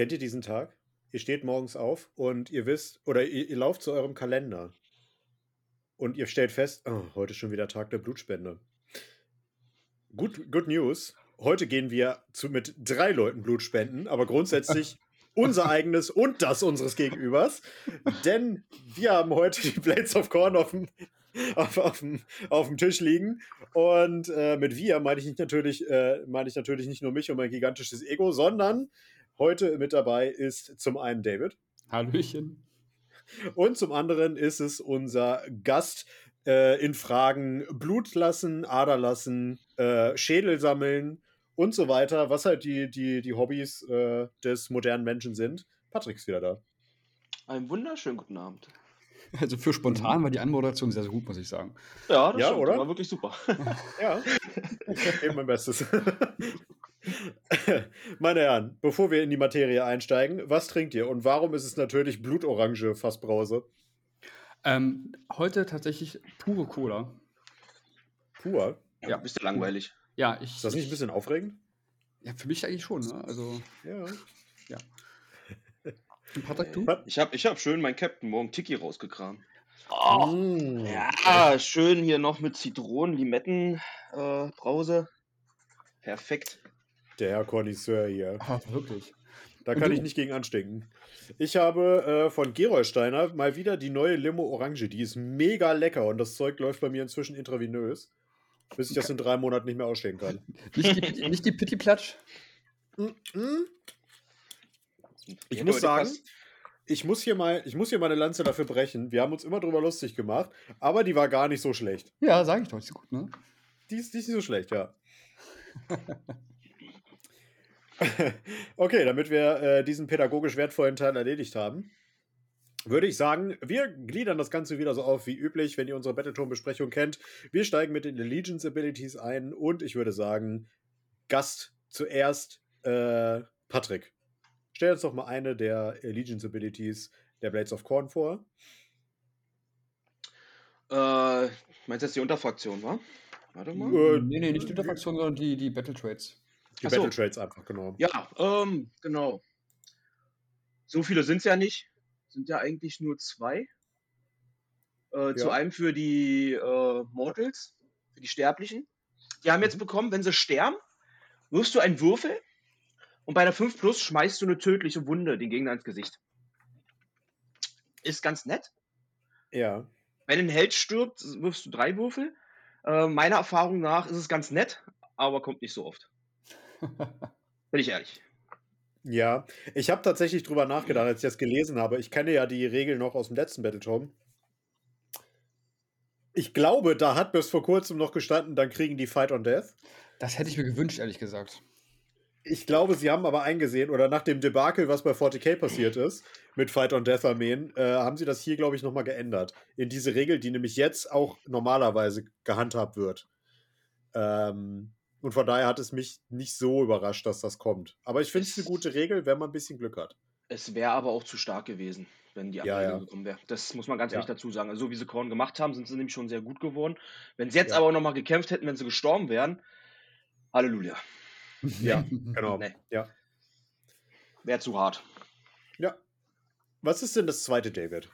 Kennt ihr diesen Tag? Ihr steht morgens auf und ihr wisst, oder ihr, ihr lauft zu eurem Kalender und ihr stellt fest, oh, heute ist schon wieder Tag der Blutspende. Good, good News. Heute gehen wir zu, mit drei Leuten Blut spenden, aber grundsätzlich unser eigenes und das unseres Gegenübers. Denn wir haben heute die Blades of Corn auf dem, auf, auf dem, auf dem Tisch liegen. Und äh, mit wir meine ich, nicht natürlich, äh, meine ich natürlich nicht nur mich und mein gigantisches Ego, sondern heute mit dabei ist zum einen David. Hallöchen. Und zum anderen ist es unser Gast äh, in Fragen Blut lassen, Ader lassen, äh, Schädel sammeln und so weiter, was halt die, die, die Hobbys äh, des modernen Menschen sind. Patrick ist wieder da. Einen wunderschönen guten Abend. Also für spontan war die Anmoderation sehr, sehr gut, muss ich sagen. Ja, das Ja, stimmt, oder? war wirklich super. Ja, ich gebe mein Bestes. Meine Herren, bevor wir in die Materie einsteigen, was trinkt ihr und warum ist es natürlich Blutorange Fassbrause? Ähm, heute tatsächlich pure Cola. Pur. Ja, bist du langweilig. Ja, ich. Ist das nicht ein bisschen aufregend? Ja, für mich eigentlich schon, ne? Also, Ja. und Patrick, du? Ich habe ich hab schön mein Captain Morgan Tiki rausgekramt. Mm. Ja, schön hier noch mit Zitronen, Limetten, äh, Brause. Perfekt. Der Herr Connoisseur hier. Ah, wirklich. Da kann ich nicht gegen anstinken. Ich habe äh, von Gerolsteiner mal wieder die neue Limo Orange. Die ist mega lecker und das Zeug läuft bei mir inzwischen intravenös, bis ich das in drei Monaten nicht mehr ausstehen kann. Nicht die, nicht die Pitti Platsch? Mm, mm. Ich Ja, muss sagen, ich muss, hier mal, ich muss hier meine Lanze dafür brechen. Wir haben uns immer drüber lustig gemacht, aber die war gar nicht so schlecht. Ja, sag ich doch, ist so gut, ne? Die ist, die ist nicht so schlecht, ja. okay, damit wir äh, diesen pädagogisch wertvollen Teil erledigt haben, würde ich sagen, wir gliedern das Ganze wieder so auf wie üblich, wenn ihr unsere Battletome-Besprechung kennt. Wir steigen mit den Allegiance Abilities ein und ich würde sagen, Gast zuerst, äh, Patrick. Stell uns doch mal eine der Allegiance Abilities der Blades of Corn vor. Äh, meinst du jetzt die Unterfraktion, wa? Warte mal. Äh, nee, nee, nicht die Unterfraktion, sondern die, die Battle Trades. Die Ach so. Battle Trades einfach, genau. Ja, ähm, genau. So viele sind es ja nicht. Sind ja eigentlich nur zwei. Äh, Zu Ja. einem für die äh, Mortals, für die Sterblichen. Die haben jetzt Mhm. bekommen, wenn sie sterben, wirfst du einen Würfel und bei der 5 Plus schmeißt du eine tödliche Wunde den Gegner ins Gesicht. Ist ganz nett. Ja. Wenn ein Held stirbt, wirfst du drei Würfel. Äh, meiner Erfahrung nach ist es ganz nett, aber kommt nicht so oft. Bin ich ehrlich. Ja, ich habe tatsächlich drüber nachgedacht, als ich das gelesen habe. Ich kenne ja die Regel noch aus dem letzten Battletome. Ich glaube, da hat bis vor kurzem noch gestanden, dann kriegen die Fight on Death. Das hätte ich mir gewünscht, ehrlich gesagt. Ich glaube, sie haben aber eingesehen, oder nach dem Debakel, was bei 40k passiert ist, mit Fight on Death Armeen, äh, haben sie das hier, glaube ich, nochmal geändert. In diese Regel, die nämlich jetzt auch normalerweise gehandhabt wird. Ähm, und von daher hat es mich nicht so überrascht, dass das kommt. Aber ich finde es eine gute Regel, wenn man ein bisschen Glück hat. Es wäre aber auch zu stark gewesen, wenn die Ja, andere ja. Regel gekommen wäre. Das muss man ganz Ja. ehrlich dazu sagen. Also, so wie sie Korn gemacht haben, sind sie nämlich schon sehr gut geworden. Wenn sie jetzt Ja. aber nochmal gekämpft hätten, wenn sie gestorben wären, Halleluja. Ja, genau. Nee. Ja. Wäre zu hart. Ja. Was ist denn das zweite, David?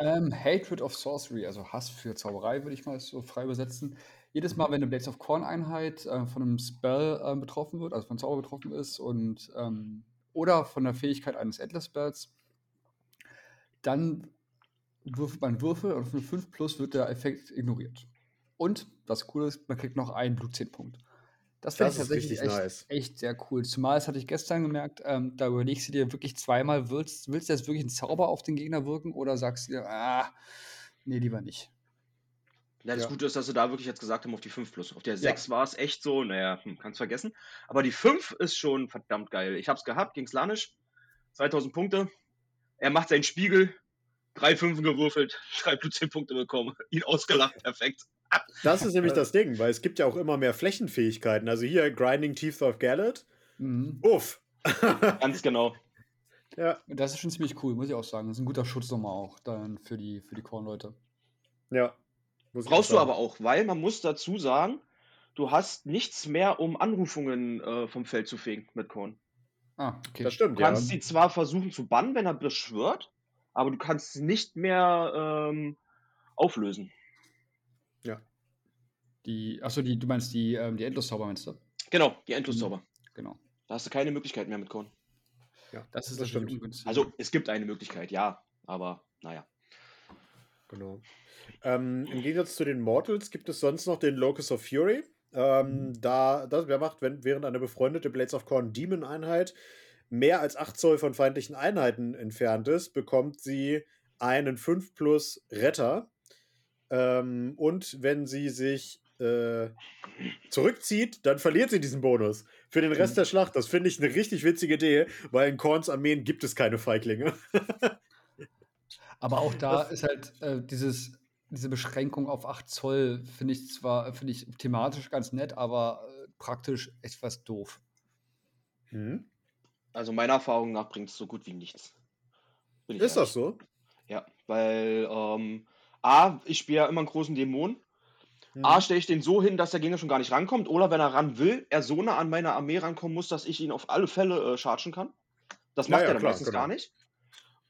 Ähm, Hatred of Sorcery, also Hass für Zauberei, würde ich mal so frei übersetzen. Jedes Mal, wenn eine Blades of Corn-Einheit äh, von einem Spell äh, betroffen wird, also von Zauber betroffen ist und ähm, oder von der Fähigkeit eines Endless Spells, dann würfelt man Würfel und für 5 plus wird der Effekt ignoriert. Und das Coole ist, man kriegt noch einen Blut 10 Punkt. Das finde ich Das ist tatsächlich echt, nice. echt sehr cool. Zumal, das hatte ich gestern gemerkt, ähm, da überlegst du dir wirklich zweimal, willst, willst du jetzt wirklich einen Zauber auf den Gegner wirken oder sagst du dir, ah, nee, lieber nicht. Ja, das Ja. Gute ist, dass sie da wirklich jetzt gesagt haben, auf die 5 plus. Auf der 6 war es echt so, naja, hm, kannst vergessen. Aber die 5 ist schon verdammt geil. Ich hab's gehabt gegen Slanisch. 2000 Punkte. Er macht seinen Spiegel. Drei Fünfen gewürfelt, drei plus 10 Punkte bekommen. Ihn ausgelacht, perfekt. Das ist nämlich das Ding, weil es gibt ja auch immer mehr Flächenfähigkeiten. Also hier Grinding Teeth of Gallet. Mhm. Uff. Ganz genau. ja, Das ist schon ziemlich cool, muss ich auch sagen. Das ist ein guter Schutz nochmal auch dann für die, für die Korn-Leute. ja. Brauchst du aber auch, weil man muss dazu sagen, du hast nichts mehr, um Anrufungen äh, vom Feld zu fegen mit Korn. Ah, okay. Das stimmt, Du ja. kannst sie zwar versuchen zu bannen, wenn er beschwört, aber du kannst sie nicht mehr ähm, auflösen. Die, achso, die, du meinst die, ähm, die Endloszauber, meinst du? Genau, die Endloszauber. Genau. Da hast du keine Möglichkeit mehr mit Korn. ja. Das ist Das natürlich stimmt. Also es gibt eine Möglichkeit, ja, aber naja. Genau. Ähm, Im Gegensatz zu den Mortals gibt es sonst noch den Locus of Fury. Ähm, da, das, wer macht, wenn während eine befreundete Blades of Corn Demon Einheit mehr als 8 Zoll von feindlichen Einheiten entfernt ist, bekommt sie einen 5 plus Retter. Ähm, und wenn sie sich äh, zurückzieht, dann verliert sie diesen Bonus für den Rest Mhm. der Schlacht. Das finde ich eine richtig witzige Idee, weil in Korns Armeen gibt es keine Feiglinge. Aber auch da Das- ist halt äh, dieses, diese Beschränkung auf 8 Zoll, finde ich zwar, finde ich thematisch ganz nett, aber äh, praktisch etwas doof. Hm? Also meiner Erfahrung nach bringt es so gut wie nichts. Ist das ehrlich. so? Ja, weil ähm, A, ich spiele ja immer einen großen Dämon. Hm. A, stelle ich den so hin, dass der Gegner schon gar nicht rankommt. Oder wenn er ran will, er so nah an meine Armee rankommen muss, dass ich ihn auf alle Fälle äh, chargen kann. Das Ja, macht ja, er dann klar, meistens genau. gar nicht.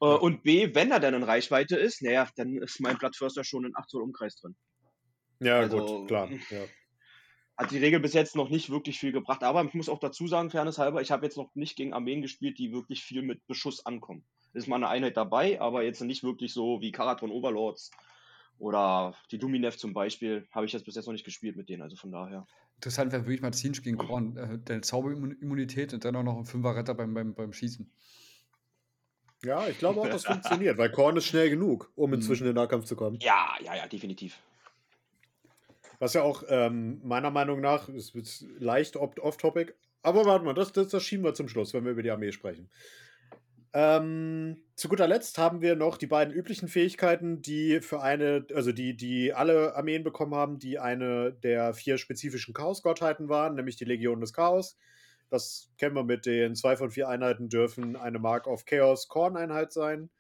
Äh, Ja. Und B, wenn er dann in Reichweite ist, naja, dann ist mein Blattförster schon in 8 Zoll Umkreis drin. Ja, Also, gut, klar. Ja. Hat die Regel bis jetzt noch nicht wirklich viel gebracht. Aber ich muss auch dazu sagen, fairness halber, ich habe jetzt noch nicht gegen Armeen gespielt, die wirklich viel mit Beschuss ankommen. Ist mal eine Einheit dabei, aber jetzt nicht wirklich so wie Karatron Overlords oder die Duminev zum Beispiel. Habe ich jetzt bis jetzt noch nicht gespielt mit denen, also von daher. Interessant wäre wirklich mal Zinsch gegen Korn, äh, deine Zauberimmunität und dann auch noch ein Fünfer-Retter beim, beim, beim Schießen. Ja, ich glaube auch, das funktioniert, weil Korn ist schnell genug, um Mhm. inzwischen in den Nahkampf zu kommen. Ja, ja, ja, definitiv. Was ja auch ähm, meiner Meinung nach ist, ist leicht off- off-topic. Aber warte mal, das, das, das schieben wir zum Schluss, wenn wir über die Armee sprechen. Ähm, zu guter Letzt haben wir noch die beiden üblichen Fähigkeiten, die für eine, also die, die alle Armeen bekommen haben, die eine der vier spezifischen Chaos-Gottheiten waren, nämlich die Legion des Chaos. Das kennen wir mit den zwei von vier Einheiten dürfen eine Mark of Chaos Korn-Einheit sein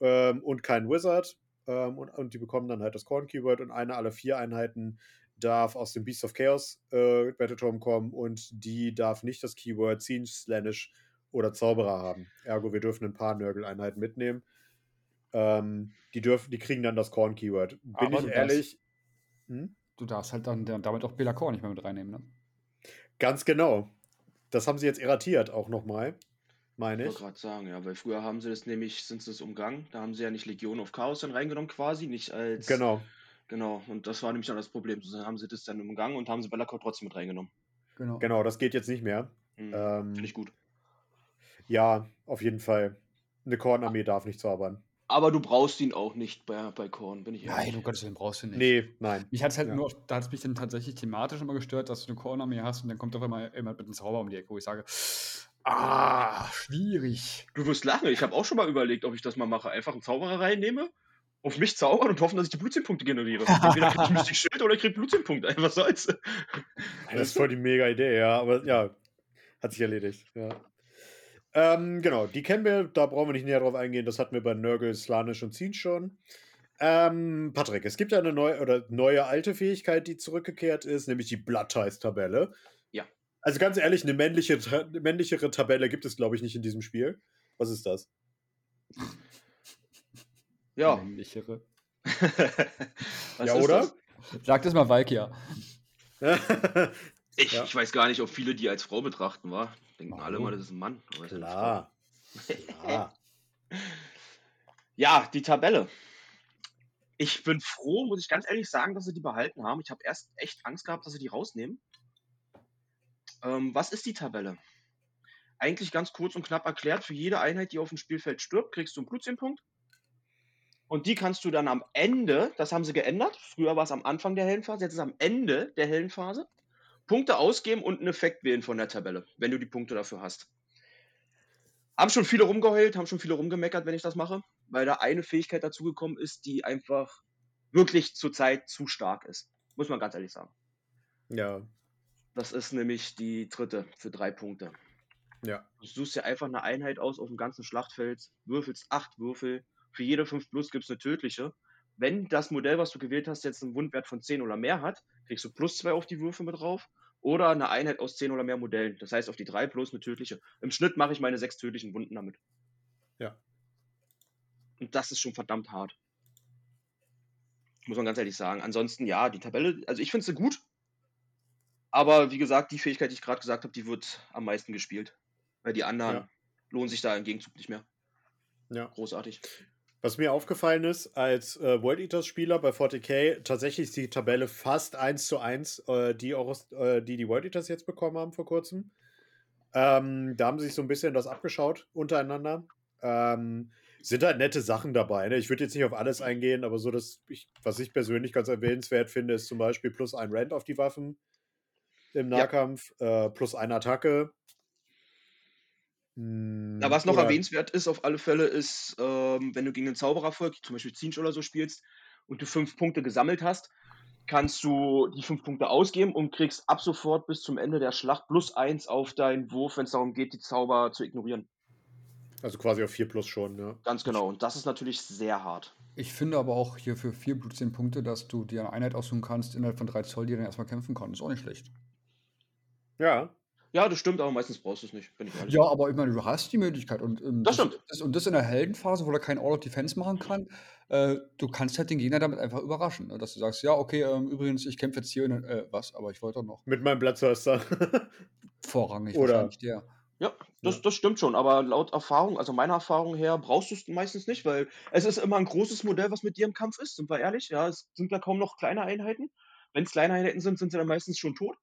ähm, und kein Wizard. Ähm, und, und die bekommen dann halt das Korn-Keyword und eine aller vier Einheiten darf aus dem Beast of Chaos äh, Battleturm kommen und die darf nicht das Keyword Siege, Slanish oder Zauberer haben. Ergo, wir dürfen ein paar Nörgel-Einheiten mitnehmen. Ähm, die, dürfen, die kriegen dann das Korn-Keyword. Bin Aber ich du darfst- ehrlich? Hm? Du darfst halt dann dann damit auch Bela Korn nicht mehr mit reinnehmen, ne? Ganz genau. Das haben sie jetzt erratiert auch nochmal, meine Ich ich. wollte gerade sagen, ja, weil früher haben sie das nämlich, sind sie es umgangen. Da haben sie ja nicht Legion of Chaos dann reingenommen quasi, nicht als. Genau. Genau, und das war nämlich dann das Problem. So haben sie das dann umgangen und haben sie Bellacore trotzdem mit reingenommen. Genau. Genau, das geht jetzt nicht mehr. Mhm. Ähm, Finde ich gut. Ja, auf jeden Fall. Eine Kornarmee darf nicht zaubern. Aber du brauchst ihn auch nicht bei, bei Korn, bin ich Nein, ehrlich. du Gottes Willen brauchst du nicht. Nee, nein. Mich hat es halt Ja. nur, da hat es mich dann tatsächlich thematisch immer gestört, dass du eine Kornarmee hast und dann kommt auf einmal jemand mit einem Zauber um die Ecke, wo ich sage, ah, schwierig. Du wirst lachen. Ich habe auch schon mal überlegt, ob ich das mal mache. Einfach einen Zauberer reinnehme, auf mich zaubern und hoffen, dass ich die Blutzinnpunkte generiere. Entweder krieg ich Mystic Schild oder ich krieg Blutzinnpunkte. Ey, Was soll's? Das ist voll die mega Idee, ja. Aber ja, hat sich erledigt. Ja. Ähm, genau, die kennen wir, da brauchen wir nicht näher drauf eingehen. Das hatten wir bei Nurgle, Slanish und Zin schon. Ähm, Patrick, es gibt ja eine neue oder neue alte Fähigkeit, die zurückgekehrt ist, nämlich die Blood-Ties-Tabelle. Ja. Also ganz ehrlich, eine männliche, männlichere Tabelle gibt es, glaube ich, nicht in diesem Spiel. Was ist das? Ja. Männlichere. Was ja, ist oder? das? Sag das mal Valkia. Ich, Ja. ich weiß gar nicht, ob viele die als Frau betrachten, war. Denken Warum? alle mal, das ist ein Mann. Klar. Klar. Ja, die Tabelle. Ich bin froh, muss ich ganz ehrlich sagen, dass sie die behalten haben. Ich habe erst echt Angst gehabt, dass sie die rausnehmen. Ähm, was ist die Tabelle? Eigentlich ganz kurz und knapp erklärt, für jede Einheit, die auf dem Spielfeld stirbt, kriegst du einen Blutzinnpunkt. Und die kannst du dann am Ende, das haben sie geändert, früher war es am Anfang der Heldenphase, jetzt ist es am Ende der Heldenphase, Punkte ausgeben und einen Effekt wählen von der Tabelle, wenn du die Punkte dafür hast. Haben schon viele rumgeheult, haben schon viele rumgemeckert, wenn ich das mache, weil da eine Fähigkeit dazugekommen ist, die einfach wirklich zurzeit zu stark ist. Muss man ganz ehrlich sagen. Ja, Das ist nämlich die dritte für drei Punkte. ja. Du suchst dir einfach eine Einheit aus auf dem ganzen Schlachtfeld, würfelst acht Würfel. Für jede 5 plus gibt es eine tödliche. Wenn das Modell, was du gewählt hast, jetzt einen Wundwert von 10 oder mehr hat, kriegst du plus 2 auf die Würfel mit drauf. oder eine Einheit aus 10 oder mehr Modellen. Das heißt auf die 3 plus eine tödliche. Im Schnitt mache ich meine sechs tödlichen Wunden damit. Ja. Und das ist schon verdammt hart. Muss man ganz ehrlich sagen. Ansonsten, ja, die Tabelle, also ich finde sie gut. Aber wie gesagt, die Fähigkeit, die ich gerade gesagt habe, die wird am meisten gespielt. Weil die anderen Ja. lohnen sich da im Gegenzug nicht mehr. Ja. Großartig. Was mir aufgefallen ist, als äh, World Eaters-Spieler bei 40k, tatsächlich ist die Tabelle fast 1 zu 1, äh, die, aus- äh, die die World Eaters jetzt bekommen haben vor kurzem. Ähm, da haben sie sich so ein bisschen das abgeschaut untereinander. Ähm, sind halt nette Sachen dabei. Ne? Ich würde jetzt nicht auf alles eingehen, aber so, das, ich, was ich persönlich ganz erwähnenswert finde, ist zum Beispiel plus ein Rand auf die Waffen im Ja. Nahkampf, äh, plus eine Attacke. Hm, Na, was noch oder- erwähnenswert ist, auf alle Fälle, ist, ähm, wenn du gegen einen Zauberervolk, zum Beispiel Zinch oder so spielst, und du fünf Punkte gesammelt hast, kannst du die fünf Punkte ausgeben und kriegst ab sofort bis zum Ende der Schlacht plus eins auf deinen Wurf, wenn es darum geht, die Zauber zu ignorieren. Also quasi auf 4 plus schon, ja. Ganz genau. Und das ist natürlich sehr hart. Ich finde aber auch hier für 4 plus 10 Punkte, dass du dir eine Einheit aussuchen kannst, innerhalb von 3 Zoll, die dann erstmal kämpfen kann. Ist auch nicht schlecht. Ja, Ja, das stimmt, aber meistens brauchst du es nicht, bin ich ehrlich. Ja, aber ich meine, du hast die Möglichkeit. Und, ähm, Das stimmt. Das, und das in der Heldenphase, wo er kein All-of-Defense machen kann. Äh, du kannst halt den Gegner damit einfach überraschen. Ne? Dass du sagst, ja, okay, ähm, übrigens, ich kämpfe jetzt hier in, äh, was, aber ich wollte doch noch mit meinem Blatzhörster. vorrangig Oder- wahrscheinlich der. Ja, das, Ja. das stimmt schon, aber laut Erfahrung, also meiner Erfahrung her, brauchst du es meistens nicht, weil es ist immer ein großes Modell, was mit dir im Kampf ist, sind wir ehrlich. Ja, es sind ja kaum noch kleine Einheiten. Wenn es kleine Einheiten sind, sind sie dann meistens schon tot.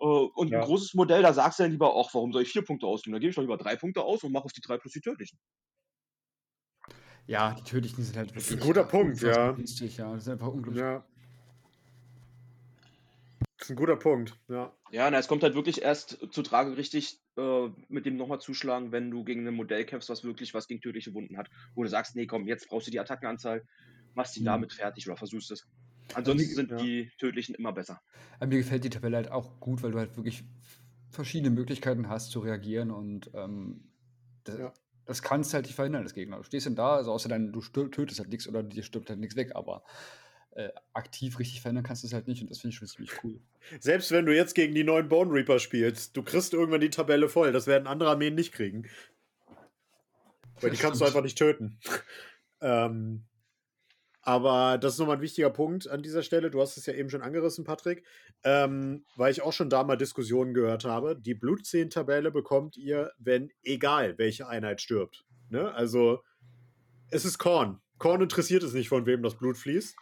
Äh, Und Ja. ein großes Modell, da sagst du dann lieber, ach, warum soll ich vier Punkte ausgeben? Da gebe ich doch lieber drei Punkte aus und mache auf die drei plus die tödlichen. Ja, die tödlichen sind halt Das ist wirklich. ein guter Punkt, ja. Günstig, ja. Das ist einfach unglaublich. ja. Das ist ein guter Punkt, ja. Ja, na, es kommt halt wirklich erst zu Trage richtig äh, mit dem nochmal zuschlagen, wenn du gegen ein Modell kämpfst, was wirklich was gegen tödliche Wunden hat. Wo du sagst, nee, komm, jetzt brauchst du die Attackenanzahl, machst die Mhm. damit fertig oder versuchst es. Ansonsten sind ja. die tödlichen immer besser. Aber mir gefällt die Tabelle halt auch gut, weil du halt wirklich verschiedene Möglichkeiten hast zu reagieren und ähm, das, Ja. das kannst du halt nicht verhindern, das Gegner. Du stehst dann da, also außer dein, du tötest halt nichts oder dir stirbt halt nichts weg, aber äh, aktiv richtig verhindern kannst du es halt nicht und das finde ich schon ziemlich cool. Selbst wenn du jetzt gegen die neuen Bone Reaper spielst, du kriegst irgendwann die Tabelle voll. Das werden andere Armeen nicht kriegen. Weil die kannst du einfach nicht töten. ähm, aber das ist nochmal ein wichtiger Punkt an dieser Stelle. Du hast es ja eben schon angerissen, Patrick. Ähm, weil ich auch schon da mal Diskussionen gehört habe. Die Blutzehen-Tabelle bekommt ihr, wenn egal welche Einheit stirbt. Ne? Also, es ist Korn. Korn interessiert es nicht, von wem das Blut fließt.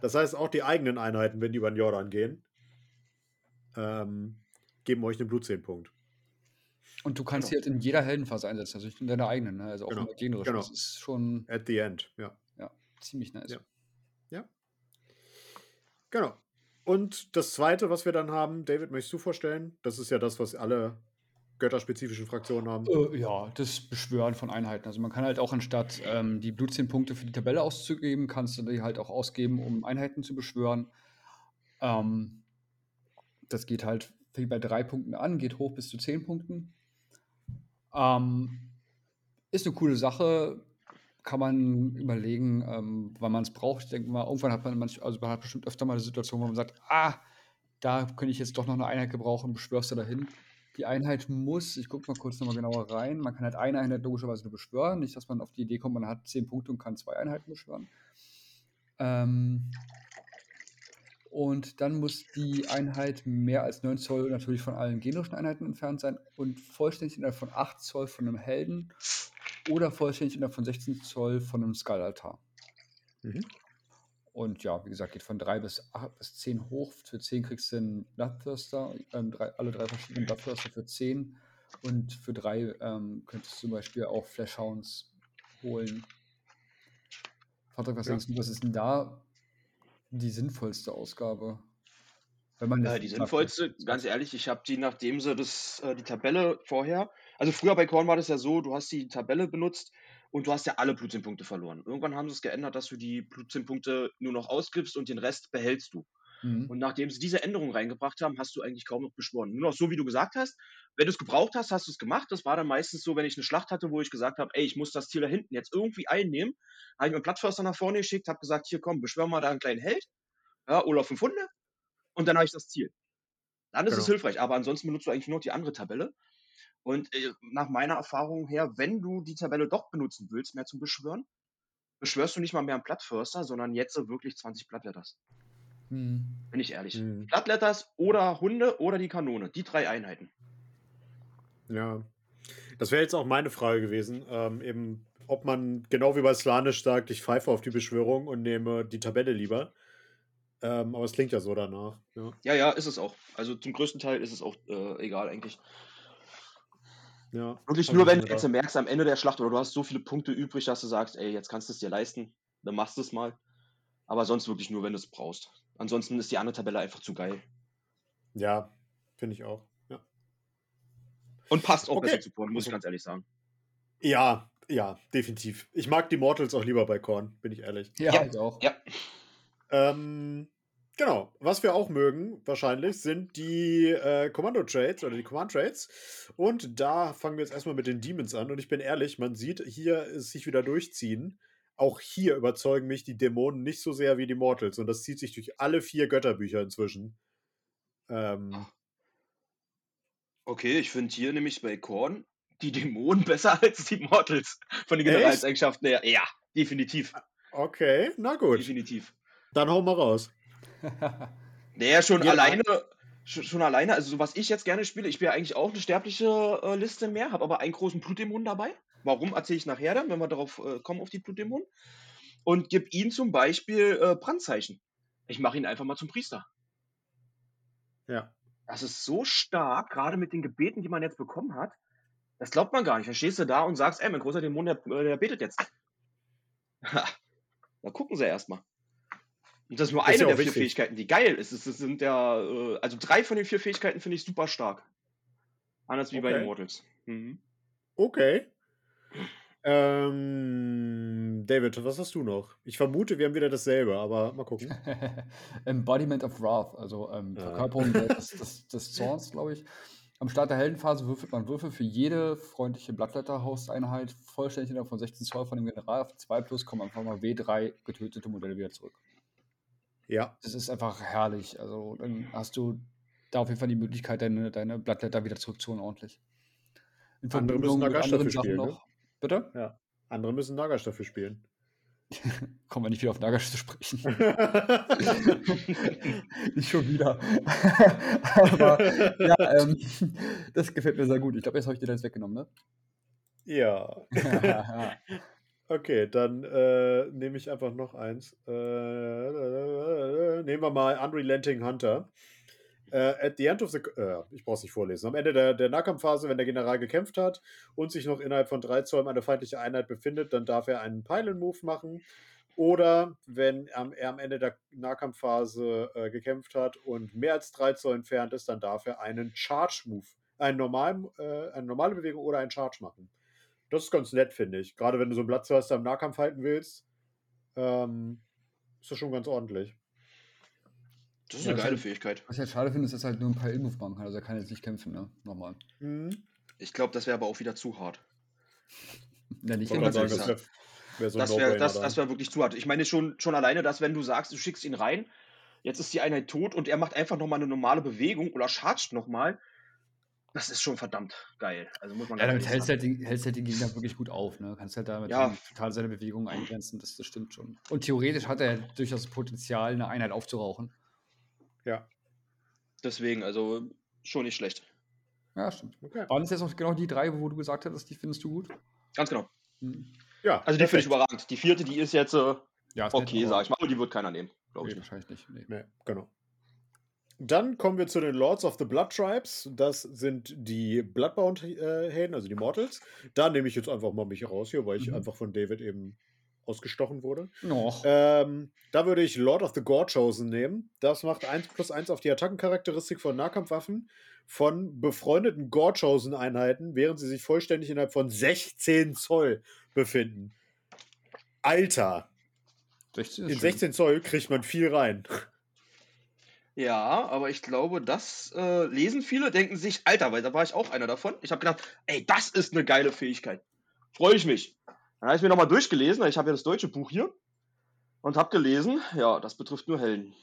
Das heißt, auch die eigenen Einheiten, wenn die über den Jordan gehen, ähm, geben euch einen Blutzehnpunkt. Und du kannst Genau. sie halt in jeder Heldenphase einsetzen, also nicht in deiner eigenen, ne? also auch Genau, in der gegnerischen. genau. Das ist schon At the end, ja. Ziemlich nice. Ja. Genau. Und das zweite, was wir dann haben, David, möchtest du vorstellen? Das ist ja das, was alle götterspezifischen Fraktionen haben. Äh, ja, das Beschwören von Einheiten. Also man kann halt auch anstatt ähm, die Blut 10 Punkte für die Tabelle auszugeben, kannst du die halt auch ausgeben, um Einheiten zu beschwören. Ähm, das geht halt fängt bei drei Punkten an, geht hoch bis zu 10 Punkten. Ähm, ist eine coole Sache. Kann man überlegen, ähm, wann man es braucht. Ich denke mal, irgendwann hat man, manch, also man hat bestimmt öfter mal eine Situation, wo man sagt, ah, da könnte ich jetzt doch noch eine Einheit gebrauchen, beschwörst du dahin. Die Einheit muss, ich gucke mal kurz nochmal genauer rein, man kann halt eine Einheit logischerweise nur beschwören, nicht, dass man auf die Idee kommt, man hat 10 Punkte und kann zwei Einheiten beschwören. Ähm, und dann muss die Einheit mehr als 9 Zoll natürlich von allen generischen Einheiten entfernt sein und vollständig innerhalb von 8 Zoll von einem Helden oder vollständig innerhalb von 16 Zoll von einem Skallaltar. Mhm. Und ja, wie gesagt, geht von 3 bis, 8 bis 10 hoch. Für 10 kriegst du einen Bloodthirster, ähm, drei, alle drei verschiedenen Bloodthirster für 10. Und für 3 ähm, könntest du zum Beispiel auch Flashhounds holen. Patrick, was Ja. denkst du, was ist denn da die sinnvollste Ausgabe? Wenn man Äh, die sinnvollste, ganz ehrlich, ich habe die, nachdem sie das, äh, die Tabelle vorher, also früher bei Korn war das ja so, du hast die Tabelle benutzt und du hast ja alle Blutzinnpunkte verloren. Irgendwann haben sie es geändert, dass du die Blutzinnpunkte nur noch ausgibst und den Rest behältst du. Mhm. Und nachdem sie diese Änderung reingebracht haben, hast du eigentlich kaum noch beschworen. Nur noch so, wie du gesagt hast. Wenn du es gebraucht hast, hast du es gemacht. Das war dann meistens so, wenn ich eine Schlacht hatte, wo ich gesagt habe, ey, ich muss das Ziel da hinten jetzt irgendwie einnehmen. Habe ich meinen Plattförster nach vorne geschickt, habe gesagt, hier komm, beschwör mal da einen kleinen Held. Ja, oder 500. Und dann habe ich das Ziel. Dann ist es Genau. hilfreich, aber ansonsten benutzt du eigentlich nur die andere Tabelle. Und äh, nach meiner Erfahrung her, wenn du die Tabelle doch benutzen willst, mehr zum Beschwören, beschwörst du nicht mal mehr einen Blattförster, sondern jetzt so wirklich 20 Blattletters. Hm. Bin ich ehrlich. Hm. Blattletters oder Hunde oder die Kanone. Die drei Einheiten. Ja. Das wäre jetzt auch meine Frage gewesen. Ähm, eben, ob man genau wie bei Slanisch sagt, ich pfeife auf die Beschwörung und nehme die Tabelle lieber. Ähm, aber es klingt ja so danach. Ja. Ja, ja, ist es auch. Also zum größten Teil ist es auch äh, egal eigentlich. ja. Wirklich nur, wenn du jetzt merkst am Ende der Schlacht oder du hast so viele Punkte übrig, dass du sagst, ey, jetzt kannst du es dir leisten, dann machst du es mal. Aber sonst wirklich nur, wenn du es brauchst. Ansonsten ist die andere Tabelle einfach zu geil. Ja, finde ich auch. Ja. Und passt auch Okay. besser zu Korn, muss ich ganz ehrlich sagen. ja, ja, definitiv. Ich mag die Mortals auch lieber bei Korn, bin ich ehrlich. Ja, Ja. ich auch. Ja, Ähm, genau. Was wir auch mögen, wahrscheinlich, sind die äh, Kommando-Trades oder die Command-Trades. Und da fangen wir jetzt erstmal mit den Demons an. Und ich bin ehrlich, man sieht hier es sich wieder durchziehen. Auch hier überzeugen mich die Dämonen nicht so sehr wie die Mortals. Und das zieht sich durch alle vier Götterbücher inzwischen. Ähm, okay, ich finde hier nämlich bei Korn die Dämonen besser als die Mortals. Von den? Generalseigenschaften her. Ja, definitiv. okay, na gut. Definitiv. Dann hau mal raus. Naja, schon Ja. alleine, schon, schon alleine, also so was ich jetzt gerne spiele, ich spiele eigentlich auch eine sterbliche äh, Liste mehr, habe aber einen großen Blutdämon dabei. Warum, erzähle ich nachher dann, wenn wir darauf äh, kommen, auf die Blutdämonen. Und gebe ihm zum Beispiel äh, Brandzeichen. Ich mache ihn einfach mal zum Priester. Ja. Das ist so stark, gerade mit den Gebeten, die man jetzt bekommen hat. Das glaubt man gar nicht. Dann stehst du da und sagst, ey, mein großer Dämon, der, äh, der betet jetzt. Ha, da gucken sie erstmal. Und das ist nur Das ist eine ja der auch vier wichtig. Fähigkeiten, die geil ist. Es sind ja, äh, also drei von den vier Fähigkeiten finde ich super stark. Anders wie bei den Okay. Mortals. Mhm. Okay. Ähm, David, was hast du noch? Ich vermute, wir haben wieder dasselbe, aber mal gucken. Embodiment of Wrath, also ähm, Ja. Verkörperung des, des, des Zorns, glaube ich. Am Start der Heldenphase würfelt man Würfel für jede freundliche Blattletter-Host-Einheit vollständig innerhalb von 16 Zoll von dem General auf 2 plus kommen einfach mal W3 getötete Modelle wieder zurück. Ja, Das ist einfach herrlich. Also dann hast du da auf jeden Fall die Möglichkeit, deine, deine Blattletter wieder zurückzuholen ordentlich. In Andere müssen Nagash dafür spielen, ne? Bitte? ja. Andere müssen Nagash dafür spielen. Kommen wir nicht wieder auf Nagash zu sprechen. nicht schon wieder. Aber ja, ähm, das gefällt mir sehr gut. Ich glaube, jetzt habe ich dir das weggenommen, ne? ja. Okay, dann äh, nehme ich einfach noch eins. Äh, nehmen wir mal Unrelenting Hunter. Äh, at the end of the. Äh, ich brauche es nicht vorlesen. Am Ende der, der Nahkampfphase, wenn der General gekämpft hat und sich noch innerhalb von drei Zäumen eine feindliche Einheit befindet, dann darf er einen Pylon-Move machen. Oder wenn am- er am Ende der Nahkampfphase äh, gekämpft hat und mehr als drei Zoll entfernt ist, dann darf er einen Charge-Move, einen normalen, eine normale Bewegung oder einen Charge machen. Das ist ganz nett, finde ich. Gerade wenn du so einen Platzhörster im Nahkampf halten willst, ähm, ist das schon ganz ordentlich. Das ist Ja, eine das geile ist- Fähigkeit. Was ich halt schade finde, ist, dass er halt nur ein paar Move machen kann. Also er kann jetzt nicht kämpfen, ne? Nochmal. Mhm. Ich glaube, das wäre aber auch wieder zu hart. Ja, nicht Ich immer sagen, das wäre wär so das wäre das, das wär wirklich zu hart. Ich meine schon, schon alleine, dass wenn du sagst, du schickst ihn rein, jetzt ist die Einheit tot und er macht einfach nochmal eine normale Bewegung oder chargt nochmal, das ist schon verdammt geil. Also muss man Ja, damit hältst du halt den, hältst halt den Gegner wirklich gut auf, ne? Kannst halt damit Ja. total seine Bewegungen eingrenzen, das, das stimmt schon. Und theoretisch hat er durchaus Potenzial, eine Einheit aufzurauchen. Ja, Deswegen, also schon nicht schlecht. Ja, stimmt. okay. Waren es jetzt noch genau die drei, wo du gesagt hattest, die findest du gut? Ganz genau. Hm. Ja, Also die finde ich überragend. Die vierte, die ist jetzt äh, Ja, ist okay, sag ich mal, aber die wird keiner nehmen, glaube Nee, ich wahrscheinlich nicht. Nee. Nee, genau. Dann kommen wir zu den Lords of the Blood Tribes. Das sind die Bloodbound-Helden, also die Mortals. Da nehme ich jetzt einfach mal mich raus hier, weil ich Mhm. einfach von David eben ausgestochen wurde. Noch. Ähm, da würde ich Lord of the Gore-Chosen nehmen. Das macht 1 plus 1 auf die Attackencharakteristik von Nahkampfwaffen von befreundeten Gore-Chosen-Einheiten, während sie sich vollständig innerhalb von 16 Zoll befinden. Alter, 16 ist in schön. 16 Zoll kriegt man viel rein. Ja, aber ich glaube, das äh, lesen viele, denken sich, Alter, weil da war ich auch einer davon. Ich habe gedacht, ey, das ist eine geile Fähigkeit. Freue ich mich. Dann habe ich mir nochmal durchgelesen, weil ich habe ja das deutsche Buch hier und habe gelesen, ja, das betrifft nur Helden.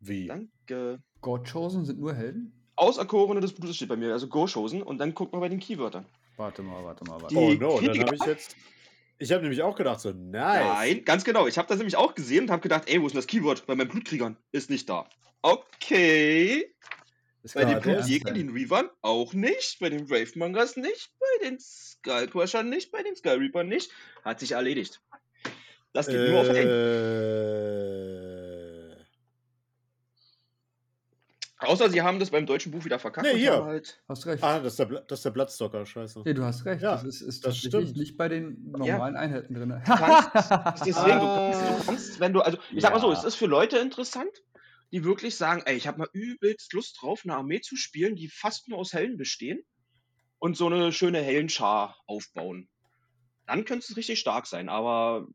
Wie? Danke. God Chosen sind nur Helden? Auserkorene des Blutes steht bei mir, also Go Chosen. Und dann guckt mal bei den Keywörtern. Warte mal, warte mal, warte mal. Oh no, dann habe ich jetzt. Ich habe nämlich auch gedacht, so nice. Nein, ganz genau. Ich habe das nämlich auch gesehen und habe gedacht, ey, wo ist denn das Keyword? Bei meinen Blutkriegern ist nicht da. Okay. Das Bei den Blutjägern, den Reavern auch nicht. Bei den Wraithmongers nicht. Bei den Skullcrushern nicht. Bei den Skull Reapern nicht. Hat sich erledigt. Das geht nur auf Helden. Äh, Außer sie haben das beim deutschen Buch wieder verkackt. Nee, hier. Halt Hast recht. ah, das ist der, Bla- das ist der Bloodstocker, scheiße. Nee, du hast recht. Ja, das ist, ist das stimmt. nicht bei den normalen Einheiten drin. kannst- Deswegen, du kannst, du kannst, wenn du, also ich sag mal so, Ja. es ist für Leute interessant, die wirklich sagen, ey, ich habe mal übelst Lust drauf, eine Armee zu spielen, die fast nur aus Helden bestehen und so eine schöne Heldenschar aufbauen. Dann könnte es richtig stark sein, aber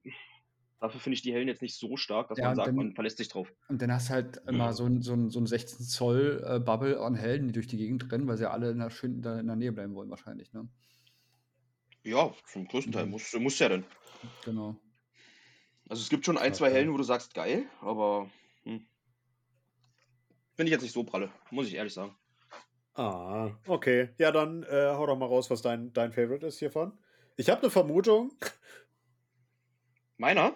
dafür finde ich die Helden jetzt nicht so stark, dass Ja, man sagt, dann- man verlässt sich drauf. Und dann hast du halt immer so ein, so ein, so ein 16 Zoll äh, Bubble an Helden, die durch die Gegend rennen, weil sie alle in der, schön, in der Nähe bleiben wollen, wahrscheinlich. Ne? Ja, zum größten Teil Mhm. muss, muss ja dann. Genau. Also es gibt schon ein, zwei klar. Helden, wo du sagst, geil, aber hm. finde ich jetzt nicht so pralle, muss ich ehrlich sagen. Ah, okay. Ja, dann äh, hau doch mal raus, was dein, dein Favorite ist hiervon. Ich habe eine Vermutung. Meiner?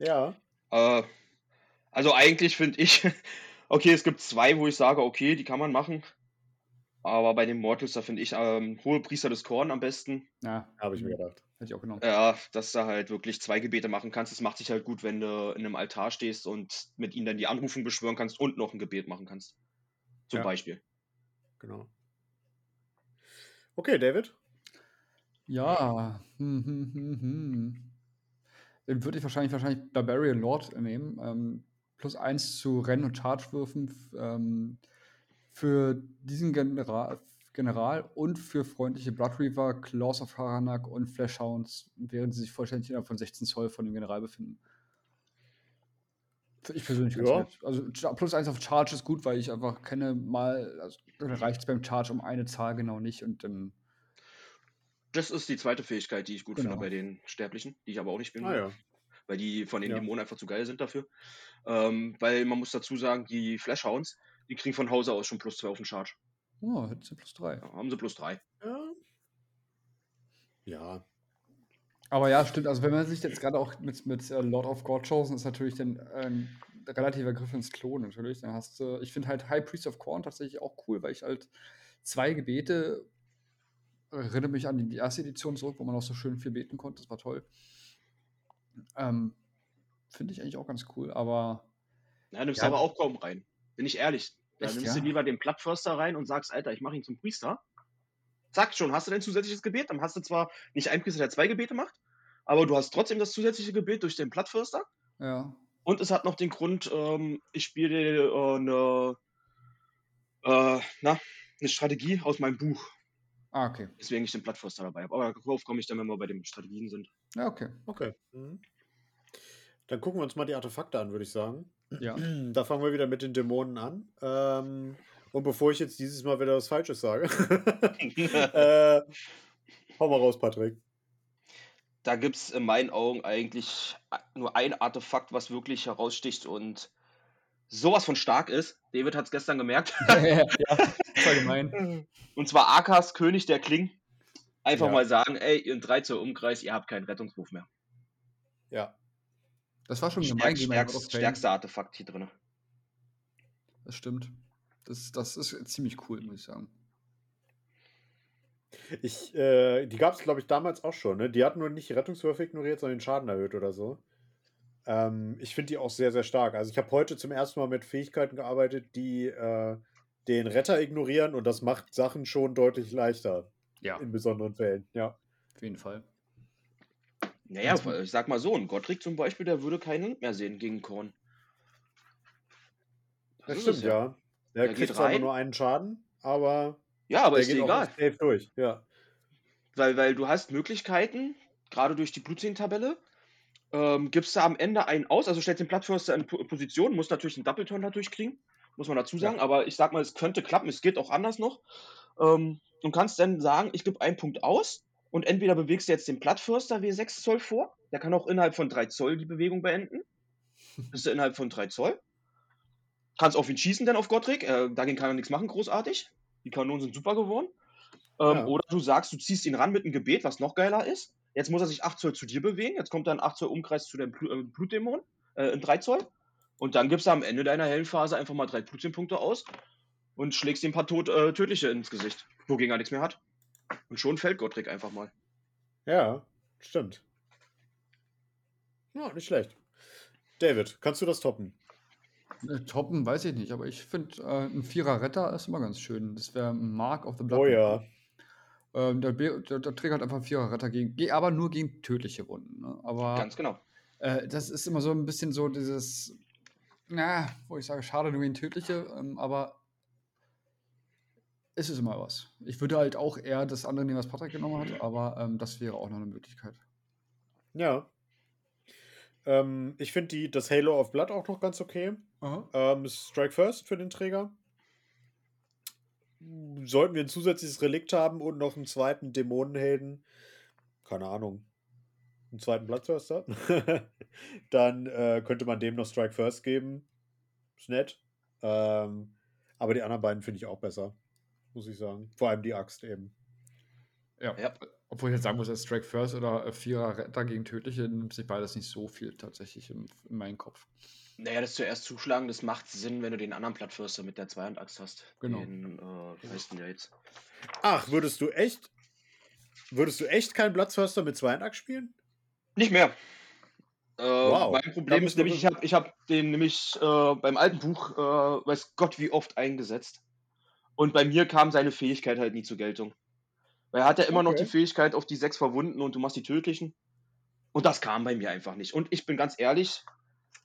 Ja. Äh, also eigentlich finde ich, okay, es gibt zwei, wo ich sage, okay, die kann man machen. Aber bei den Mortals, da finde ich ähm, Hohe Priester des Korn am besten. Ja, Habe ich mir gedacht. Hätte ich auch genommen. Ja, dass du halt wirklich zwei Gebete machen kannst. Das macht sich halt gut, wenn du in einem Altar stehst und mit ihnen dann die Anrufung beschwören kannst und noch ein Gebet machen kannst. Zum Ja. Beispiel. Genau. Okay, David. Ja. Hm, hm, hm, hm. Dann würde ich wahrscheinlich, wahrscheinlich Barbarian Lord nehmen. Ähm, plus eins zu Renn- und Charge-Würfen ähm, für diesen General, General und für freundliche Blood Reaver, Claws of Haranak und Flashhounds, während sie sich vollständig innerhalb von 16 Zoll von dem General befinden. Finde ich persönlich ganz Ja. nett. Also plus eins auf Charge ist gut, weil ich einfach kenne mal, also, reicht es beim Charge um eine Zahl genau nicht und dann Das ist die zweite Fähigkeit, die ich gut Genau. finde bei den Sterblichen, die ich aber auch nicht bin. Ah ja. weil die von den Ja. Dämonen einfach zu geil sind dafür. Ähm, weil man muss dazu sagen, die Flashhounds, die kriegen von Hause aus schon plus zwei auf den Charge. oh, hätte sie plus drei. Ja, haben sie plus drei. Ja. Ja. Aber ja, stimmt. Also, wenn man sich jetzt gerade auch mit, mit äh, Lord of God Chosen ist natürlich dann ein relativer Griff ins Klo natürlich. Dann hast du, ich finde halt High Priest of Corn tatsächlich auch cool, weil ich halt zwei Gebete erinnere mich an die erste Edition zurück, wo man auch so schön viel beten konnte. Das war toll. Ähm, finde ich eigentlich auch ganz cool, aber Ja, nimmst Ja. aber auch kaum rein. Bin ich ehrlich. Da Echt, nimmst du ja? lieber den Plattförster rein und sagst, Alter, ich mache ihn zum Priester. Zack, schon, hast du dein zusätzliches Gebet. Dann hast du zwar nicht einen Priester, der zwei Gebete macht, aber du hast trotzdem das zusätzliche Gebet durch den Plattförster. ja. Und es hat noch den Grund, ähm, ich spiele äh, eine, äh, na, eine Strategie aus meinem Buch. Ah, okay. Deswegen ich den Plattförster dabei habe. Aber darauf komme ich dann, wenn wir bei den Strategien sind. Ja, okay. Okay. Mhm. Dann gucken wir uns mal die Artefakte an, würde ich sagen. Ja. Da fangen wir wieder mit den Dämonen an. Ähm, und bevor ich jetzt dieses Mal wieder was Falsches sage, äh, hau mal raus, Patrick. da gibt es in meinen Augen eigentlich nur ein Artefakt, was wirklich heraussticht und sowas von stark ist. David hat es gestern gemerkt. ja, das war gemein. Und zwar Akas, König der Klingen. Einfach Ja. mal sagen, ey, in 3 Zoll Umkreis, ihr habt keinen Rettungswurf mehr. Ja. Das war schon gemein. Stärk, gegen meinen stärkst, stärkster Artefakt hier drin. Das stimmt. Das, das ist ziemlich cool, muss ich sagen. Ich, äh, die gab es, glaube ich, damals auch schon. Ne? Die hatten nur nicht die Rettungswürfe ignoriert, sondern den Schaden erhöht oder so. Ähm, ich finde die auch sehr, sehr stark. Also ich habe heute zum ersten Mal mit Fähigkeiten gearbeitet, die äh, den Retter ignorieren und das macht Sachen schon deutlich leichter Ja, in besonderen Fällen. Ja. auf jeden Fall. Naja, ich sag mal so, ein Gottrick zum Beispiel, der würde keinen Hund mehr sehen gegen Korn. Das ist stimmt, es ja. Der, Der kriegt zwar nur einen Schaden, aber Ja, aber der ist geht dir auch egal. safe durch. Ja. Weil, weil du hast Möglichkeiten, gerade durch die Blutzehntabelle, ähm, gibst du am Ende einen aus, also stellst den Plattförster in Po- Position, musst natürlich einen Doppelturn dadurch kriegen, muss man dazu sagen, aber ich sag mal, es könnte klappen, es geht auch anders noch. Ähm, und kannst dann sagen, ich gebe einen Punkt aus und entweder bewegst du jetzt den Plattförster W6 Zoll vor, der kann auch innerhalb von 3 Zoll die Bewegung beenden. Bist du innerhalb von 3 Zoll. kannst auf ihn schießen, dann auf Gottrick. Äh, dagegen kann er nichts machen, großartig. Die Kanonen sind super geworden. Ähm, Ja. Oder du sagst, du ziehst ihn ran mit einem Gebet, was noch geiler ist. Jetzt muss er sich 8 Zoll zu dir bewegen. Jetzt kommt dann 8 Zoll Umkreis zu dem Blu äh, Blutdämon äh, in 3 Zoll. Und dann gibst du am Ende deiner Heldenphase einfach mal drei Blutdämonpunkte aus und schlägst ihm ein paar tot, äh, tödliche ins Gesicht, wogegen er nichts mehr hat. Und schon fällt Gottrick einfach mal. Ja, stimmt. Ja, nicht schlecht. David, kannst du das toppen? Äh, Toppen weiß ich nicht, aber ich finde, äh, ein Vierer Retter ist immer ganz schön. Das wäre Mark of the Blood. Oh ja. Ähm, der, der, der triggert einfach einen Vierer Retter gegen, ge- aber nur gegen tödliche Wunden. Ne? Aber Ganz genau. äh, das ist immer so ein bisschen so dieses, na, wo ich sage, schade nur gegen tödliche, ähm, aber es ist immer was. Ich würde halt auch eher das andere nehmen, was Patrick genommen hat, aber ähm, das wäre auch noch eine Möglichkeit. Ja. Ähm, ich finde das Halo of Blood auch noch ganz okay. Ähm, Strike First für den Träger. Sollten wir ein zusätzliches Relikt haben und noch einen zweiten Dämonenhelden, keine Ahnung, einen zweiten Bloodthirster, dann äh, könnte man dem noch Strike First geben. Ist nett. Ähm, aber die anderen beiden finde ich auch besser, muss ich sagen. Vor allem die Axt eben. Ja. Ja. Obwohl ich jetzt sagen muss, dass Strike First oder Vierer Retter gegen Tödliche nimmt sich beides nicht so viel tatsächlich im, in meinen Kopf. Naja, das zuerst zuschlagen, das macht Sinn, wenn du den anderen Plattfürster mit der Zweihandaxt hast. Genau. Den, äh, wie heißt denn der jetzt? Ach, würdest du echt, würdest du echt keinen Bloodthirster mit Zweihandachs spielen? Nicht mehr. Äh, Wow. Mein Problem ist nämlich, ich habe ich hab den nämlich äh, beim alten Buch, äh, weiß Gott wie oft eingesetzt. Und bei mir kam seine Fähigkeit halt nie zur Geltung. Weil er hat ja immer noch Okay. die Fähigkeit auf die sechs Verwunden und du machst die tödlichen. Und das kam bei mir einfach nicht. Und ich bin ganz ehrlich,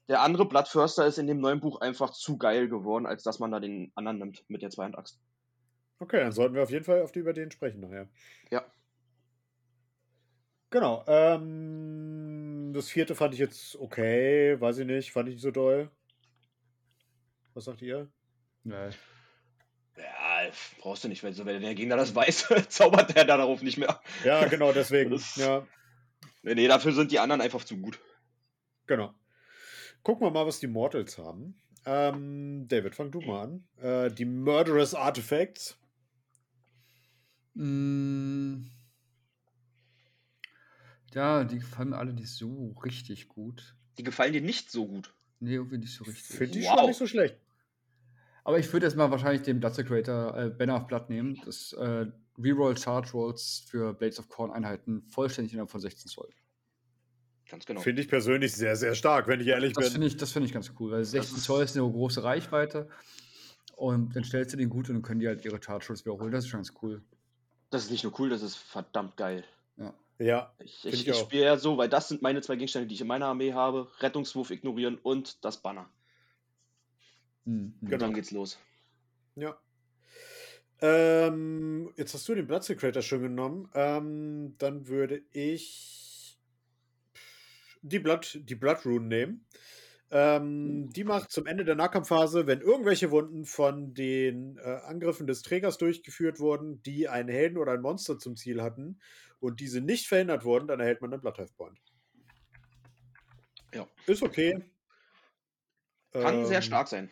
der andere Bloodförster ist in dem neuen Buch einfach zu geil geworden, als dass man da den anderen nimmt mit der Zweihandaxt. Okay, dann sollten wir auf jeden Fall auf die, über den sprechen nachher. Ja. Genau. Ähm, das vierte fand ich jetzt okay, weiß ich nicht, fand ich nicht so doll. Was sagt ihr? Nee. Ja, brauchst du nicht, weil so, wenn der Gegner das weiß, zaubert er da darauf nicht mehr. Ja, genau, deswegen. Das- ja, Nee, nee, dafür sind die anderen einfach zu gut. genau. Gucken wir mal, was die Mortals haben. Ähm, David, fang du mal an. Äh, die Murderous Artifacts. Mm. Ja, die gefallen mir alle nicht so richtig gut. Die gefallen dir nicht so gut. Nee, irgendwie nicht so richtig. Finde ich Wow. schon nicht so schlecht. Aber ich würde jetzt mal wahrscheinlich den Blood Creator äh, Banner of Blood nehmen. Das äh, Reroll Charge Rolls für Blades of Corn Einheiten vollständig innerhalb von 16 Zoll. Ganz genau. Finde ich persönlich sehr, sehr stark, wenn ich ehrlich Das bin. finde ich, das finde ich ganz cool, weil 16 Zoll ist eine große Reichweite. Und dann stellst du den gut und dann können die halt ihre Charge Rolls wiederholen. Das ist schon ganz cool. Das ist nicht nur cool, das ist verdammt geil. Ja, Ich, Find ich, ich ich spiele ja so, weil das sind meine zwei Gegenstände, die ich in meiner Armee habe. Rettungswurf ignorieren und das Banner. Hm, hm. Und Genau. dann geht's los. Ja. Ähm, jetzt hast du den Blood Secretor schon genommen. Ähm, dann würde ich die Blood, die Blood Rune nehmen. Ähm, die macht zum Ende der Nahkampfphase, wenn irgendwelche Wunden von den äh, Angriffen des Trägers durchgeführt wurden, die einen Helden oder ein Monster zum Ziel hatten und diese nicht verhindert wurden, dann erhält man einen Blood Point. Ja. Ist okay. Kann sehr Ähm, stark sein.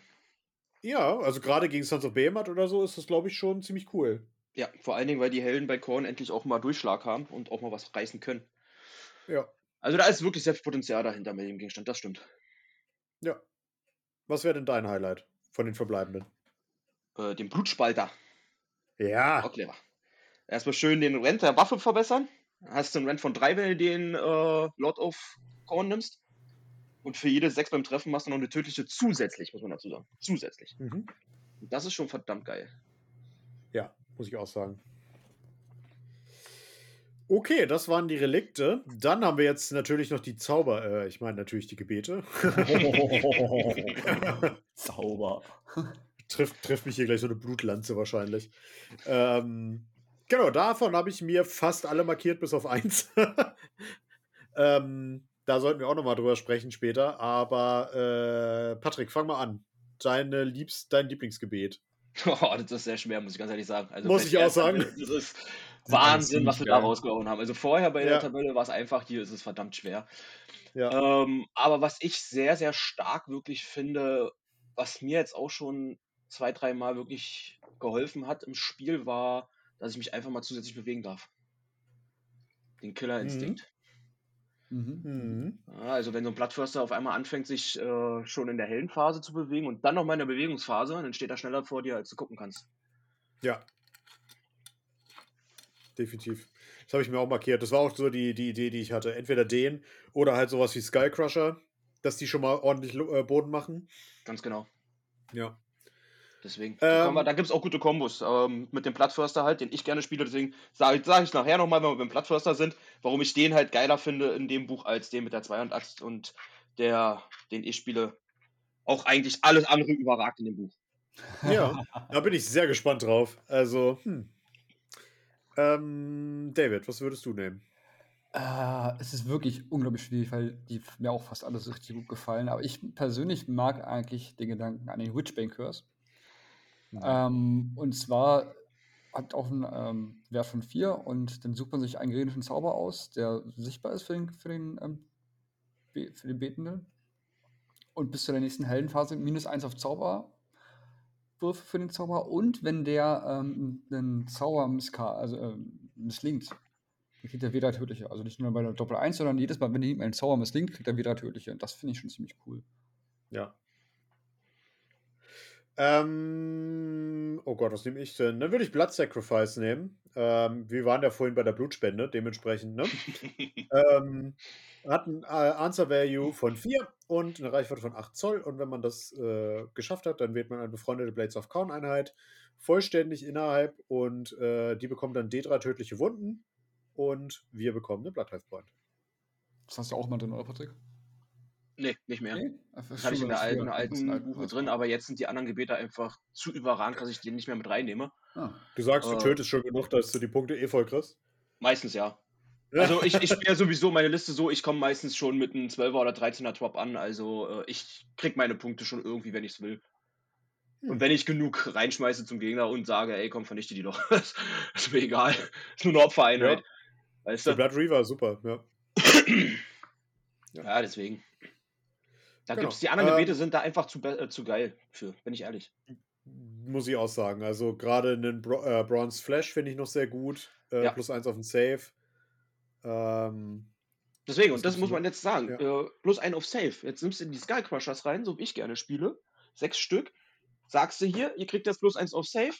Ja, also gerade gegen Sons of Behemoth oder so ist das, glaube ich, schon ziemlich cool. Ja, vor allen Dingen, weil die Helden bei Korn endlich auch mal Durchschlag haben und auch mal was reißen können. Ja. Also da ist wirklich selbst Potenzial dahinter mit dem Gegenstand, das stimmt. Ja. Was wäre denn dein Highlight von den Verbleibenden? Äh, den Blutspalter. Ja. Auch clever. Erstmal schön den Rent der Waffe verbessern. Hast du einen Rent von 3, wenn du den äh, Lord of Korn nimmst. Und für jede 6 beim Treffen machst du noch eine tödliche zusätzlich, muss man dazu sagen. Zusätzlich. Mhm. Und das ist schon verdammt geil. Ja, muss ich auch sagen. Okay, das waren die Relikte. Dann haben wir jetzt natürlich noch die Zauber, äh, ich meine natürlich die Gebete. Sauber. trifft, trifft mich hier gleich so eine Blutlanze wahrscheinlich. Ähm, genau, davon habe ich mir fast alle markiert, bis auf eins. ähm, da sollten wir auch nochmal drüber sprechen später. Aber äh, Patrick, fang mal an. Deine Liebst, dein Lieblingsgebet. Oh, das ist sehr schwer, muss ich ganz ehrlich sagen. Also Muss ich auch sagen. Das ist Wahnsinn, was wir da rausgehauen haben. Also vorher bei Ja. der Tabelle war es einfach, hier ist es verdammt schwer. Ja. Ähm, aber was ich sehr, sehr stark wirklich finde, was mir jetzt auch schon zwei, dreimal wirklich geholfen hat im Spiel, war, dass ich mich einfach mal zusätzlich bewegen darf. Den Killerinstinkt. Mhm. Mhm. Ja, also wenn so ein Blattförster auf einmal anfängt, sich äh, schon in der hellen Phase zu bewegen und dann noch mal in der Bewegungsphase, dann steht er schneller vor dir, als du gucken kannst. Ja. Definitiv. Das habe ich mir auch markiert. Das war auch so die, die Idee, die ich hatte. Entweder den oder halt sowas wie Skycrusher, dass die schon mal ordentlich äh, Boden machen. Ganz genau. Ja. Deswegen. da Ähm, da gibt es auch gute Kombos ähm, mit dem Plattförster halt, den ich gerne spiele. Deswegen sage ich, sag ich nachher nochmal, wenn wir beim Plattförster sind, warum ich den halt geiler finde in dem Buch als den mit der Zweihand-Axt und der, den ich spiele. Auch eigentlich alles andere überragt in dem Buch. Ja, da bin ich sehr gespannt drauf. Also, hm. Ähm, David, was würdest du nehmen? Äh, es ist wirklich unglaublich schwierig, weil die mir auch fast alles richtig gut gefallen. Aber ich persönlich mag eigentlich den Gedanken an den Witchbane Curse. Ähm, und zwar hat auch einen ähm, Wert von 4 und dann sucht man sich einen geredeten Zauber aus, der sichtbar ist für den, für den, ähm, für den Betenden. Und bis zu der nächsten Heldenphase minus 1 auf Zauberwürfe für den Zauber. Und wenn der ähm, einen Zauber misska also, ähm, misslingt, dann kriegt er wieder tödliche. Also nicht nur bei der Doppel 1, sondern jedes Mal, wenn ihm ein Zauber misslingt, kriegt er wieder tödliche. Und das finde ich schon ziemlich cool. Ja. Ähm, oh Gott, was nehme ich denn? Dann würde ich Blood Sacrifice nehmen. Ähm, wir waren ja vorhin bei der Blutspende, dementsprechend, ne? ähm, hat ein äh, Answer Value von 4 und eine Reichweite von 8 Zoll. Und wenn man das äh, geschafft hat, dann wählt man eine befreundete Blades of Corn Einheit vollständig innerhalb und äh, die bekommt dann D3 tödliche Wunden und wir bekommen eine Blood Hive Point. Das hast du auch mal drin, oder Patrick? Nee, nicht mehr. Nee? Das hatte ich in der alten, alten Buch mit drin, aber jetzt sind die anderen Gebete einfach zu überragend, dass ich die nicht mehr mit reinnehme. Ah. Du sagst, du Äh. tötest schon genug, dass du die Punkte eh voll kriegst. Meistens ja. Also ich, ich spiele sowieso meine Liste so, ich komme meistens schon mit einem 12er oder 13er Drop an, also äh, ich krieg meine Punkte schon irgendwie, wenn ich es will. Hm. Und wenn ich genug reinschmeiße zum Gegner und sage, ey komm, vernichte die doch, ist mir egal. Ist nur eine Opfereinheit. Weißt Der du? Blood Reaver, super, ja. Ja, deswegen. Da Genau. gibt's, die anderen Ähm, Gebete sind da einfach zu, äh, zu geil für, bin ich ehrlich. Muss ich auch sagen. Also gerade einen Bro äh, Bronze Flash finde ich noch sehr gut. Äh, Ja. Plus eins auf den Save. Ähm, Deswegen, und das muss man jetzt sagen. Äh, plus ein auf Safe. Jetzt nimmst du die Skullcrushers rein, so wie ich gerne spiele. Sechs Stück. Sagst du hier, ihr kriegt jetzt plus eins auf Safe.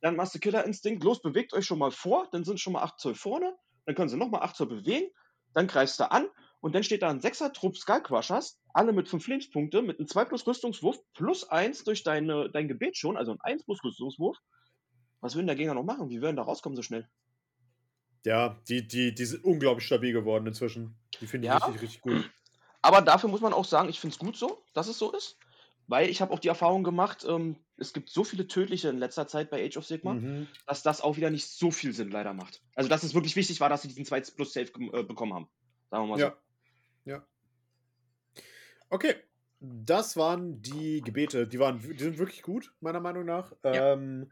Dann machst du Killer Instinct. Los, bewegt euch schon mal vor. Dann sind schon mal 8 Zoll vorne. Dann können sie nochmal 8 Zoll bewegen. Dann greifst du an. Und dann steht da ein 6er Trupp Skullcrushers. Alle mit 5 Lebenspunkte. Mit einem 2 plus Rüstungswurf. Plus 1 durch deine, dein Gebet schon. Also ein 1 plus Rüstungswurf. Was will denn der Gegner noch machen? Wie werden da rauskommen so schnell? ja, die, die, die sind unglaublich stabil geworden inzwischen. Die finde ich Ja. richtig, richtig gut. Aber dafür muss man auch sagen, ich finde es gut so, dass es so ist. Weil ich habe auch die Erfahrung gemacht, ähm, es gibt so viele tödliche in letzter Zeit bei Age of Sigma, Mhm. dass das auch wieder nicht so viel Sinn leider macht. Also, dass es wirklich wichtig war, dass sie diesen 2 plus Safe äh, bekommen haben. Sagen wir mal so. Ja. Ja. Okay. Das waren die Gebete. Die, waren, die sind wirklich gut, meiner Meinung nach. Ja. Ähm,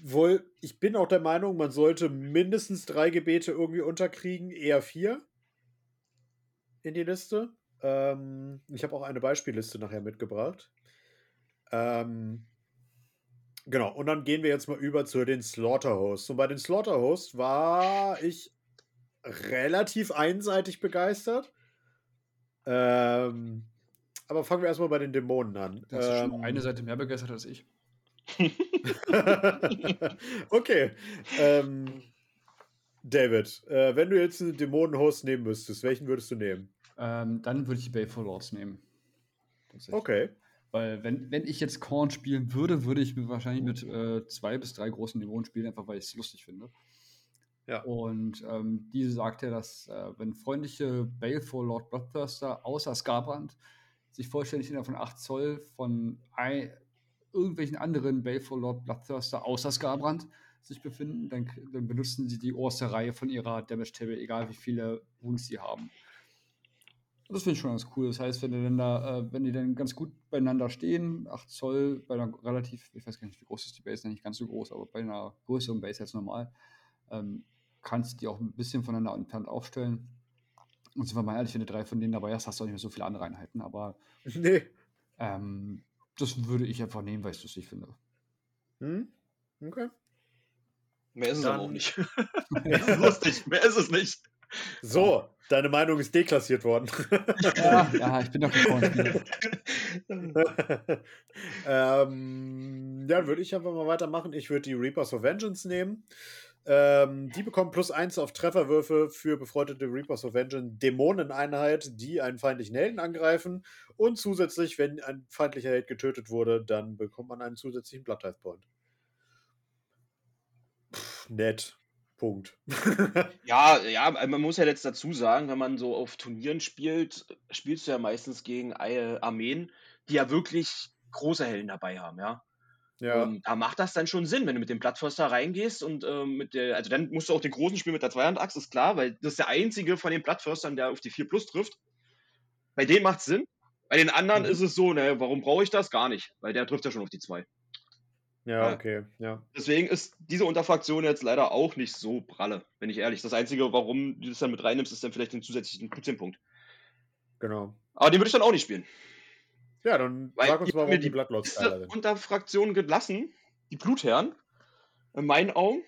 wohl, ich bin auch der Meinung, man sollte mindestens drei Gebete irgendwie unterkriegen, eher vier in die Liste. Ähm, ich habe auch eine Beispielliste nachher mitgebracht. Ähm, genau, und dann gehen wir jetzt mal über zu den Slaughterhosts. Und bei den Slaughterhosts war ich relativ einseitig begeistert. Ähm, aber fangen wir erstmal bei den Dämonen an. Das ist schon Ähm, eine Seite mehr begeistert als ich. okay. Ähm, David, äh, wenn du jetzt einen Dämonenhost nehmen müsstest, welchen würdest du nehmen? Ähm, dann würde ich die Baleful Lords nehmen. Okay. Weil, wenn, wenn ich jetzt Korn spielen würde, würde ich mir wahrscheinlich mit äh, zwei bis drei großen Dämonen spielen, einfach weil ich es lustig finde. Ja. Und ähm, diese sagt ja, dass äh, wenn freundliche Baleful Lord Bloodthirster außer Scarbrand sich vollständig innerhalb von 8 Zoll von ein, irgendwelchen anderen Baleful Lord Bloodthirster außer Scarbrand sich befinden, dann, dann benutzen sie die oberste Reihe von ihrer Damage Table, egal wie viele Wounds sie haben. Das finde ich schon ganz cool. Das heißt, wenn die dann da, äh, wenn die dann ganz gut beieinander stehen, 8 Zoll bei einer relativ, ich weiß gar nicht, wie groß ist die Base, nicht ganz so groß, aber bei einer größeren Base als normal, ähm, kannst du die auch ein bisschen voneinander entfernt aufstellen. Und sind wir mal ehrlich, wenn du drei von denen dabei hast, hast du auch nicht mehr so viele andere Einheiten. Aber Nee. ähm, das würde ich einfach nehmen, weil ich es lustig finde. Hm? Okay. Mehr ist es aber auch Dann- nicht. Mehr ist es lustig, mehr ist es nicht. So, deine Meinung ist deklassiert worden. Ja, ja ich bin doch gekommen. ähm, ja, würde ich einfach mal weitermachen. Ich würde die Reapers of Vengeance nehmen. Ähm, die bekommen plus 1 auf Trefferwürfe für befreundete Reapers of Vengeance Dämoneneinheit, die einen feindlichen Helden angreifen. Und zusätzlich, wenn ein feindlicher Held getötet wurde, dann bekommt man einen zusätzlichen Blood Type Point. Pff, nett. Punkt. Ja, ja, man muss ja jetzt dazu sagen, wenn man so auf Turnieren spielt, spielst du ja meistens gegen Armeen, die ja wirklich große Helden dabei haben, ja. Ja. Ähm, da macht das dann schon Sinn, wenn du mit dem Bloodthirster reingehst und ähm, mit der, also dann musst du auch den großen spielen mit der Zweihand-Axt, ist klar, weil das ist der einzige von den Bloodthirstern, der auf die 4 Plus trifft. Bei dem macht es Sinn. Bei den anderen Mhm. ist es so, ne, warum brauche ich das? Gar nicht, weil der trifft ja schon auf die 2. ja, ja. okay. Ja. Deswegen ist diese Unterfraktion jetzt leider auch nicht so pralle, wenn ich ehrlich. Das Einzige, warum du das dann mit reinnimmst, ist dann vielleicht den zusätzlichen Q10-Punkt. Genau. Aber den würde ich dann auch nicht spielen. Ja, dann Weil sag uns mal, warum die die Bloodlords Diese geiler sind. Unterfraktion gelassen, die Blutherren, in meinen Augen.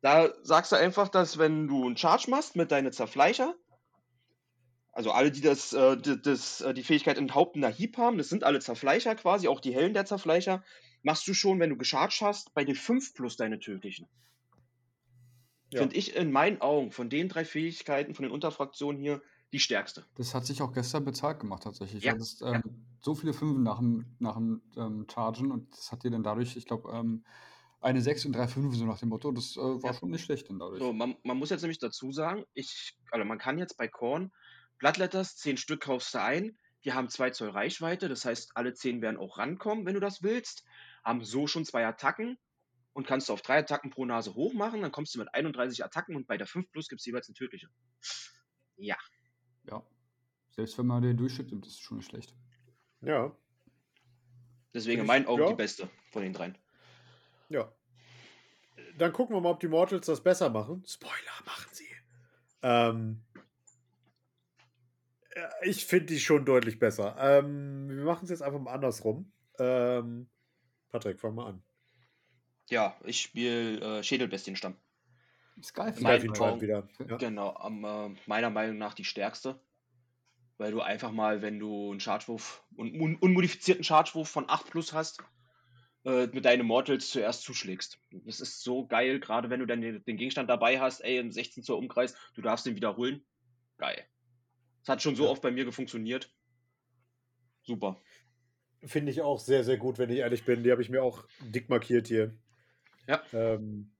Da sagst du einfach, dass wenn du einen Charge machst mit deinen Zerfleischer, also alle, die das, äh, die, das, äh, die Fähigkeit enthauptender Hieb haben, das sind alle Zerfleischer quasi, auch die Hellen der Zerfleischer, machst du schon, wenn du gecharged hast, bei den 5 plus deine tödlichen. Ja. Finde ich in meinen Augen von den drei Fähigkeiten, von den Unterfraktionen hier, die stärkste. Das hat sich auch gestern bezahlt gemacht, tatsächlich. Ja, hattest ähm, so viele Fünfen nach dem, nach dem ähm, Chargen und das hat dir dann dadurch, ich glaube, ähm, eine 6 und drei Fünfe, so nach dem Motto. Das äh, war Ja. schon nicht schlecht dann dadurch. So, man, man muss jetzt nämlich dazu sagen, ich, also man kann jetzt bei Korn Bloodletters, 10 Stück kaufst du ein, die haben 2 Zoll Reichweite, das heißt, alle 10 werden auch rankommen, wenn du das willst, haben so schon zwei Attacken und kannst du auf drei Attacken pro Nase hoch machen, dann kommst du mit 31 Attacken und bei der 5 Plus gibt es jeweils eine tödliche. Ja, Ja. Selbst wenn man den Durchschnitt nimmt, ist es schon nicht schlecht. Ja, deswegen in Ich- meinen Augen ja. die beste von den dreien. ja. Dann gucken wir mal, ob die Mortals das besser machen. Spoiler machen sie. Ähm, ja, ich finde die schon deutlich besser. Ähm, wir machen es jetzt einfach mal andersrum. Ähm, Patrick, fang mal an. Ja, ich spiele äh, Schädelbestienstamm. Skyfall. Halt wieder. Ja. Genau, am, äh, meiner Meinung nach die stärkste. Weil du einfach mal, wenn du einen Chargewurf, einen un unmodifizierten Chargewurf von 8 plus hast, äh, mit deinen Mortals zuerst zuschlägst. Das ist so geil, gerade wenn du dann den, den Gegenstand dabei hast, ey, im 16 Zoll Umkreis, du darfst den wiederholen. Geil. Das hat schon so Ja. oft bei mir funktioniert. Super. Finde ich auch sehr, sehr gut, wenn ich ehrlich bin. Die habe ich mir auch dick markiert hier. Ja. Ähm,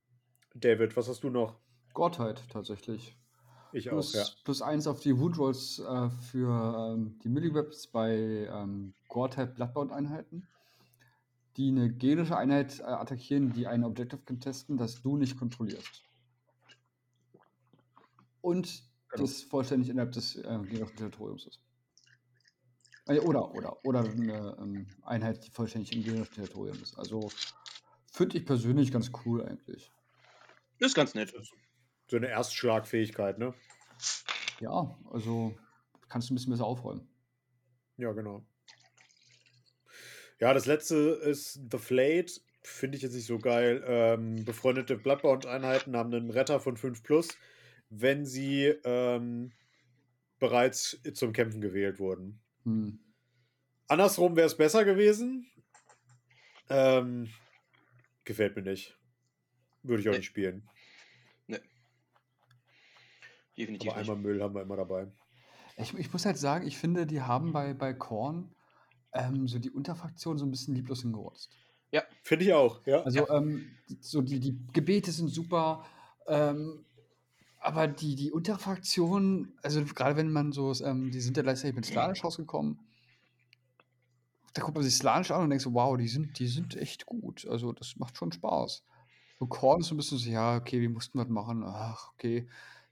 David, was hast du noch? Gottheit tatsächlich. Ich auch, Plus, ja. plus eins auf die Wound Rolls äh, für ähm, die Milliwebs bei ähm, Gore-Type Bloodbound-Einheiten, die eine genische Einheit äh, attackieren, die ein Objective contesten, das du nicht kontrollierst. Und Genau. das vollständig innerhalb des äh, gegnerischen Territoriums ist. Äh, oder, oder, oder eine ähm, Einheit, die vollständig im gegnerischen Territorium ist. Also finde ich persönlich ganz cool eigentlich. Ist ganz nett. So eine Erstschlagfähigkeit, ne? Ja, also kannst du ein bisschen besser aufräumen. Ja, genau. Ja, das letzte ist The Flayed. Finde ich jetzt nicht so geil. Ähm, befreundete Bloodbound-Einheiten haben einen Retter von 5 plus, wenn sie ähm, bereits zum Kämpfen gewählt wurden. Hm. Andersrum wäre es besser gewesen. Ähm, gefällt mir nicht. Würde ich auch nicht spielen. Definitiv Aber nicht. einmal Müll haben wir immer dabei. Ich, ich muss halt sagen, ich finde, die haben bei, bei Korn ähm, so die Unterfraktion so ein bisschen lieblos hingerotzt. Finde ich auch, ja. Also ähm, so die, die Gebete sind super, ähm, aber die, die Unterfraktion, also gerade wenn man so, ähm, die sind ja gleichzeitig mit Slanisch rausgekommen, da guckt man sich Slanisch an und denkt so, wow, die sind, die sind echt gut. Also das macht schon Spaß. So Korn ist so ein bisschen so, ja, okay, wie mussten wir das machen? Ach, okay.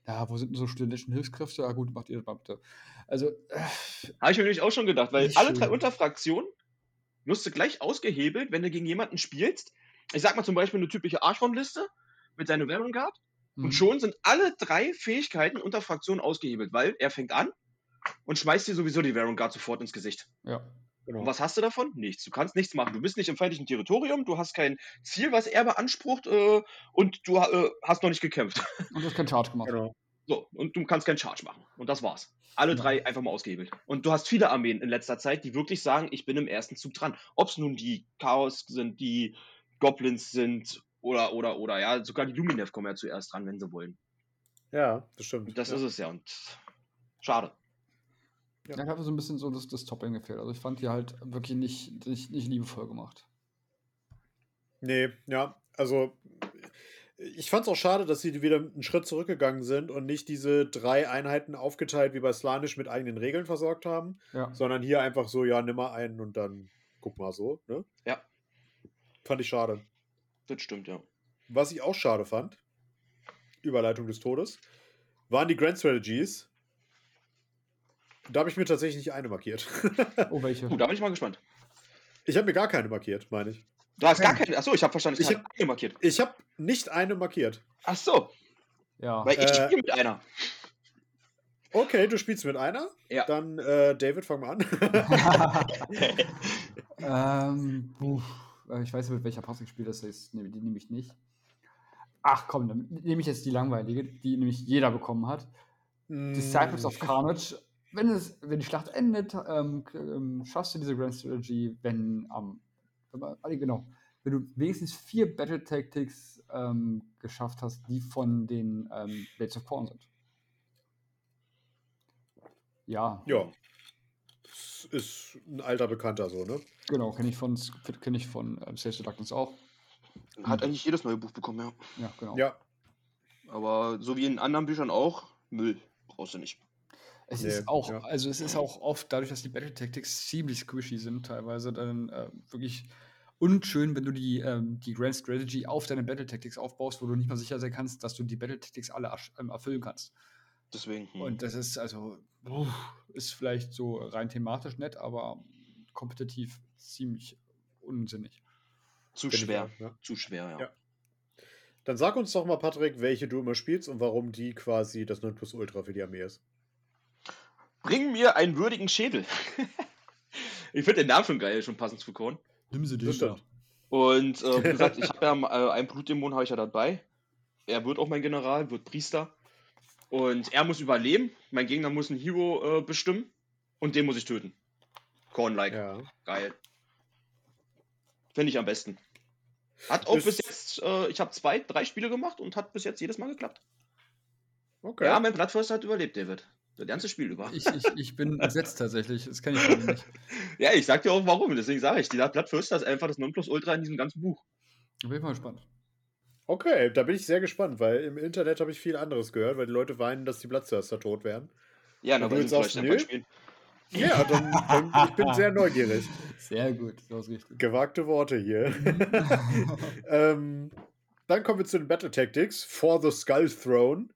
Ja, wo sind denn so studentischen Hilfskräfte? Ah, gut, macht ihr das mal bitte. Also, äh, Habe ich mir nämlich auch schon gedacht, weil alle schön. drei Unterfraktionen wirst du gleich ausgehebelt, wenn du gegen jemanden spielst. Ich sag mal zum Beispiel eine typische Archon-Liste mit seiner Vanguard. hm. Und schon sind alle drei Fähigkeiten unter Fraktion ausgehebelt, weil er fängt an und schmeißt dir sowieso die Vanguard sofort ins Gesicht. Ja. Und Genau. was hast du davon? Nichts. Du kannst nichts machen. Du bist nicht im feindlichen Territorium, du hast kein Ziel, was er beansprucht äh, und du äh, hast noch nicht gekämpft. Und du hast keinen Charge gemacht. Genau. So, und du kannst keinen Charge machen. Und das war's. Alle Ja. drei einfach mal ausgehebelt. Und du hast viele Armeen in letzter Zeit, die wirklich sagen, ich bin im ersten Zug dran. Ob es nun die Chaos sind, die Goblins sind oder, oder, oder, ja, sogar die Luminev kommen ja zuerst dran, wenn sie wollen. Ja, das stimmt. Und das ja. ist es ja. Und schade. Ja, ich habe so ein bisschen so das, das Topping gefehlt. Also ich fand die halt wirklich nicht, nicht, nicht liebevoll gemacht. Nee, ja, also ich fand es auch schade, dass sie wieder einen Schritt zurückgegangen sind und nicht diese drei Einheiten aufgeteilt wie bei Slanisch mit eigenen Regeln versorgt haben, Ja. sondern hier einfach so, ja, nimm mal einen und dann guck mal so, ne? Ja. Fand ich schade. Das stimmt, ja. Was ich auch schade fand, Überleitung des Todes, waren die Grand Strategies. Da habe ich mir tatsächlich nicht eine markiert. Oh, welche? Gut, da bin ich mal gespannt. ich habe mir gar keine markiert, meine ich. Du hast gar keine. Achso, ich habe verstanden, ich Ich habe eine markiert. Ich habe nicht eine markiert. Ach so, Ja. weil ich Äh, spiele mit einer. Okay, du spielst mit einer. Ja. Dann, äh, David, fang mal an. ähm, uff, äh, ich weiß nicht, mit welcher Pass ich spiele, das heißt, nee, die nehme ich nicht. Ach komm, dann nehme ich jetzt die langweilige, die nämlich jeder bekommen hat. Disciples Mm. of Carnage. Wenn, es, wenn die Schlacht endet, ähm, ähm, schaffst du diese Grand Strategy, wenn am. wenn man- ah, genau. Wenn du wenigstens vier Battle Tactics ähm, geschafft hast, die von den ähm, Blades of Corn sind. Ja, Ja. Das ist ein alter Bekannter so, ne? genau, kenne ich von, kenn ich von ähm, Sales of Darkness auch. Hat eigentlich jedes neue Buch bekommen, ja. Ja, genau. Ja. Aber so wie in anderen Büchern auch, Müll. Brauchst du nicht. Es Nee, ist auch, ja. also es ist auch oft, dadurch, dass die Battle Tactics ziemlich squishy sind, teilweise dann äh, wirklich unschön, wenn du die, ähm, die Grand Strategy auf deine Battle Tactics aufbaust, wo du nicht mal sicher sein kannst, dass du die Battle Tactics alle ähm, erfüllen kannst. Deswegen. hm. Und das ist also, ist vielleicht so rein thematisch nett, aber kompetitiv ziemlich unsinnig. zu Bin schwer. ja. Zu schwer, ja. Ja. Dann sag uns doch mal, Patrick, welche du immer spielst und warum die quasi das Nonplusultra für die Armee ist. Bring mir einen würdigen Schädel. ich finde den Namen schon geil, schon passend zu Korn. Nimm sie Das stimmt. Und äh, wie gesagt, ich habe ja äh, einen Blutdämon habe ich ja dabei. Er wird auch mein General, wird Priester. Und er muss überleben. Mein Gegner muss einen Hero äh, bestimmen. Und den muss ich töten. Korn-like. Ja. Geil. Finde ich am besten. Hat auch Ist- bis jetzt, äh, ich habe zwei, drei Spiele gemacht und hat bis jetzt jedes Mal geklappt. Okay. Ja, mein Blattförster hat überlebt, David. Das ganze Spiel über. Ich, ich, ich bin entsetzt tatsächlich, das kenne ich nicht. Ja, ich sag dir auch warum. Deswegen sage ich, dieser Blattförster ist einfach das Nonplusultra in diesem ganzen Buch. Da bin ich mal gespannt. Okay, da bin ich sehr gespannt, weil im Internet habe ich viel anderes gehört, weil die Leute weinen, dass die Blattthirster tot wären. Ja, dann du sagst, vielleicht nö? einfach spielen. Ja, dann, dann ich bin sehr neugierig. Sehr gut, das ist richtig. Gewagte Worte hier. ähm, dann kommen wir zu den Battle Tactics. For the Skull Throne.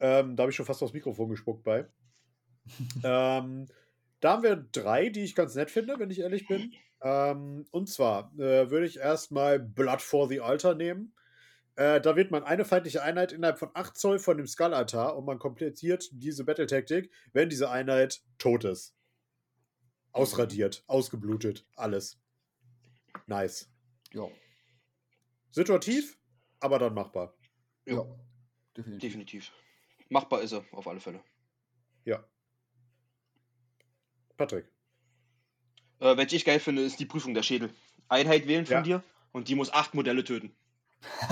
Ähm, da habe ich schon fast aufs Mikrofon gespuckt bei. ähm, da haben wir drei, die ich ganz nett finde, wenn ich ehrlich bin. Ähm, und zwar äh, würde ich erstmal Blood for the Altar nehmen. Äh, da wird man eine feindliche Einheit innerhalb von 8 Zoll von dem Skull-Altar und man komplettiert diese Battle-Taktik, wenn diese Einheit tot ist. Ausradiert, ausgeblutet, alles. Nice. Ja, Situativ, aber dann machbar. ja, definitiv. Definitiv. Machbar ist er, auf alle Fälle. Ja. Patrick. Äh, welche ich geil finde, ist die Prüfung der Schädel. Einheit wählen von Ja. dir und die muss acht Modelle töten.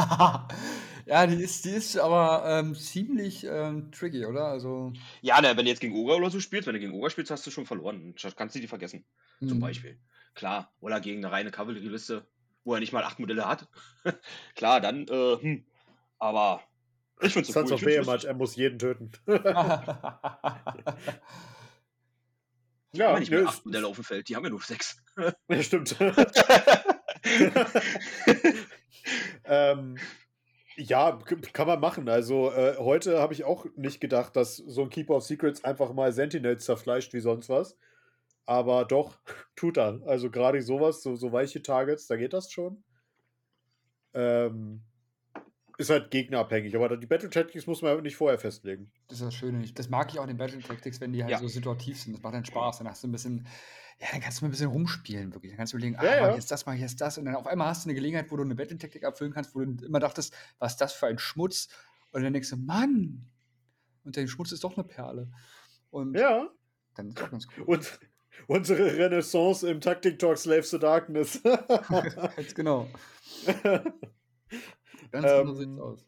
ja, die ist, die ist aber ähm, ziemlich ähm, tricky, oder? Also, Ja, na, wenn du jetzt gegen Ogre oder so spielst, wenn du gegen Ogre spielst, hast du schon verloren. Kannst du die vergessen, zum hm. Beispiel. Klar. Oder gegen eine reine Kavallerieliste, wo er nicht mal acht Modelle hat. Klar, dann, äh, hm. Aber ich finde es cool. of lustig. er muss jeden töten. Ja nicht mehr acht auf dem Feld, die haben ja nur sechs. Ja, stimmt. ähm, ja, kann man machen. Also äh, heute habe ich auch nicht gedacht, dass so ein Keeper of Secrets einfach mal Sentinels zerfleischt wie sonst was. Aber doch, tut er. Also gerade sowas, so, so weiche Targets, da geht das schon. Ähm, ist halt gegnerabhängig, aber die Battle Tactics muss man nicht vorher festlegen. Das ist das Schöne. Das mag ich auch in den Battle Tactics, wenn die halt Ja. so situativ sind. Das macht dann Spaß. Dann hast du ein bisschen, Ja, dann kannst du mal ein bisschen rumspielen, wirklich. Dann kannst du überlegen, Ja, ah, ja. jetzt das, ich jetzt das. Und dann auf einmal hast du eine Gelegenheit, wo du eine Battle-Taktik erfüllen kannst, wo du immer dachtest, was ist das für ein Schmutz? Und dann denkst du, Mann! Und der Schmutz ist doch eine Perle. Und Ja. dann ist auch ganz cool. Und unsere Renaissance im Tactic Talk Slaves to Darkness. Ganz genau. Ganz genau Ähm, sieht's aus.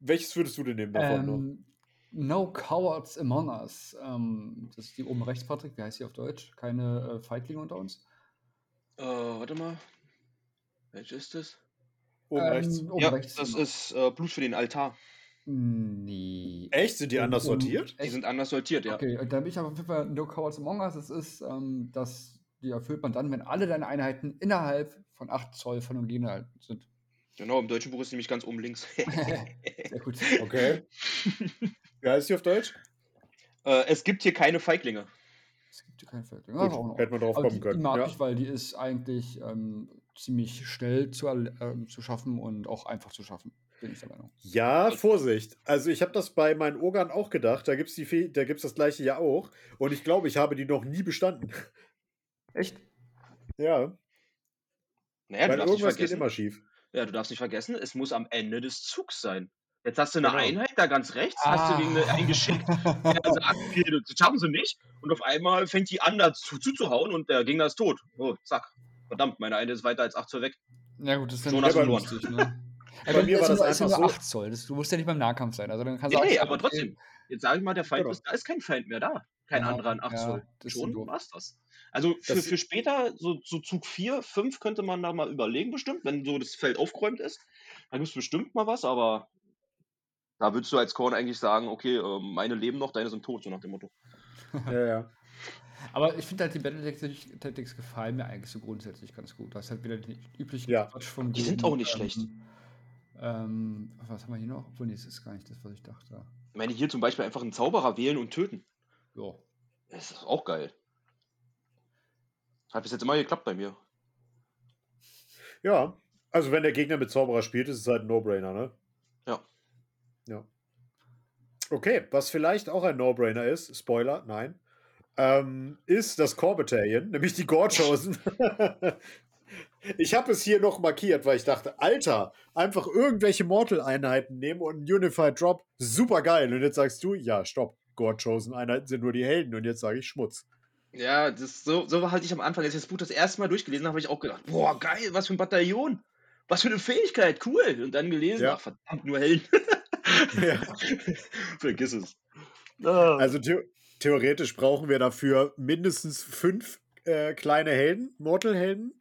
Welches würdest du denn nehmen davon? Ähm, no Cowards Among Us. Ähm, das ist die oben rechts, Patrick. Wie heißt die auf Deutsch? Keine äh, Feiglinge unter uns? Äh, warte mal. Welches ist das? Oben Ähm, rechts. Oben ja, rechts. das ist äh, Blut für den Altar. Nee. Echt? Sind die anders sortiert? Die Echt? sind anders sortiert, ja. Okay, und dann bin ich aber auf jeden Fall No Cowards Among Us. Das ist, ähm, das, die erfüllt man dann, wenn alle deine Einheiten innerhalb von 8 Zoll von dem Gegner sind. Genau, im deutschen Buch ist nämlich ganz oben links. Sehr gut. Okay. Wie heißt die auf Deutsch? äh, es gibt hier keine Feiglinge. Es gibt hier keine Feldlinge. Gut, auch noch. hätte man drauf Aber kommen die, die können. mag Ja. ich, weil die ist eigentlich ähm, ziemlich schnell zu, ähm, zu schaffen und auch einfach zu schaffen, bin ich der Meinung. Ja, Vorsicht. Also ich habe das bei meinen Ogern auch gedacht. Da gibt es da gibt's das gleiche ja auch. Und ich glaube, ich habe die noch nie bestanden. Echt? Ja, Naja, du weil irgendwas geht immer schief. Ja, du darfst nicht vergessen, es muss am Ende des Zugs sein. Jetzt hast du eine Genau. Einheit da ganz rechts, hast du gegen eine, einen geschickt, der sagt, okay, das schaffen sie nicht. Und auf einmal fängt die an, da zu, zuzuhauen und der Gegner ist tot. Oh, zack. Verdammt, meine Einheit ist weiter als 8 Zoll weg. Ja, gut, das ist dann verloren. lustig, ne? Bei mir war das ja einfach nur so- 8 Zoll. Das, du musst ja nicht beim Nahkampf sein. Also dann kannst Nee, du auch nee, sagen, aber trotzdem. Jetzt sage ich mal, der Feind Genau. ist, da ist kein Feind mehr da. Kein Ja, anderer an 8 ja, Zoll. das ist Schon war's das. Also für, Das- für später, so, so Zug 4, 5 könnte man da mal überlegen, bestimmt, wenn so das Feld aufgeräumt ist. Da gibt es bestimmt mal was, aber da würdest du als Korn eigentlich sagen, okay, äh, meine leben noch, deine sind tot, so nach dem Motto. Ja, ja. Aber ich finde halt, die Battle Tactics gefallen mir eigentlich so grundsätzlich ganz gut. Das ist halt wieder die üblichen Ja. Quatsch von Die sind auch nicht schlecht. Ähm, was haben wir hier noch? Obwohl, nee, das ist gar nicht das, was ich dachte. Ich meine, hier zum Beispiel einfach einen Zauberer wählen und töten. Ja. Das ist auch geil. Hat bis jetzt immer geklappt bei mir. Ja, also wenn der Gegner mit Zauberer spielt, ist es halt ein No-Brainer, ne? Ja. Ja. Okay, was vielleicht auch ein No-Brainer ist, Spoiler, nein, ähm, ist das Core Battalion, nämlich die Gore-Chosen. ich habe es hier noch markiert, weil ich dachte, Alter, einfach irgendwelche Mortal-Einheiten nehmen und einen Unified Drop, super geil. Und jetzt sagst du, ja, stopp, Gore-Chosen-Einheiten sind nur die Helden und jetzt sage ich Schmutz. Ja, das, so, so war halt ich am Anfang, als ich das Buch das erste Mal durchgelesen habe, habe ich auch gedacht, boah, geil, was für ein Bataillon. Was für eine Fähigkeit, cool. Und dann gelesen, Ja. ach, verdammt, nur Helden. Ja. Vergiss es. Ah. Also the theoretisch brauchen wir dafür mindestens fünf äh, kleine Helden, Mortal-Helden.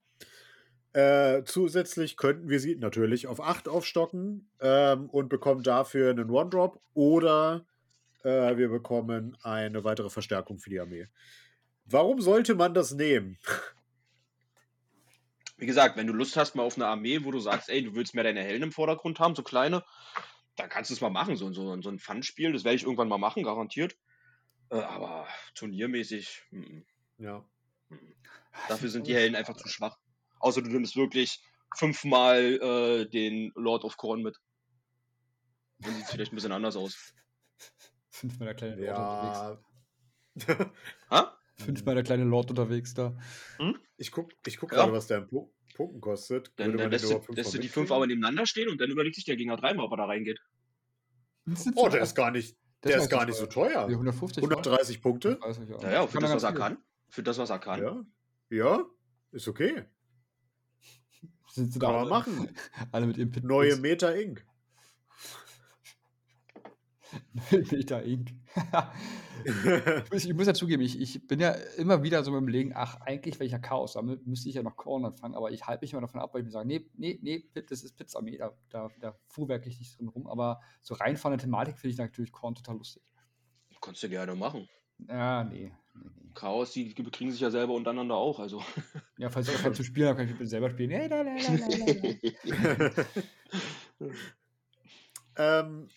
Äh, zusätzlich könnten wir sie natürlich auf acht aufstocken ähm, und bekommen dafür einen One-Drop oder äh, wir bekommen eine weitere Verstärkung für die Armee. Warum sollte man das nehmen? Wie gesagt, wenn du Lust hast mal auf eine Armee, wo du sagst, ey, du willst mehr deine Helden im Vordergrund haben, so kleine, dann kannst du es mal machen. So, so, so ein Fun-Spiel, das werde ich irgendwann mal machen, garantiert. Äh, aber turniermäßig, mm, Ja. dafür sind die Helden einfach zu schwach. Außer du nimmst wirklich fünfmal äh, den Lord of Korn mit. Dann sieht es vielleicht ein bisschen anders aus. Fünfmal der kleine Lord unterwegs. Ja. Ha? Fünfmal der kleine Lord unterwegs da. ich gucke ich guck Ja. gerade, was der in Pu- Punkten kostet. Dann, dann lässt, du, lässt du die fünf aber nebeneinander stehen und dann überlegt sich der Gegner dreimal, ob er da reingeht. Oh, der ist gar nicht, der ist gar nicht so teuer. Die 150 130 Punkte? 130, ja. Naja, für das, was er kann. Für das, was er kann. Ja. Ja, ist okay. Sind sie Kann da man alle, machen. alle mit Neue Meta Inc. Meter Ink. ich, muss, ja zugeben, ich, ich bin ja immer wieder so mit dem Legen, ach, eigentlich, wenn ich ja Chaos sammle, müsste ich ja noch Korn anfangen, aber ich halte mich immer davon ab, weil ich mir sage, nee, nee, nee, das ist Pizzarmee, da, da, da fuhrwerk ich nicht drin rum, aber so rein von der Thematik finde ich natürlich Korn total lustig. Kannst du gerne machen. Ja, nee. nee, nee. Chaos, die bekriegen sich ja selber untereinander auch. Also. Ja, falls ich keinen zu spielen habe, kann ich selber spielen. Ähm,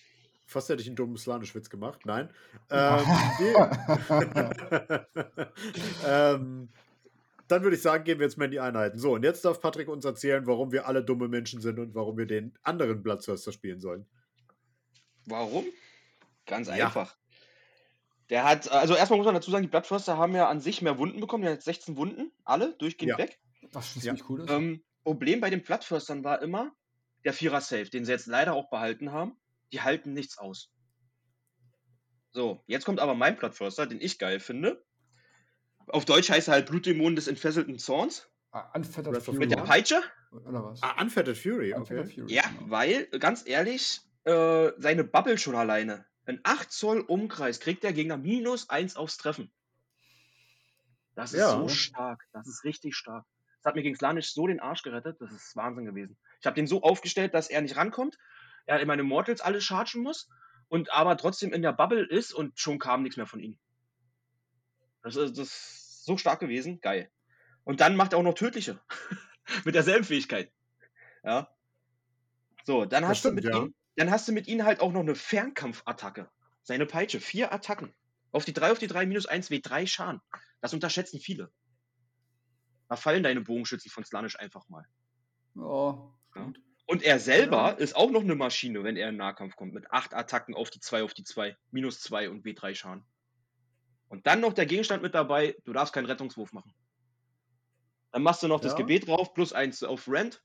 fast hätte ich einen dummen Slanisch-Witz gemacht. Nein. Ähm, ähm, dann würde ich sagen, gehen wir jetzt mal in die Einheiten. So, und jetzt darf Patrick uns erzählen, warum wir alle dumme Menschen sind und warum wir den anderen Bloodthirster spielen sollen. Warum? Ganz Ja. einfach. Der hat, also erstmal muss man dazu sagen, die Bloodthirster haben ja an sich mehr Wunden bekommen. Der hat 16 Wunden, alle durchgehend Ja. weg. Was schon Ja. ziemlich cool ist. Ähm, Problem bei den Bloodthirstern war immer der Vierer Safe, den sie jetzt leider auch behalten haben. Die halten nichts aus. So, jetzt kommt aber mein Bloodthirster, den ich geil finde. Auf Deutsch heißt er halt Blutdämon des entfesselten Zorns. Ah, Unfettered Fury. Mit der. Peitsche. Oder was? Ah, Unfettered Fury, Unfettered okay. Fury. Ja, genau. weil, ganz ehrlich, äh, seine Bubble schon alleine. In 8 Zoll Umkreis kriegt der Gegner minus 1 aufs Treffen. Das ist Ja. so stark. Das ist richtig stark. Das hat mir gegen Slanisch so den Arsch gerettet. Das ist Wahnsinn gewesen. Ich habe den so aufgestellt, dass er nicht rankommt. Er in meine Mortals alle chargen muss. Und aber trotzdem in der Bubble ist und schon kam nichts mehr von ihm. Das ist, das ist so stark gewesen. Geil. Und dann macht er auch noch tödliche. Mit derselben Fähigkeit. Ja. So, dann Das hast du stimmt, mit ja. ihm, dann hast du mit ihm halt auch noch eine Fernkampfattacke. Seine Peitsche, vier Attacken. Auf die 3 auf die 3 minus 1 W3 Schaden. Das unterschätzen viele. Da fallen deine Bogenschützen von Slanisch einfach mal. Ja, stimmt. Und er selber Ja. ist auch noch eine Maschine, wenn er in Nahkampf kommt, mit acht Attacken auf die 2 auf die 2, minus 2 und W3 Schaden. Und dann noch der Gegenstand mit dabei, du darfst keinen Rettungswurf machen. Dann machst du noch das Ja. Gebet drauf, plus eins auf Rent.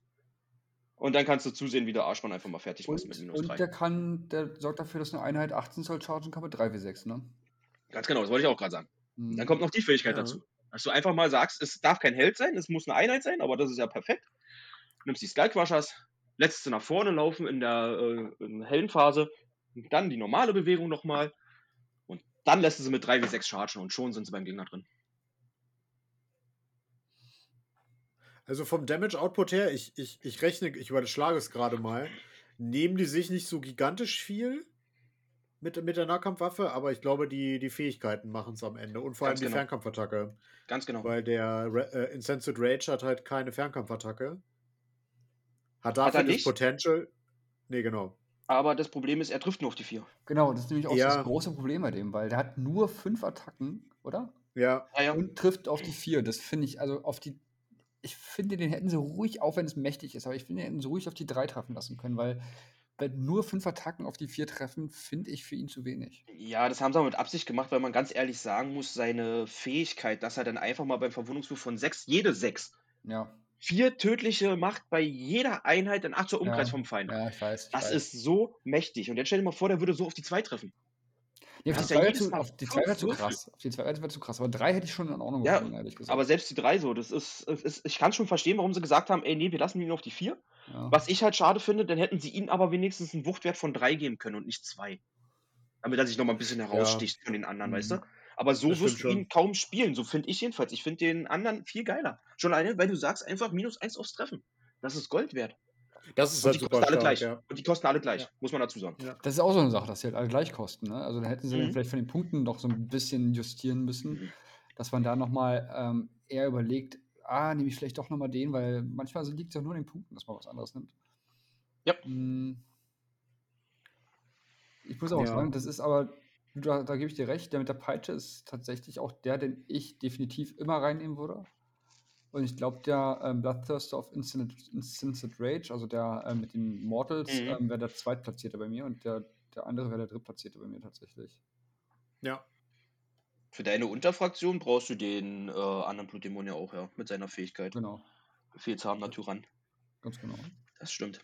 Und dann kannst du zusehen, wie der Arschmann einfach mal fertig machst mit Und, minus und 3. der kann, der sorgt dafür, dass eine Einheit 18 Zoll chargen kann mit 3W6, ne? Ganz genau, das wollte ich auch gerade sagen. Mhm. Dann kommt noch die Fähigkeit Ja. dazu. Dass du einfach mal sagst, es darf kein Held sein, es muss eine Einheit sein, aber das ist ja perfekt. Nimmst die Skullcrushers, sie nach vorne laufen in der, äh, in der hellen Phase, und dann die normale Bewegung nochmal und dann lässt du sie mit 3w6 chargen und schon sind sie beim Gegner drin. Also vom Damage Output her, ich, ich, ich rechne, ich überschlage es gerade mal, nehmen die sich nicht so gigantisch viel mit, mit der Nahkampfwaffe, aber ich glaube, die, die Fähigkeiten machen es am Ende und vor allem Ganz die genau. Fernkampfattacke. Ganz genau. Weil der äh, Incensed Rage hat halt keine Fernkampfattacke. Hat er dafür das nicht? Potential. Nee, genau. Aber das Problem ist, er trifft nur auf die 4. Genau, das ist nämlich auch Ja. das große Problem bei dem, weil der hat nur fünf Attacken, oder? Ja. Und trifft auf die vier. Das finde ich, also auf die. Ich finde, den hätten sie ruhig, auch wenn es mächtig ist, aber ich finde, den hätten sie ruhig auf die drei treffen lassen können, weil, nur fünf Attacken auf die vier treffen, finde ich für ihn zu wenig. Ja, das haben sie aber mit Absicht gemacht, weil man ganz ehrlich sagen muss, seine Fähigkeit, dass er dann einfach mal beim Verwundungswurf von 6, jede 6, Ja, vier tödliche macht bei jeder Einheit in 8 Zoll Umkreis Ja. vom Feind. ja, ich weiß. Ich Das weiß. ist so mächtig. Und jetzt stell dir mal vor, der würde so auf die 2 treffen. Nee, auf die ja zwei zu, auf die fünf zwei wäre zu krass. Auf die zwei wäre zu krass. Aber drei hätte ich schon in Ordnung Ja, gefunden, ehrlich gesagt. Aber selbst die 3 so, das ist, ist ich kann schon verstehen, warum sie gesagt haben, ey, nee, wir lassen ihn auf die 4. ja. Was ich halt schade finde, dann hätten sie ihm aber wenigstens einen Wuchtwert von 3 geben können und nicht 2. Damit er sich nochmal ein bisschen heraussticht von den anderen, Mhm. weißt du? Aber so Das wirst du schon. ihn kaum spielen, so finde ich jedenfalls. Ich finde den anderen viel geiler. Schon alleine, weil du sagst einfach minus 1 aufs Treffen. Das ist Gold wert. das ist Und halt die super kosten alle stark, gleich. ja. Und die kosten alle gleich, Ja. muss man dazu sagen. Das ist auch so eine Sache, dass sie halt alle gleich kosten. Ne? Also da hätten sie Mhm. vielleicht von den Punkten doch so ein bisschen justieren müssen, Mhm. dass man da nochmal ähm, eher überlegt, ah, nehme ich vielleicht doch nochmal den, weil manchmal liegt es ja nur an den Punkten, dass man was anderes nimmt. Ja. Mm. Ich muss auch Ja. sagen, das ist aber, da, da gebe ich dir recht, der mit der Peitsche ist tatsächlich auch der, den ich definitiv immer reinnehmen würde. Und ich glaube, der ähm, Bloodthirster of Instant, Instant Rage, also der äh, mit den Mortals, Mhm. ähm, wäre der Zweitplatzierte bei mir und der, der andere wäre der Drittplatzierte bei mir tatsächlich. Ja. Für deine Unterfraktion brauchst du den äh, anderen Blutdämon ja auch, ja, mit seiner Fähigkeit. Genau, Befehlshabender Tyrann. ganz genau. Das stimmt.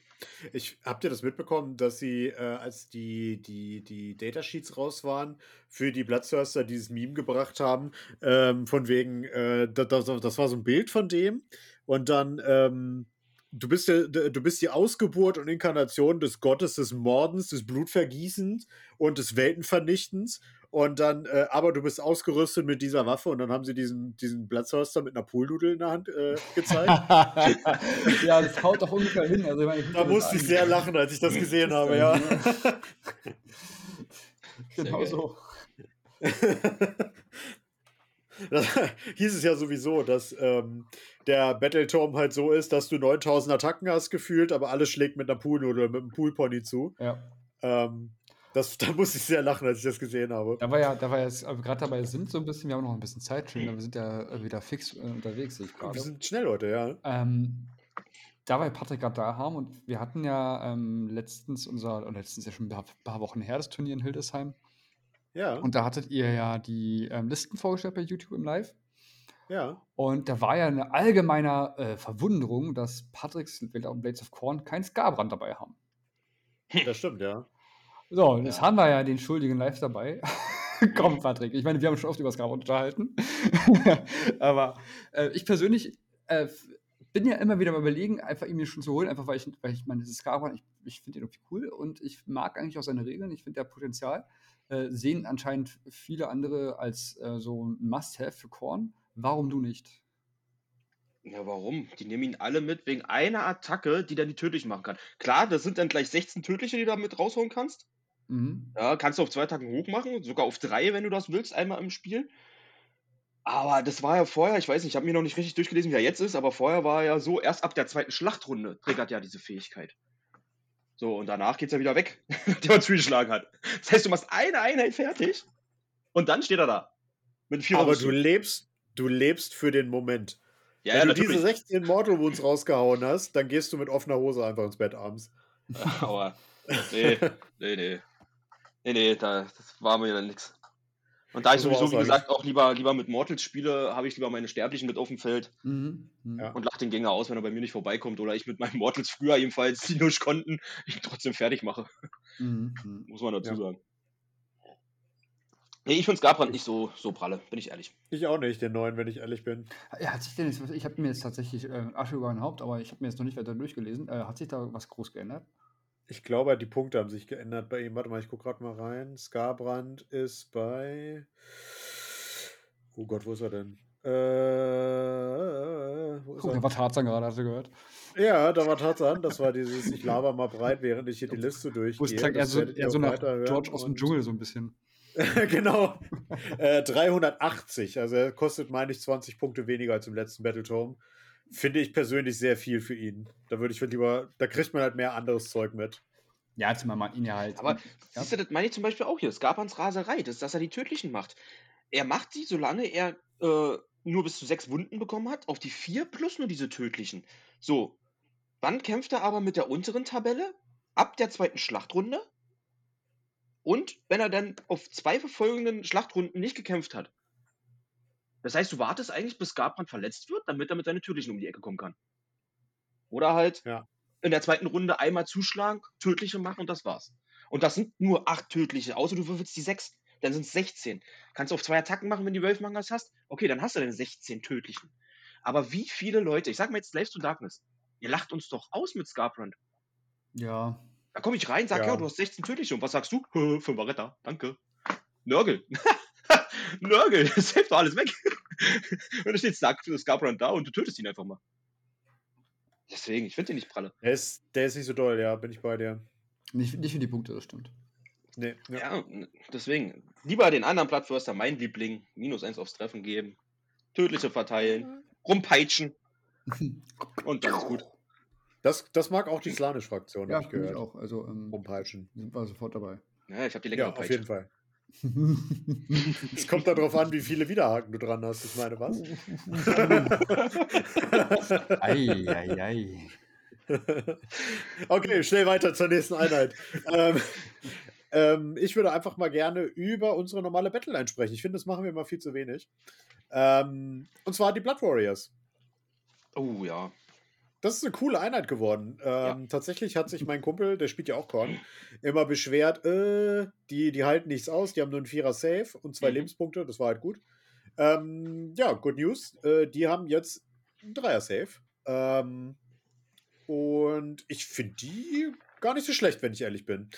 Ich habt ihr das mitbekommen, dass sie, äh, als die, die, die Datasheets raus waren, für die Bloodthirster dieses Meme gebracht haben, ähm, von wegen, äh, das, das, war so ein Bild von dem und dann, ähm, du bist, du bist die Ausgeburt und Inkarnation des Gottes des Mordens, des Blutvergießens und des Weltenvernichtens und dann, äh, aber du bist ausgerüstet mit dieser Waffe und dann haben sie diesen, diesen Bloodthirster mit einer Poolnudel in der Hand äh, gezeigt. ja, das haut doch ungefähr hin. Also, ich meine, Da musste ich sehr lachen, als ich das gesehen habe, ja. Genau so. Hieß es ja sowieso, dass ähm, der Battleturm halt so ist, dass du 9000 Attacken hast gefühlt, aber alles schlägt mit einer Poolnudel, mit einem Poolpony zu. Ja. Ähm, das, da musste ich sehr lachen, als ich das gesehen habe. Da war ja, da war jetzt, gerade dabei sind so ein bisschen, wir haben noch ein bisschen Zeit, schön, wir sind ja äh, wieder fix äh, unterwegs, sehe ich Wir gerade. sind schnell heute, ja. Ähm, da wir Patrick gerade da haben und wir hatten ja ähm, letztens unser, oder letztens ja schon ein paar, paar Wochen her, das Turnier in Hildesheim. Ja. Und da hattet ihr ja die ähm, Listen vorgestellt bei YouTube im Live. Ja. Und da war ja eine allgemeine äh, Verwunderung, dass Patricks Blades of Corn kein Skarbrand dabei haben. Das stimmt, ja. So, und jetzt Ja. haben wir ja den Schuldigen live dabei. Komm, Patrick. Ich meine, wir haben schon oft über Skarbrand unterhalten. Aber äh, ich persönlich äh, bin ja immer wieder mal überlegen, einfach ihn mir schon zu holen, einfach weil ich, weil ich meine, dieses Skarbrand, ich, ich finde ihn irgendwie cool und ich mag eigentlich auch seine Regeln. Ich finde der Potenzial. Äh, sehen anscheinend viele andere als äh, so ein Must-Have für Korn. Warum du nicht? Ja, warum? Die nehmen ihn alle mit wegen einer Attacke, die dann die tödlichen machen kann. Klar, das sind dann gleich 16 tödliche, die du damit rausholen kannst. Mhm. Ja, kannst du auf zwei Attacken hoch machen, sogar auf drei, wenn du das willst, einmal im Spiel. Aber das war ja vorher, ich weiß nicht, ich habe mir noch nicht richtig durchgelesen, wie er jetzt ist, aber vorher war er ja so, erst ab der zweiten Schlachtrunde triggert ja diese Fähigkeit. So, und danach geht's ja wieder weg, nachdem er zugeschlagen hat. Das heißt, du machst eine Einheit fertig und dann steht er da. Mit vier Aber du lebst, du lebst für den Moment. ja, Wenn ja, du diese 16 Mortal Wounds rausgehauen hast, dann gehst du mit offener Hose einfach ins Bett abends. Aber nee, nee, nee. Nee, nee, da, das war mir dann nix. Und da ich sowieso, wie gesagt, auch lieber, lieber mit Mortals spiele, habe ich lieber meine Sterblichen mit auf dem Feld Mhm. Mhm. Ja. und lache den Gänger aus, wenn er bei mir nicht vorbeikommt. Oder ich mit meinen Mortals früher ebenfalls, die nicht konnten, ihn trotzdem fertig mache. Mhm. Mhm. Muss man dazu Ja. sagen. Nee, ich finde Skarbrand nicht so, so pralle, bin ich ehrlich. Ich auch nicht, den neuen, wenn ich ehrlich bin. Ja, hat sich denn jetzt, ich habe mir jetzt tatsächlich äh, Asche über mein Haupt, aber ich habe mir jetzt noch nicht weiter durchgelesen. Äh, hat sich da was groß geändert? Ich glaube, die Punkte haben sich geändert bei ihm. Warte mal, ich gucke gerade mal rein. Skarbrand ist bei. Oh Gott, wo ist er denn? Äh, wo ist da er? war Tarzan gerade, hast du gehört? Ja, da war Tarzan. Das war dieses, ich laber mal breit, während ich hier die Liste durchgehe. eher Das so, werdet ihr eher so nach George aus dem Dschungel so ein bisschen. genau. Äh, 380. Also er kostet, meine ich, 20 Punkte weniger als im letzten Battletome. Finde ich persönlich sehr viel für ihn. Da würde ich lieber, da kriegt man halt mehr anderes Zeug mit. Ja, zumal man ihn ja halt. Aber ja. siehst du, das meine ich zum Beispiel auch hier. Skarbrand's Raserei, das ist, dass er die tödlichen macht. Er macht sie, solange er äh, nur bis zu sechs Wunden bekommen hat, auf die vier plus nur diese tödlichen. So, dann kämpft er aber mit der unteren Tabelle ab der zweiten Schlachtrunde. Und wenn er dann auf zwei verfolgenden Schlachtrunden nicht gekämpft hat. Das heißt, du wartest eigentlich, bis Skarbrand verletzt wird, damit er mit seinen tödlichen um die Ecke kommen kann. Oder halt Ja. in der zweiten Runde einmal zuschlagen, tödliche machen und das war's. Und das sind nur acht tödliche, außer du würfelst die sechs, dann sind es 16. Kannst du auf zwei Attacken machen, wenn du Wölf Mangas hast? Okay, dann hast du deine 16 tödlichen. Aber wie viele Leute, ich sag mal jetzt Slaves to Darkness, ihr lacht uns doch aus mit Scarbrand. Ja. Da komme ich rein, sag, ja. Ja. du hast 16 tödliche. Und was sagst du? Fünf Retter, danke. Nörgel. Nörgel, das hilft doch alles weg. und da steht Scar- Scarbrand da und du tötest ihn einfach mal. Deswegen, ich finde den nicht pralle. Der ist, der ist nicht so doll, ja, bin ich bei dir. Nicht, nicht für die Punkte, das stimmt. Nee, ja. Ja, deswegen. Lieber den anderen Plattförster, mein Liebling, minus eins aufs Treffen geben, tödliche verteilen, rumpeitschen und dann ist gut. Das, das mag auch die Slanisch-Fraktion, ja, habe ich finde ich gehört. auch. Also ähm, Rumpeitschen. sind wir sofort dabei. Ja, ich habe die längere Ja, auf Peitsche. jeden Fall. Es kommt darauf an, wie viele Widerhaken du dran hast. Ich meine, was? ei, ei, ei. okay, schnell weiter zur nächsten Einheit. ähm, ähm, ich würde einfach mal gerne über unsere normale Battleline sprechen. Ich finde, das machen wir mal viel zu wenig. Ähm, und zwar die Blood Warriors. Oh ja. Das ist eine coole Einheit geworden. Ähm, Tatsächlich hat sich mein Kumpel, der spielt ja auch Korn, immer beschwert, äh, die, die halten nichts aus, die haben nur einen Vierer Save und zwei Mhm. Lebenspunkte, das war halt gut. Ähm, ja, good news. Äh, die haben jetzt einen Dreier Save. Ähm, und ich finde die gar nicht so schlecht, wenn ich ehrlich bin.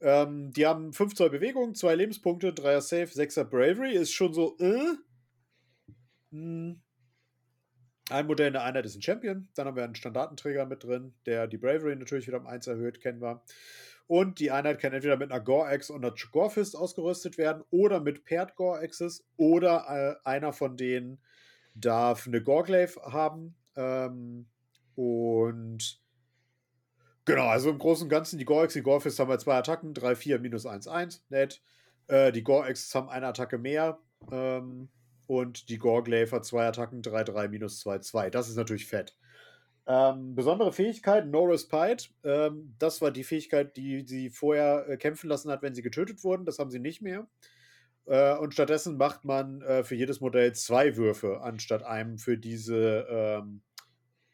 Ähm, die haben 5 Zoll Bewegung, 2 Lebenspunkte, 3er Save, 6er Bravery. Ist schon so, äh. Hm. Ein Modell in der Einheit ist ein Champion. Dann haben wir einen Standardenträger mit drin, der die Bravery natürlich wieder um 1 erhöht, kennen wir. Und die Einheit kann entweder mit einer Gore-Axe und einer Gore-Fist ausgerüstet werden oder mit Paired Gore-Axes oder äh, einer von denen darf eine Gore-Glaive haben. Ähm, und genau, also im Großen und Ganzen die Gore-Axe, die Gore-Fist haben wir zwei Attacken, 3, 4, minus 1, 1, nett. Äh, die Gore-Axes haben eine Attacke mehr. Ähm, und die hat zwei Attacken, 3, 3, minus 2, 2. Das ist natürlich fett. Ähm, besondere Fähigkeit, No Respite. Ähm, das war die Fähigkeit, die sie vorher äh, kämpfen lassen hat, wenn sie getötet wurden. Das haben sie nicht mehr. Äh, und stattdessen macht man äh, für jedes Modell zwei Würfe anstatt einem für diese ähm,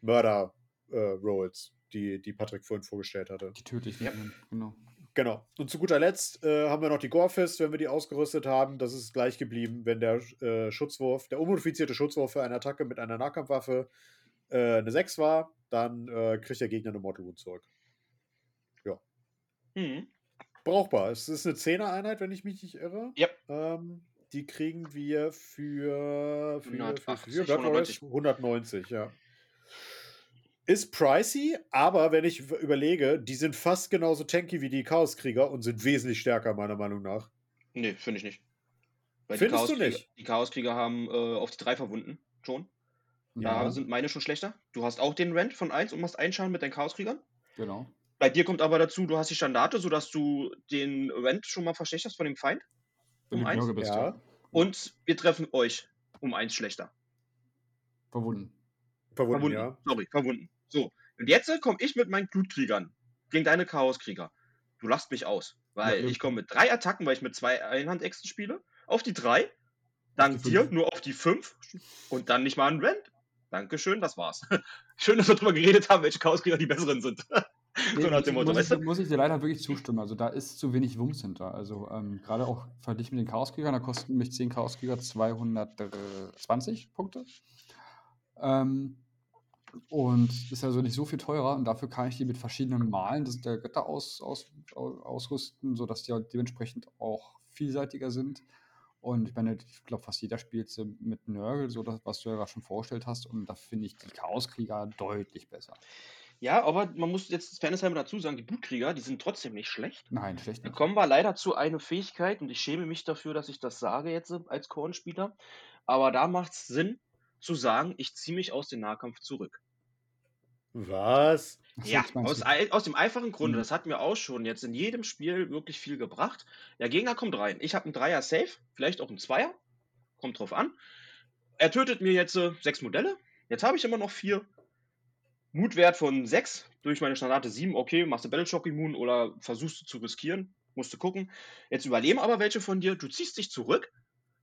Mörder-Rolls, die, die Patrick vorhin vorgestellt hatte. Die tödlichen, Ja. genau. Genau. Und zu guter Letzt äh, haben wir noch die Gorefist, wenn wir die ausgerüstet haben. Das ist gleich geblieben, wenn der äh, Schutzwurf, der unmodifizierte Schutzwurf für eine Attacke mit einer Nahkampfwaffe äh, eine 6 war, dann äh, kriegt der Gegner eine Mortal Wound zurück. Mhm. Brauchbar. Es ist eine 10er-Einheit, wenn ich mich nicht irre. Ja. Ähm, die kriegen wir für, für, für, 180, für Warriors 190. 190, ja. Ist pricey, aber wenn ich überlege, die sind fast genauso tanky wie die Chaoskrieger und sind wesentlich stärker, meiner Meinung nach. Nee, finde ich nicht. Weil Findest die du nicht? Die Chaoskrieger haben äh, auf die drei verwunden. Schon. Ja, Da sind meine schon schlechter. Du hast auch den Rent von 1 und machst einen Schaden mit deinen Chaoskriegern. genau. Bei dir kommt aber dazu, du hast die Standarte, sodass du den Rent schon mal verschlechterst von dem Feind. Um du eins? Nörgel bist, Ja. ja. Und wir treffen euch um eins schlechter. Verwunden. Verwunden, ja. Sorry, verwunden. So. Und jetzt komme ich mit meinen Blutkriegern gegen deine Chaoskrieger. Du lachst mich aus. Weil Ja, ich komme mit drei Attacken, weil ich mit zwei Einhandäxten spiele, auf die drei. Dank dir fünf. nur auf die fünf. Und dann nicht mal ein Rent. Dankeschön, das war's. Schön, dass wir darüber geredet haben, welche Chaoskrieger die besseren sind. so nach dem Motto, muss, weißt ich, du? muss ich dir leider wirklich zustimmen. Also da ist zu wenig Wumms hinter. Also ähm, gerade auch verglichen mit den Chaoskriegern, da kosten mich 10 Chaoskrieger 220 Punkte. Ähm, und ist also nicht so viel teurer und dafür kann ich die mit verschiedenen Malen des, der Götter aus, aus, au- ausrüsten, sodass die halt dementsprechend auch vielseitiger sind. Und ich meine, ich glaube, fast jeder spielt sie mit Nörgel, so das, was du ja gerade schon vorgestellt hast. Und da finde ich die Chaoskrieger deutlich besser. Ja, aber man muss jetzt fairnesshalber dazu sagen, die Blutkrieger, die sind trotzdem nicht schlecht. Nein, schlecht Da nicht. kommen wir leider zu einer Fähigkeit und ich schäme mich dafür, dass ich das sage jetzt als Kornspieler. Aber da macht es Sinn zu sagen, ich ziehe mich aus dem Nahkampf zurück. Was? Ja, aus, aus dem einfachen Grunde, Mhm. das hat mir auch schon jetzt in jedem Spiel wirklich viel gebracht. Der Gegner kommt rein. Ich habe einen Dreier Safe, vielleicht auch einen Zweier. Kommt drauf an. Er tötet mir jetzt äh, sechs Modelle. Jetzt habe ich immer noch vier. Mutwert von sechs. Durch meine Standarte sieben. Okay, machst du Battleshock immun oder versuchst du zu riskieren. Musst du gucken. Jetzt überleben aber welche von dir. Du ziehst dich zurück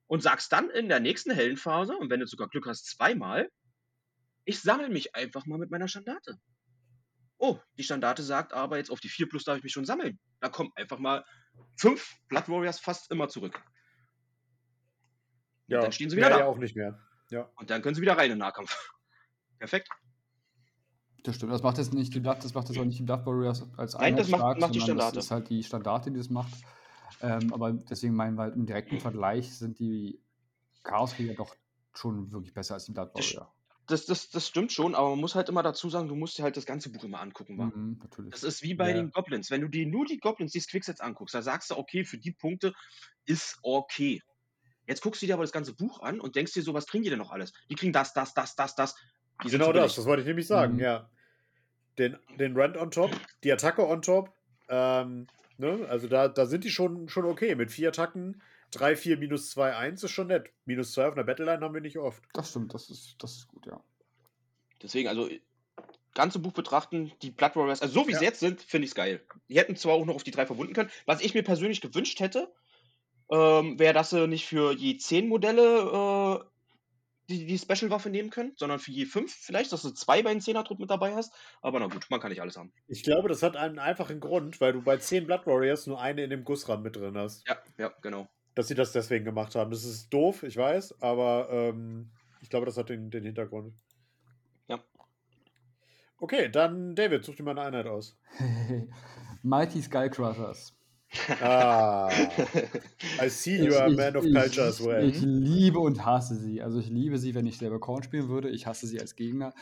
und sagst dann in der nächsten Heldenphase, und wenn du sogar Glück hast, zweimal, ich sammle mich einfach mal mit meiner Standarte. Oh, die Standarte sagt aber, jetzt auf die 4 plus darf ich mich schon sammeln. Da kommen einfach mal fünf Blood Warriors fast immer zurück. Und Ja, dann stehen sie wieder mehr da. ja auch nicht mehr. Ja. Und dann können sie wieder rein in den Nahkampf. Perfekt. Das stimmt, das macht jetzt nicht die Blood, das macht jetzt auch nicht die Blood Warriors als Nein, das macht- stark, macht die Standarte. Das ist halt die Standarte, die das macht. Ähm, aber deswegen meinen wir halt im direkten Vergleich sind die Chaoskrieger doch schon wirklich besser als die Blood Das Warrior. Das, das, das stimmt schon, aber man muss halt immer dazu sagen, du musst dir halt das ganze Buch immer angucken. Mhm, natürlich. Das ist wie bei Ja. den Goblins. Wenn du dir nur die Goblins, die Quicksets anguckst, da sagst du, okay, für die Punkte ist okay. Jetzt guckst du dir aber das ganze Buch an und denkst dir so, was kriegen die denn noch alles? Die kriegen das, das, das, das, das. Die Genau das, das wollte ich nämlich sagen, Mhm. ja. Den, den Rent on top, die Attacke on top, ähm, ne? Also da, da sind die schon, schon okay. Mit vier Attacken, 3, 4, minus 2, 1 ist schon nett. Minus 2 auf einer Battleline haben wir nicht oft. Das stimmt, das ist, das ist gut, ja. Deswegen, also, ganze Buch betrachten, die Blood Warriors, also so wie sie Ja. jetzt sind, finde ich es geil. Die hätten zwar auch noch auf die drei verwunden können. Was ich mir persönlich gewünscht hätte, ähm, wäre, dass sie nicht für je zehn Modelle äh, die, die Special-Waffe nehmen können, sondern für je fünf vielleicht, dass du zwei bei den Zehner-Trupp mit dabei hast. Aber na gut, man kann nicht alles haben. Ich glaube, das hat einen einfachen Grund, weil du bei 10 Blood Warriors nur eine in dem Gussrahmen mit drin hast. Ja, ja, genau. Dass sie das deswegen gemacht haben. Das ist doof, ich weiß, aber ähm, ich glaube, das hat den, den Hintergrund. Ja. Okay, dann David, such dir mal eine Einheit aus. Mighty Skycrushers. Ah, I see you are a man of culture as well. Ich liebe und hasse sie. Also ich liebe sie, wenn ich selber Korn spielen würde. Ich hasse sie als Gegner.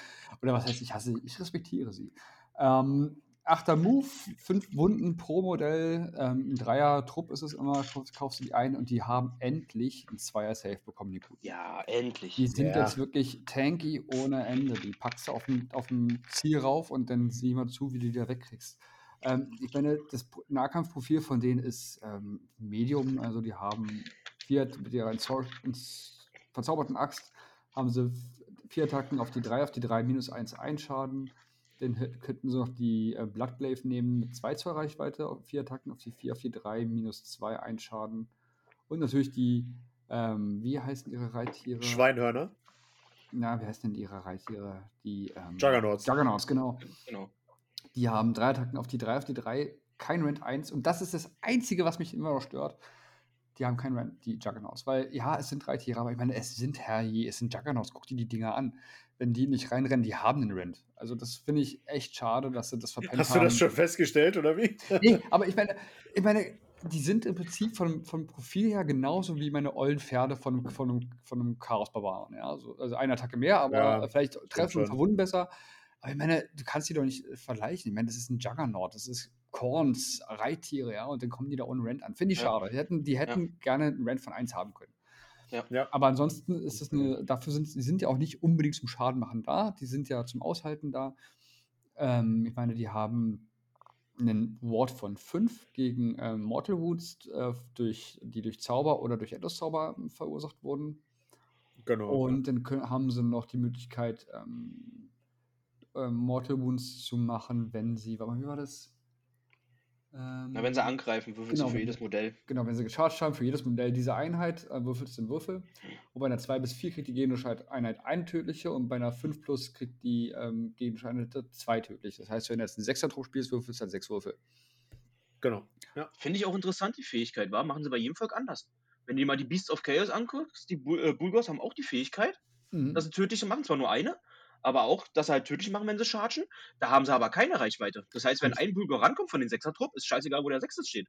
Oder was heißt, ich hasse sie? Ich respektiere sie. Ähm, achter Move, fünf Wunden pro Modell. Ähm, ein Dreier-Trupp ist es immer. Kauf- Kaufst du die ein und die haben endlich ein Zweier-Safe bekommen, die guten. ja, endlich. Die sind Ja. jetzt wirklich tanky ohne Ende. Die packst du auf dem, auf dem Ziel rauf und dann sieh mal zu, wie du die da wegkriegst. Ähm, ich meine, das Pro- Nahkampfprofil von denen ist ähm, Medium, also die haben vier mit ihrer verzauberten Axt haben sie vier Attacken auf die drei, auf die drei minus eins Einschaden. Dann könnten sie noch die äh, Bloodglaive nehmen mit 2 zur Reichweite, auf vier Attacken auf die 4, auf die 3, minus 2 Einschaden. Und natürlich die, ähm, wie heißen ihre Reittiere? Schweinhörner. Na, wie heißen denn ihre Reittiere? Die ähm, Juggernauts. Juggernauts, genau. Genau. Die haben drei Attacken auf die 3, auf die 3, kein Rent 1. Und das ist das Einzige, was mich immer noch stört. Die haben kein Rent, die Juggernauts. Weil, ja, es sind drei Tiere, aber ich meine, es sind Herrje, es sind Juggernauts. Guck dir die Dinger an. Wenn die nicht reinrennen, die haben einen Rent. Also, das finde ich echt schade, dass sie das verpennt Hast haben. du das schon festgestellt, oder wie? Nee, aber ich meine, ich meine, die sind im Prinzip von, vom Profil her genauso wie meine ollen Pferde von, von, einem, von einem Chaos-Barbaren. Ja? Also, also eine Attacke mehr, aber Ja, vielleicht treffen und verwunden besser. Aber ich meine, du kannst die doch nicht äh, vergleichen. Ich meine, das ist ein Juggernaut, das ist Korns, Reittiere, ja, und dann kommen die da ohne Rent an. Finde ich Ja. schade. Die hätten, die hätten gerne einen Rent von 1 haben können. Ja. Aber ansonsten ist es eine, dafür sind die sind ja auch nicht unbedingt zum Schadenmachen da, die sind ja zum Aushalten da. Ähm, ich meine, die haben einen Ward von 5 gegen ähm, Mortal Wounds, äh, durch, die durch Zauber oder durch Endlos-Zauber ähm, verursacht wurden. Genau. Und dann können, haben sie noch die Möglichkeit, ähm, ähm, Mortal Wounds zu machen, wenn sie, warte mal, wie war das? Ähm, Na, wenn sie angreifen, würfelst Genau, du für wenn- jedes Modell. Genau, wenn sie gecharged haben, für jedes Modell dieser Einheit äh, würfelt es den Würfel. Und bei einer 2 bis 4 kriegt die gegnerische Einheit eine tödliche und bei einer 5 plus kriegt die ähm, gegnerische Einheit zwei tödliche. Das heißt, wenn du jetzt einen 6er-Trupp spielst, würfelst du dann 6 Würfel. genau. Ja. Finde ich auch interessant, die Fähigkeit, war. Machen sie bei jedem Volk anders. Wenn du dir mal die Beasts of Chaos anguckst, die Bul äh, Bulgars haben auch die Fähigkeit, Mhm. dass sie tödliche machen, zwar nur eine, aber auch, dass sie halt tödlich machen, wenn sie chargen. Da haben sie aber keine Reichweite. Das heißt, wenn ein Bulgar rankommt von den Sechser-Trupp, ist scheißegal, wo der Sechste steht.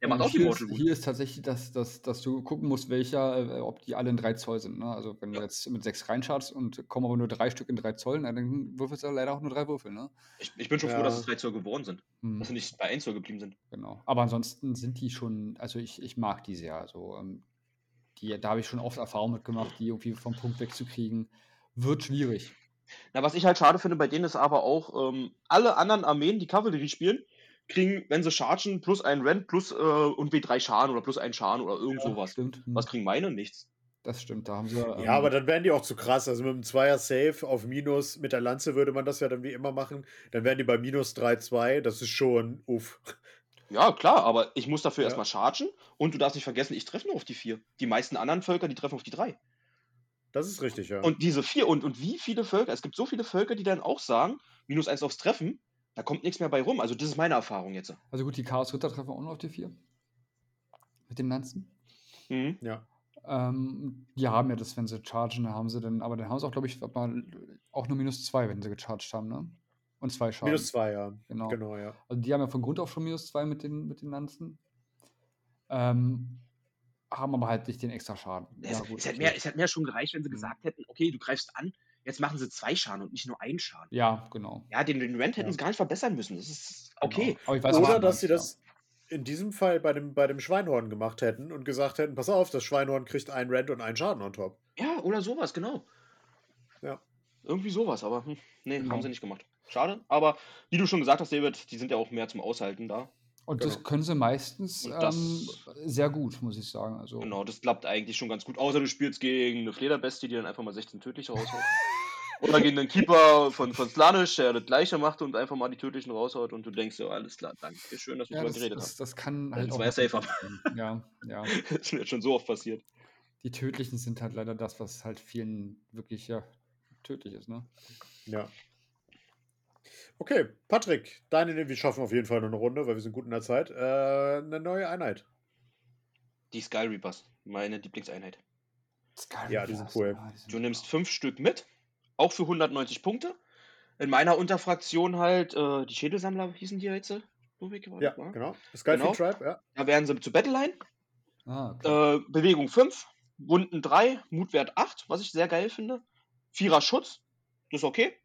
Der macht auch die hier Mortal ist, Wound. hier ist tatsächlich, dass, dass, dass du gucken musst, welcher, äh, ob die alle in 3 Zoll sind. Ne? Also wenn du Ja. jetzt mit 6 reinschaust und kommen aber nur drei Stück in 3 Zoll, dann würfelst du leider auch nur drei Würfel. Ne? Ich, ich bin schon froh, Ja. dass es 3 Zoll geworden sind. Mhm. Dass sie nicht bei 1 Zoll geblieben sind. Genau. Aber ansonsten sind die schon, also ich, ich mag die sehr. Also ähm, die, da habe ich schon oft Erfahrung mitgemacht, die irgendwie vom Punkt wegzukriegen. Wird schwierig. Na, was ich halt schade finde bei denen ist aber auch, ähm, alle anderen Armeen, die Kavallerie spielen, kriegen, wenn sie chargen, plus einen Rent, plus äh, irgendwie drei Schaden oder plus einen Schaden oder irgend sowas. Stimmt. hm, Was kriegen meine? Nichts. Das stimmt. Da haben sie. ähm, Ja, aber dann wären die auch zu krass. Also mit dem Zweier Safe auf Minus, mit der Lanze würde man das ja dann wie immer machen. Dann wären die bei Minus 3-2. Das ist schon uff. Ja, klar, aber ich muss dafür Ja. erstmal chargen und du darfst nicht vergessen, ich treffe nur auf die vier. Die meisten anderen Völker, die treffen auf die drei. Das ist richtig, ja. Und diese vier, und, und wie viele Völker, es gibt so viele Völker, die dann auch sagen, minus eins aufs Treffen, da kommt nichts mehr bei rum. Also das ist meine Erfahrung jetzt. Also gut, die Chaos-Ritter treffen auch noch auf die 4. Mit den Lanzen. Mhm. ja. Ähm, die haben ja das, wenn sie chargen, dann haben sie dann, aber dann haben sie auch, glaube ich, auch nur minus 2, wenn sie gecharged haben, ne? Und zwei Schaden. Minus 2, ja. Genau. Genau, ja. Also die haben ja von Grund auf schon minus 2 mit den, mit den Lanzen. Ähm, haben aber halt nicht den extra Schaden. Es, Ja, gut, es, hätte okay. mehr, es hätte mehr schon gereicht, wenn sie Mhm. gesagt hätten, okay, du greifst an, jetzt machen sie zwei Schaden und nicht nur einen Schaden. Ja, genau. Ja, den, den Rent hätten Ja. sie gar nicht verbessern müssen. Das ist okay. Genau. Aber ich weiß, Oder dass sie das in diesem Fall bei dem, bei dem Schweinhorn gemacht hätten und gesagt hätten: Pass auf, das Schweinhorn kriegt einen Rent und einen Schaden on top. Ja, oder sowas, genau. Ja. Irgendwie sowas, aber hm, nee, Genau. haben sie nicht gemacht. Schade, aber wie du schon gesagt hast, David, die sind ja auch mehr zum Aushalten da. Und Genau. das können sie meistens Und das- ähm, sehr gut, muss ich sagen. Also, Genau, das klappt eigentlich schon ganz gut. Außer du spielst gegen eine Flederbestie, die dann einfach mal 16 tödliche raushaut. Oder gegen einen Keeper von, von Slanisch, der das gleiche macht und einfach mal die tödlichen raushaut und du denkst so, alles klar, danke schön, dass wir ja, drüber das, geredet das, das kann halt das auch. safer. passieren. Ja, ja. haben. Das ist mir jetzt schon so oft passiert. Die tödlichen sind halt leider das, was halt vielen wirklich ja tödlich ist, ne? Ja. Okay, Patrick, deine, wir schaffen auf jeden Fall noch eine Runde, weil wir sind gut in der Zeit. Äh, eine neue Einheit. Die Sky Reapers, meine Lieblingseinheit. Ja, die sind cool. Ah, die sind Du nimmst fünf Stück mit, auch für 190 Punkte. In meiner Unterfraktion halt, äh, die Schädelsammler hießen die jetzt. Ludwig, war Ja, das, wa? genau. Skyfield Genau. Tribe, ja. Da wären sie zu Battleline. Ah, okay. Äh, Bewegung 5, Wunden 3, Mutwert 8, was ich sehr geil finde. Vierer Schutz, das ist okay.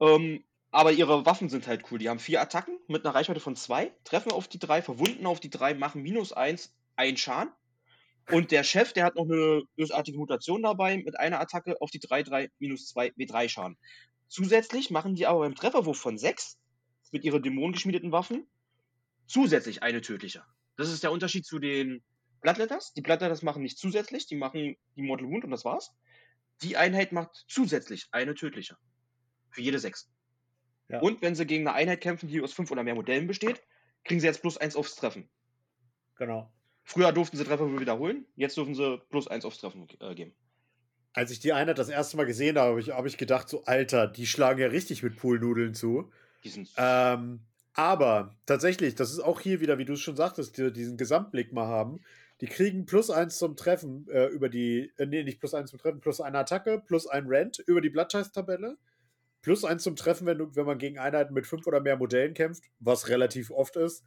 Ähm, aber ihre Waffen sind halt cool. Die haben vier Attacken mit einer Reichweite von 2, treffen auf die 3, verwunden auf die 3, machen minus 1, ein Schaden. Und der Chef, der hat noch eine bösartige Mutation dabei mit einer Attacke auf die 3, 3, minus 2, W3 Schaden. Zusätzlich machen die aber beim Trefferwurf von 6 mit ihren dämonengeschmiedeten Waffen zusätzlich eine tödliche. Das ist der Unterschied zu den Bloodletters. Die Bloodletters machen nicht zusätzlich, die machen die Mortal Wound und das war's. Die Einheit macht zusätzlich eine tödliche. Für jede 6. Ja. Und wenn sie gegen eine Einheit kämpfen, die aus 5 oder mehr Modellen besteht, kriegen sie jetzt plus 1 aufs Treffen. Genau. Früher durften sie Treffer wiederholen, jetzt dürfen sie plus eins aufs Treffen äh, geben. Als ich die Einheit das erste Mal gesehen habe, habe ich, hab ich gedacht, so, Alter, die schlagen ja richtig mit Poolnudeln zu. Die sind Ähm, aber tatsächlich, das ist auch hier wieder, wie du es schon sagtest, die, diesen Gesamtblick mal haben. Die kriegen plus eins zum Treffen äh, über die, äh, nee, nicht plus eins zum Treffen, plus eine Attacke, plus ein Rent über die Bloodtest-Tabelle, plus eins zum Treffen, wenn, du, wenn man gegen Einheiten mit fünf oder mehr Modellen kämpft, was relativ oft ist.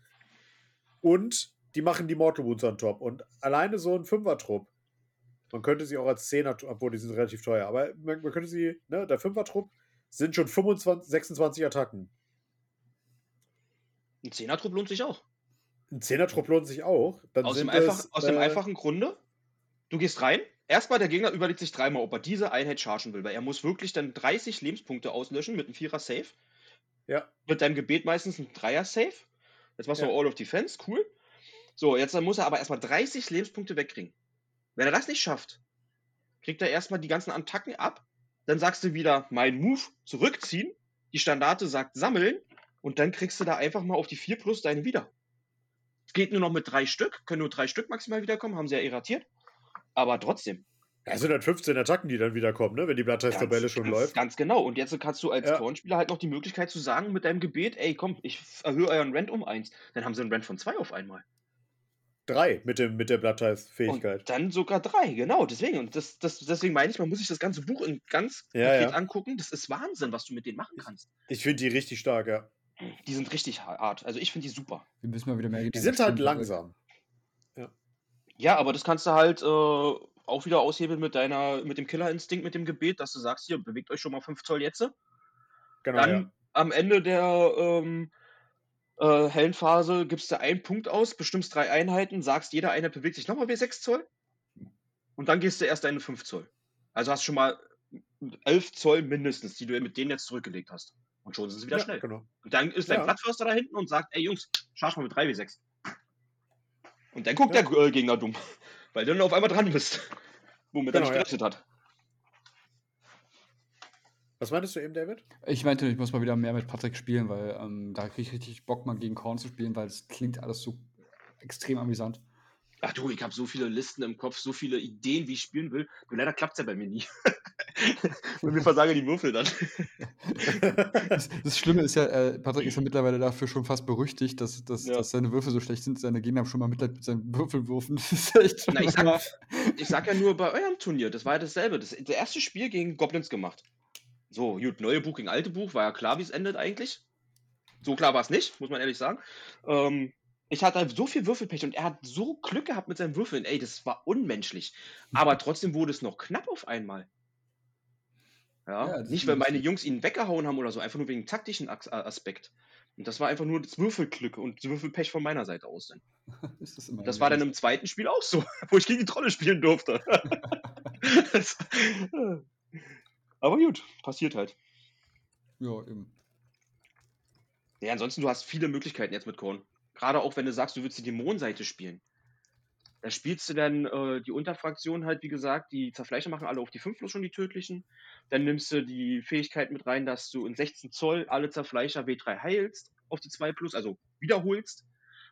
Und die machen die Mortal Wounds on top. Und alleine so ein Fünfer-Trupp, man könnte sie auch als Zehner, obwohl die sind relativ teuer, aber man, man könnte sie, ne, der Fünfer-Trupp sind schon 25, 26 Attacken. ein Zehner-Trupp lohnt sich auch. Ein Zehner-Trupp lohnt sich auch. Dann Aus, dem, einfach, es, aus dem äh, einfachen Grunde, du gehst rein, erstmal der Gegner überlegt sich dreimal, ob er diese Einheit chargen will, weil er muss wirklich dann 30 Lebenspunkte auslöschen mit einem Vierer-Safe. Ja, Mit deinem Gebet meistens ein Dreier-Safe. Jetzt machst du Ja. All of Defense, cool. So, jetzt muss er aber erstmal 30 Lebenspunkte wegkriegen. Wenn er das nicht schafft, kriegt er erstmal die ganzen Attacken ab. Dann sagst du wieder, mein Move, zurückziehen. Die Standarte sagt sammeln. Und dann kriegst du da einfach mal auf die 4 plus deine wieder. Es geht nur noch mit drei Stück, können nur drei Stück maximal wiederkommen, haben sie ja irratiert. Aber trotzdem. es sind dann 15 Attacken, die dann wiederkommen, ne? wenn die Blattteist-Tabelle Ganz- schon ganz, läuft. Ganz genau. Und jetzt kannst du als Ja. Kornspieler halt noch die Möglichkeit zu sagen mit deinem Gebet, ey, komm, ich erhöhe euren Rent um eins. Dann haben sie einen Rent von zwei auf einmal. Drei mit, dem, mit der Blattteist-Fähigkeit. Und dann sogar drei, genau. Deswegen. Und das, das, deswegen meine ich, man muss sich das ganze Buch in ganz Ja, konkret ja. angucken. Das ist Wahnsinn, was du mit denen machen kannst. Ich finde die richtig stark, ja. Die sind richtig hart. Also ich finde die super. Wir müssen mal wieder mehr Die sind halt langsam. Ja, aber das kannst du halt äh, auch wieder aushebeln mit deiner, mit dem Killerinstinkt, mit dem Gebet, dass du sagst, hier, bewegt euch schon mal 5 Zoll jetzt. Genau, Dann ja. am Ende der ähm, äh, hellen Phase gibst du einen Punkt aus, bestimmst drei Einheiten, sagst, jede Einheit bewegt sich nochmal wie 6 Zoll. Und dann gehst du erst deine 5 Zoll. Also hast schon mal 11 Zoll mindestens, die du mit denen jetzt zurückgelegt hast. Und schon sind sie wieder ja, schnell. Genau. Und dann ist dein Ja. Plattförster da hinten und sagt, ey Jungs, charge mal mit 3 wie 6. Und dann guckt Ja. der Gegner dumm, weil du dann auf einmal dran bist. Womit er Genau, nicht ja. gerechnet hat. Was meintest du eben, David? Ich meinte, ich muss mal wieder mehr mit Patrick spielen, weil ähm, da kriege ich richtig Bock, mal gegen Korn zu spielen, weil es klingt alles so extrem amüsant. Ach du, ich habe so viele Listen im Kopf, so viele Ideen, wie ich spielen will. Nur leider klappt es ja bei mir nie. Und mir versagen die Würfel dann. Das, das Schlimme ist ja, äh, Patrick ist ja mittlerweile dafür schon fast berüchtigt, dass, dass, Ja. dass seine Würfel so schlecht sind, seine Gegner haben schon mal Mitleid mit seinen Würfelwürfen. Das ist echt Na, ich sag, ich sag ja nur bei eurem Turnier, das war ja dasselbe. Das, das erste Spiel gegen Goblins gemacht. So, gut, neue Buch gegen alte Buch, war ja klar, wie es endet eigentlich. So klar war es nicht, muss man ehrlich sagen. Ähm, ich hatte halt so viel Würfelpech und er hat so Glück gehabt mit seinen Würfeln. Ey, das war unmenschlich. Aber trotzdem wurde es noch knapp auf einmal. Ja, Ja, nicht, weil meine Jungs ihn weggehauen haben oder so, einfach nur wegen taktischen As- Aspekt. Und das war einfach nur das Würfelglück und das Würfelpech von meiner Seite aus. Dann. ist das Das war dann im zweiten Spiel auch so, wo ich gegen die Trolle spielen durfte. Das- Aber gut, passiert halt. Ja, eben. Ja, ansonsten, du hast viele Möglichkeiten jetzt mit Korn. Gerade auch, wenn du sagst, du willst die Dämonenseite spielen. Da spielst du dann äh, die Unterfraktion halt, wie gesagt, die Zerfleischer machen alle auf die 5 plus schon die tödlichen. Dann nimmst du die Fähigkeit mit rein, dass du in 16 Zoll alle Zerfleischer W3 heilst auf die 2 plus, also wiederholst.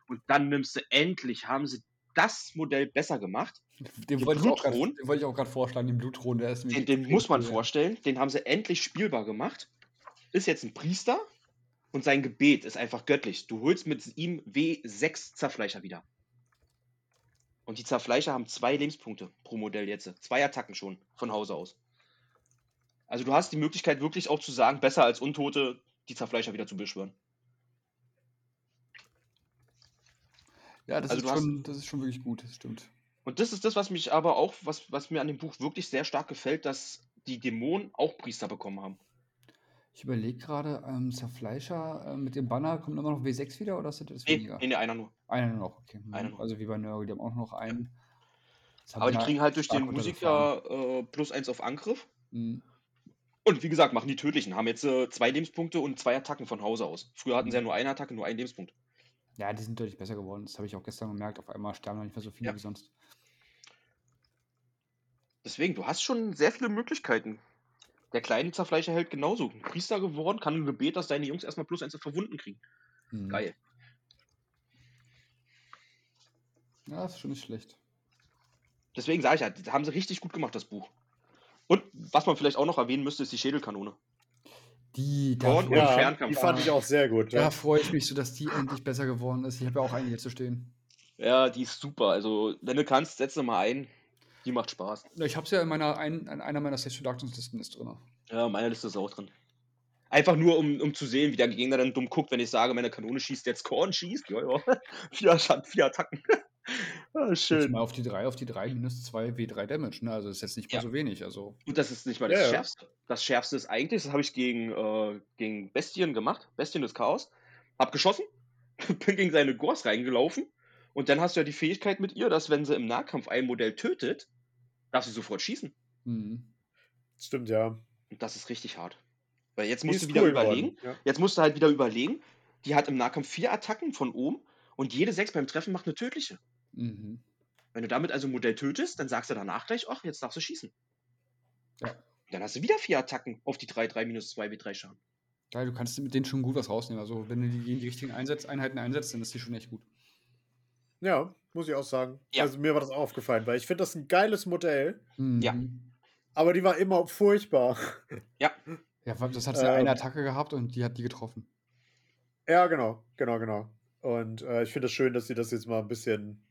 Und dann nimmst du endlich, haben sie das Modell besser gemacht. Den Den wollte ich auch grad- den wollte ich auch gerade vorschlagen, den Blutthron, der ist Den, den muss man vorstellen. Den haben sie endlich spielbar gemacht. Ist jetzt ein Priester und sein Gebet ist einfach göttlich. Du holst mit ihm W6 Zerfleischer wieder. Und die Zerfleischer haben zwei Lebenspunkte pro Modell jetzt. Zwei Attacken schon von Hause aus. Also du hast die Möglichkeit wirklich auch zu sagen, besser als Untote die Zerfleischer wieder zu beschwören. Ja, das, Also ist du hast- schon, das ist schon wirklich gut, das stimmt. Und das ist das, was mich aber auch, was, was mir an dem Buch wirklich sehr stark gefällt, dass die Dämonen auch Priester bekommen haben. Ich überlege gerade, ähm, Zerfleischer äh, mit dem Banner kommt immer noch W6 wieder oder ist das Nee, weniger? nee, nee, einer nur. Einer nur noch, okay. Mhm. Einer nur. Also wie bei Nörgel, die haben auch noch einen. Haben Aber die kriegen halt durch den. Musiker äh, plus eins auf Angriff. Mhm. Und wie gesagt, machen die tödlichen. Haben jetzt äh, zwei Lebenspunkte und zwei Attacken von Hause aus. Früher hatten sie ja nur eine Attacke, nur einen Lebenspunkt. Ja, die sind deutlich besser geworden. Das habe ich auch gestern gemerkt. Auf einmal sterben nicht mehr so viele Ja. wie sonst. Deswegen, du hast schon sehr viele Möglichkeiten. Der kleine Zerfleischer hält genauso. Ein Priester geworden, kann ein Gebet, dass deine Jungs erstmal plus eins Verwunden kriegen. Mhm. Geil. Ja, ist schon nicht schlecht. Deswegen sage ich ja, das haben sie richtig gut gemacht, das Buch. Und was man vielleicht auch noch erwähnen müsste, ist die Schädelkanone. Die, da, und Ja, Fernkampf. die fand ich auch sehr gut. da Ja. freue ich mich so, dass die endlich besser geworden ist. Ich habe ja auch eine hier zu stehen. Ja, die ist super. Also, wenn du kannst, setz sie mal ein. Die macht Spaß. Ich habe es ja in, meiner, ein, in einer meiner Stage Productions-Listen ist drin. Ja, meine Liste ist auch drin. Einfach nur, um, um zu sehen, wie der Gegner dann dumm guckt, wenn ich sage, meine Kanone schießt jetzt Korn schießt. Ja, ja. vier, vier Attacken. ah, Jetzt schön. mal auf die 3, auf die 3 minus 2 W3 Damage. Ne? Also ist jetzt nicht mal Ja. so wenig. Also Und das ist nicht mal das ja. Schärfste. Das Schärfste ist eigentlich, das habe ich gegen, äh, gegen Bestien gemacht. Bestien des Chaos. Hab geschossen, bin gegen seine Gors reingelaufen. Und dann hast du ja die Fähigkeit mit ihr, dass wenn sie im Nahkampf ein Modell tötet, darf sie sofort schießen. hm. Stimmt, ja. Und das ist richtig hart. Weil jetzt Die musst du wieder cool überlegen. Ja. Jetzt musst du halt wieder überlegen. Die hat im Nahkampf vier Attacken von oben und jede sechs beim Treffen macht eine tödliche. Mhm. Wenn du damit also ein Modell tötest, dann sagst du danach gleich, ach, jetzt darfst du schießen. Ja. Dann hast du wieder vier Attacken auf die 3, 3 minus 2 W3 Schaden. Ja, du kannst mit denen schon gut was rausnehmen. Also wenn du die in die richtigen Einsätz Einheiten einsetzt, dann ist die schon echt gut. ja, muss ich auch sagen. Ja. Also mir war das auch aufgefallen, weil ich finde das ein geiles Modell, Ja. Mhm. aber die war immer furchtbar. Ja, Ja, das hat ja eine Ähm. Attacke gehabt und die hat die getroffen. Ja, genau, genau, genau. Und äh, ich finde es schön, dass sie das jetzt mal ein bisschen,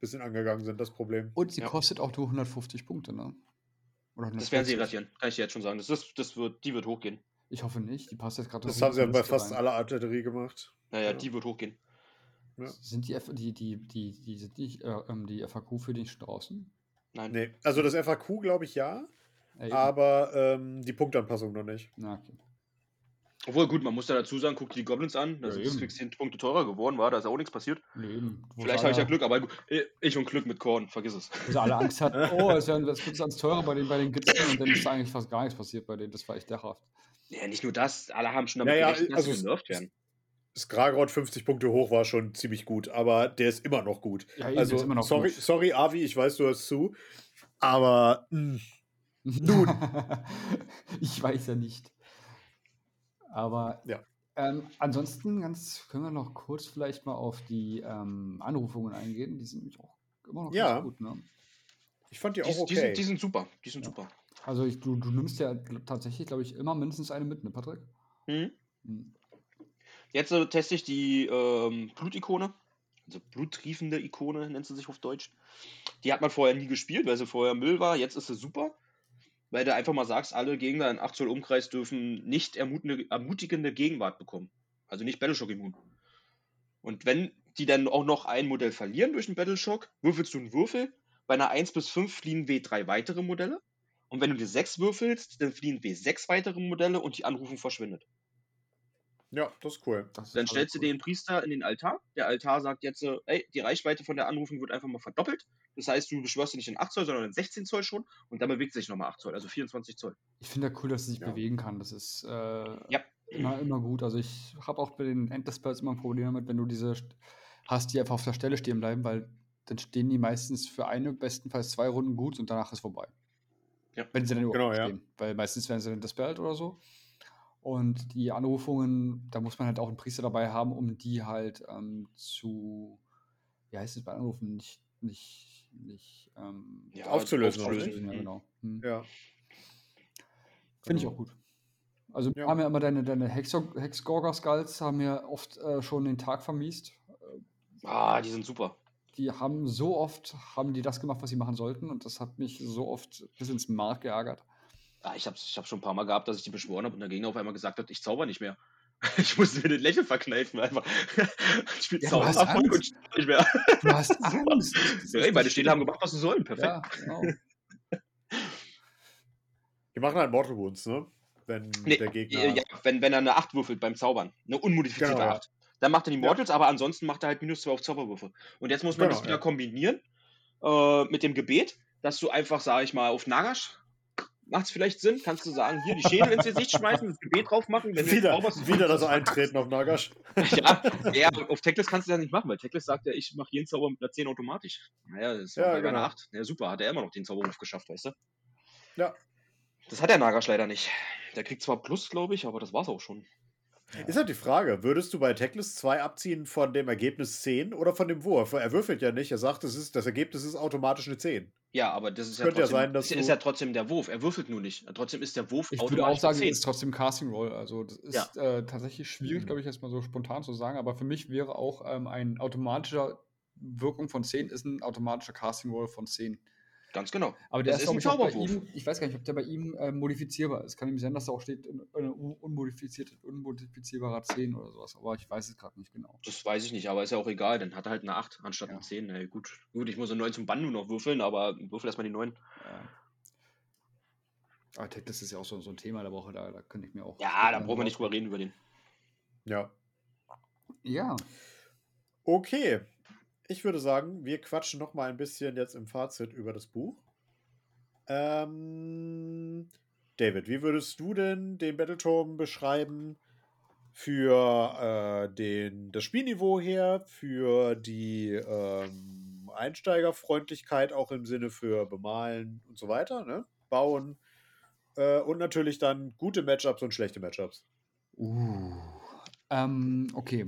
bisschen angegangen sind, das Problem. Und sie Ja. kostet auch nur 150 Punkte, ne? Oder das werden sie 140. rasieren, kann ich dir jetzt schon sagen. Das, ist, das wird, die wird hochgehen. Ich hoffe nicht. Die passt jetzt gerade Das haben sie ja bei fast aller Artillerie gemacht. Naja, Ja. die wird hochgehen. Ja. Sind die, F die, die, die, die, sind die, äh, ähm, die FAQ für dich draußen? Nein. Nee, also das FAQ glaube ich ja, Ey, aber ähm, die Punktanpassung noch nicht. Na, okay. Obwohl, gut, man muss ja dazu sagen, guck dir die Goblins an. Das Ja, ist eben. 10 Punkte teurer geworden, war, da ist auch nichts passiert. Wo Vielleicht habe ich ja Glück, aber gut, ich und Glück mit Korn, vergiss es. Sie alle Angst hatten, oh, es wird alles teurer bei den, bei den Gitzeln und dann ist eigentlich fast gar nichts passiert bei denen. Das war echt lachhaft. Ja, nicht nur das, alle haben schon damit Naja, gerechnet, dass also sie genervt werden. Skragrod 50 Punkte hoch war schon ziemlich gut, aber der ist immer noch gut. Ja, also, ist immer noch sorry, gut. sorry, Avi, ich weiß, du hörst zu, aber mh, Nun. ich weiß ja nicht. Aber Ja. ähm, ansonsten ganz, können wir noch kurz vielleicht mal auf die ähm, Anrufungen eingehen. Die sind nämlich auch immer noch Ja. ganz gut. Ne? ich fand die Die, auch die, okay. sind, die sind super, die sind Ja. super. Also ich, du, du nimmst ja tatsächlich, glaube ich, immer mindestens eine mit, ne, Patrick? Mhm. Hm. Jetzt äh, teste ich die ähm, Blutikone. Also bluttriefende Ikone nennt sie sich auf Deutsch. Die hat man vorher nie gespielt, weil sie vorher Müll war. Jetzt ist sie super. Weil du einfach mal sagst, alle Gegner in 8 Zoll Umkreis dürfen nicht ermutigende, Gegenwart bekommen. Also nicht Battleshock immun. Und wenn die dann auch noch ein Modell verlieren durch einen Battleshock, würfelst du einen Würfel. Bei einer 1 bis 5 fliehen W3 weitere Modelle. Und wenn du dir 6 würfelst, dann fliehen W6 weitere Modelle und die Anrufung verschwindet. Ja, das ist cool. Das ist Dann alles stellst du cool. den Priester in den Altar. Der Altar sagt jetzt, ey, die Reichweite von der Anrufung wird einfach mal verdoppelt. Das heißt, du beschwörst sie nicht in 8 Zoll, sondern in 16 Zoll schon. Und dann bewegt sich nochmal 8 Zoll, also 24 Zoll. Ich finde ja cool, dass sie sich Ja. bewegen kann. Das ist äh, Ja. immer, immer gut. Also ich habe auch bei den Endless Spells immer ein Problem damit, wenn du diese st- hast, die einfach auf der Stelle stehen bleiben, weil dann stehen die meistens für eine, bestenfalls zwei Runden gut und danach ist vorbei. Ja. Wenn sie dann überhaupt Genau, ja. stehen. Weil meistens werden sie dann dispelled oder so. Und die Anrufungen, da muss man halt auch einen Priester dabei haben, um die halt ähm, zu, wie heißt es bei Anrufen, nicht, nicht, nicht ähm, Ja, Aufzulösen, aufzulösen. ja, genau. Hm. Ja. Finde ich auch gut. Also Ja. haben ja immer deine, deine Hexgorger-Skulls haben ja oft äh, schon den Tag vermiest. Ah, die sind super. Die haben so oft, haben die das gemacht, was sie machen sollten und das hat mich so oft bis ins Mark geärgert. Ah, ich habe ich hab schon ein paar Mal gehabt, dass ich die beschworen habe und der Gegner auf einmal gesagt hat, ich zauber nicht mehr. Ich musste mir den Lächeln verkneifen, einfach. Ich spiele Ja, du hast Zaubererfolg und nicht mehr. Du hast Angst. Ja, ey, beide Städte haben gemacht, was sie sollen. Perfekt. Ja, genau. Die machen halt Mortal Wounds, ne? Wenn Nee, der Gegner. äh, ja, wenn, wenn er eine 8 würfelt beim Zaubern, eine unmodifizierte Genau, ja. 8, dann macht er die Ja. Mortals, aber ansonsten macht er halt minus 2 auf Zauberwürfe. Und jetzt muss man Genau, das wieder ja. kombinieren äh, mit dem Gebet, dass du einfach, sag ich mal, auf Nagash macht es vielleicht Sinn, kannst du sagen, hier die Schädel ins Gesicht schmeißen, das Gebet drauf machen, wenn du wieder, zauberst, wieder das Eintreten auf Nagash. ja, ja, auf Teclis kannst du das nicht machen, weil Teclis sagt ja, ich mache jeden Zauber mit einer 10 automatisch. Naja, das Ja, war bei genau. einer 8. Ja, super, hat er immer noch den Zauberwurf geschafft, weißt du? Ja. Das hat der Nagash leider nicht. Der kriegt zwar Plus, glaube ich, aber das war's auch schon. Ja. Ist halt die Frage, würdest du bei Techlist 2 abziehen von dem Ergebnis 10 oder von dem Wurf? Er würfelt ja nicht, er sagt, das, ist, das Ergebnis ist automatisch eine 10. Ja, aber das ist ja, trotzdem, ja sein, dass ist, ist ja trotzdem der Wurf. Er würfelt nur nicht. Trotzdem ist der Wurf ich automatisch. Ich würde auch sagen, es ist trotzdem Casting Roll. Also, das ist ja. äh, tatsächlich schwierig, mhm. glaube ich, jetzt mal so spontan zu sagen. Aber für mich wäre auch ähm, ein automatischer Wirkung von 10 ist ein automatischer Casting Roll von 10. Ganz genau. Aber der das ist, ist ein Zauberwurf. Ihm, ich weiß gar nicht, ob der bei ihm äh, modifizierbar ist. Kann nämlich sein, dass da auch steht, eine unmodifizierte, unmodifizierbarer 10 oder sowas. Aber ich weiß es gerade nicht genau. Das weiß ich nicht, aber ist ja auch egal. Dann hat er halt eine 8 anstatt ja. eine 10. Na, gut. gut, ich muss eine 9 zum Bann nur noch würfeln, aber würfel erstmal die 9. Ja. Aber Tech, das ist ja auch so, so ein Thema der Woche, da, da könnte ich mir auch. Ja, da brauchen wir nicht drüber reden über den. Ja. Ja. Okay, ich würde sagen, wir quatschen noch mal ein bisschen jetzt im Fazit über das Buch. Ähm, David, wie würdest du denn den Battleturm beschreiben für äh, den, das Spielniveau her, für die ähm, Einsteigerfreundlichkeit auch im Sinne für Bemalen und so weiter, ne? Bauen äh, und natürlich dann gute Matchups und schlechte Matchups. Uh, ähm, okay,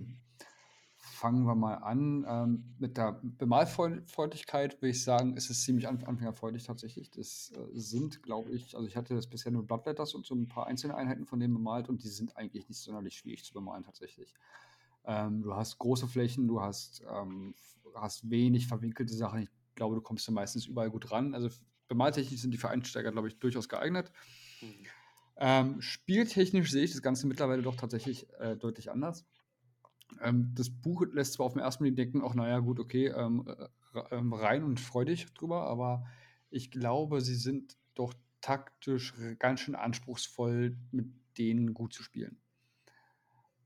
fangen wir mal an. Ähm, mit der Bemalfreundlichkeit würde ich sagen, ist es ziemlich anfängerfreundlich tatsächlich. Das äh, sind, glaube ich, also ich hatte das bisher nur Bloodletters und so ein paar einzelne Einheiten von denen bemalt und die sind eigentlich nicht sonderlich schwierig zu bemalen tatsächlich. Ähm, du hast große Flächen, du hast, ähm, hast wenig verwinkelte Sachen. Ich glaube, du kommst da meistens überall gut ran. Also bemaltechnisch sind die für Einsteiger, glaube ich, durchaus geeignet. Mhm. Ähm, spieltechnisch sehe ich das Ganze mittlerweile doch tatsächlich äh, deutlich anders. Ähm, das Buch lässt zwar auf den ersten Blick denken, auch naja, gut, okay, ähm, ähm, rein und freudig drüber, aber ich glaube, sie sind doch taktisch ganz schön anspruchsvoll, mit denen gut zu spielen.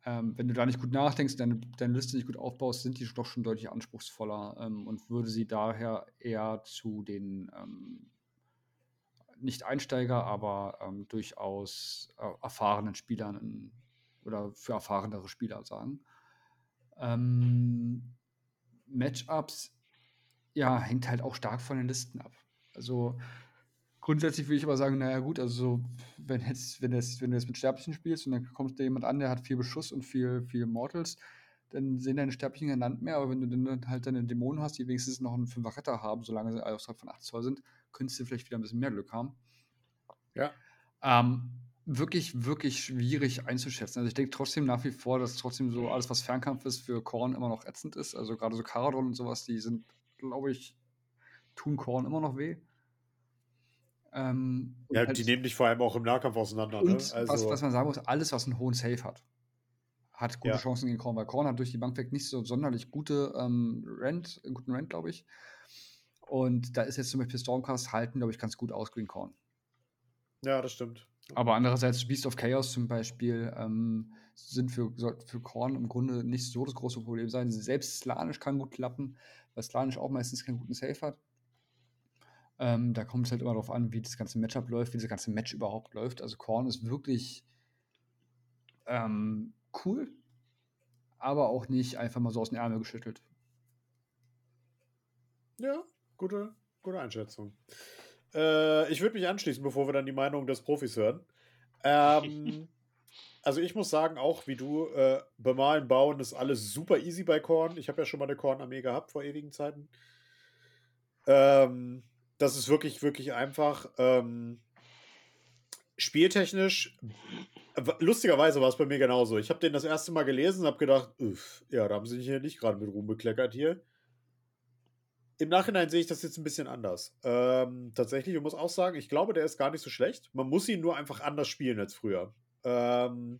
Ähm, wenn du da nicht gut nachdenkst, deine, deine Liste nicht gut aufbaust, sind die doch schon deutlich anspruchsvoller ähm, und würde sie daher eher zu den ähm, nicht Einsteiger, aber ähm, durchaus äh, erfahrenen Spielern in, oder für erfahrenere Spieler sagen. Ähm, Matchups, ja, hängt halt auch stark von den Listen ab. Also grundsätzlich würde ich aber sagen, naja gut, also wenn jetzt, wenn jetzt, wenn du jetzt mit Sterblichen spielst und dann kommt da jemand an, der hat viel Beschuss und viel, viel Mortals, dann sehen deine Sterblichen kein Land mehr, aber wenn du dann halt deine Dämonen hast, die wenigstens noch einen Fünfer-Retter haben, solange sie außerhalb von 8 Zoll sind, könntest du vielleicht wieder ein bisschen mehr Glück haben. Ja. Ähm, wirklich, wirklich schwierig einzuschätzen. Also ich denke trotzdem nach wie vor, dass trotzdem so alles, was Fernkampf ist, für Korn immer noch ätzend ist. Also gerade so Karadon und sowas, die sind, glaube ich, tun Korn immer noch weh. Ähm, ja, halt, die nehmen dich vor allem auch im Nahkampf auseinander. Und ne? also, was, was man sagen muss, alles, was einen hohen Safe hat, hat gute ja. Chancen gegen Korn, weil Korn hat durch die Bank weg nicht so sonderlich gute ähm, Rent, guten Rent, glaube ich. Und da ist jetzt zum Beispiel Stormcast halten, glaube ich, ganz gut aus gegen Korn. Ja, das stimmt. Aber andererseits, Beast of Chaos zum Beispiel, ähm, sind für, für Korn im Grunde nicht so das große Problem sein. Selbst Slanisch kann gut klappen, weil Slanisch auch meistens keinen guten Safe hat. Ähm, da kommt es halt immer darauf an, wie das ganze Matchup läuft, wie das ganze Match überhaupt läuft. Also Korn ist wirklich ähm, cool, aber auch nicht einfach mal so aus den Ärmel geschüttelt. Ja, gute, gute Einschätzung. Äh, ich würde mich anschließen, bevor wir dann die Meinung des Profis hören. Ähm, also ich muss sagen, auch wie du, äh, bemalen, bauen ist alles super easy bei Korn. Ich habe ja schon mal eine Korn-Armee gehabt vor ewigen Zeiten. Ähm, das ist wirklich, wirklich einfach. Ähm, spieltechnisch, lustigerweise war es bei mir genauso. Ich habe den das erste Mal gelesen und habe gedacht, ja, da haben sie sich hier nicht gerade mit Ruhm bekleckert hier. Im Nachhinein sehe ich das jetzt ein bisschen anders. Ähm, tatsächlich, ich muss auch sagen, ich glaube, der ist gar nicht so schlecht. Man muss ihn nur einfach anders spielen als früher. Ähm,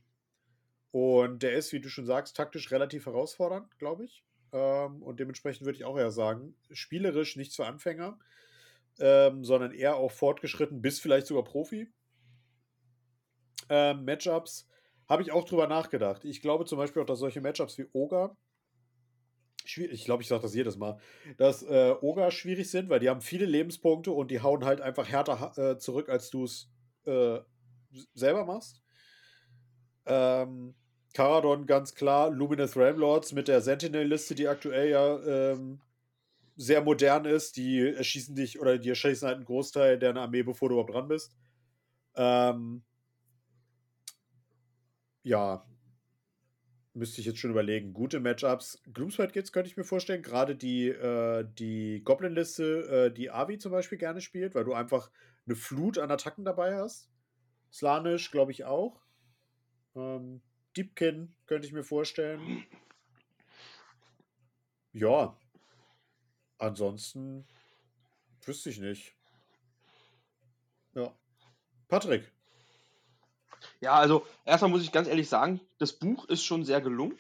und der ist, wie du schon sagst, taktisch relativ herausfordernd, glaube ich. Ähm, und dementsprechend würde ich auch eher sagen, spielerisch nicht für Anfänger, ähm, sondern eher auch fortgeschritten bis vielleicht sogar Profi. Ähm, Matchups habe ich auch drüber nachgedacht. Ich glaube zum Beispiel auch, dass solche Matchups wie Ogre ich glaube, ich sage das jedes Mal, dass äh, Oga schwierig sind, weil die haben viele Lebenspunkte und die hauen halt einfach härter äh, zurück, als du es äh, selber machst. Ähm, Caradon ganz klar, Luminous Ramlords mit der Sentinel-Liste, die aktuell ja ähm, sehr modern ist, die erschießen dich oder die erschießen halt einen Großteil deiner Armee, bevor du überhaupt dran bist. Ähm, ja, müsste ich jetzt schon überlegen. Gute Matchups. Gloomspite Kids könnte ich mir vorstellen. Gerade die, äh, die Goblin-Liste, äh, die Avi zum Beispiel gerne spielt, weil du einfach eine Flut an Attacken dabei hast. Slanish, glaube ich, auch. Ähm, Deepkin könnte ich mir vorstellen. Ja. Ansonsten wüsste ich nicht. Ja. Patrick. Ja, also erstmal muss ich ganz ehrlich sagen, das Buch ist schon sehr gelungen.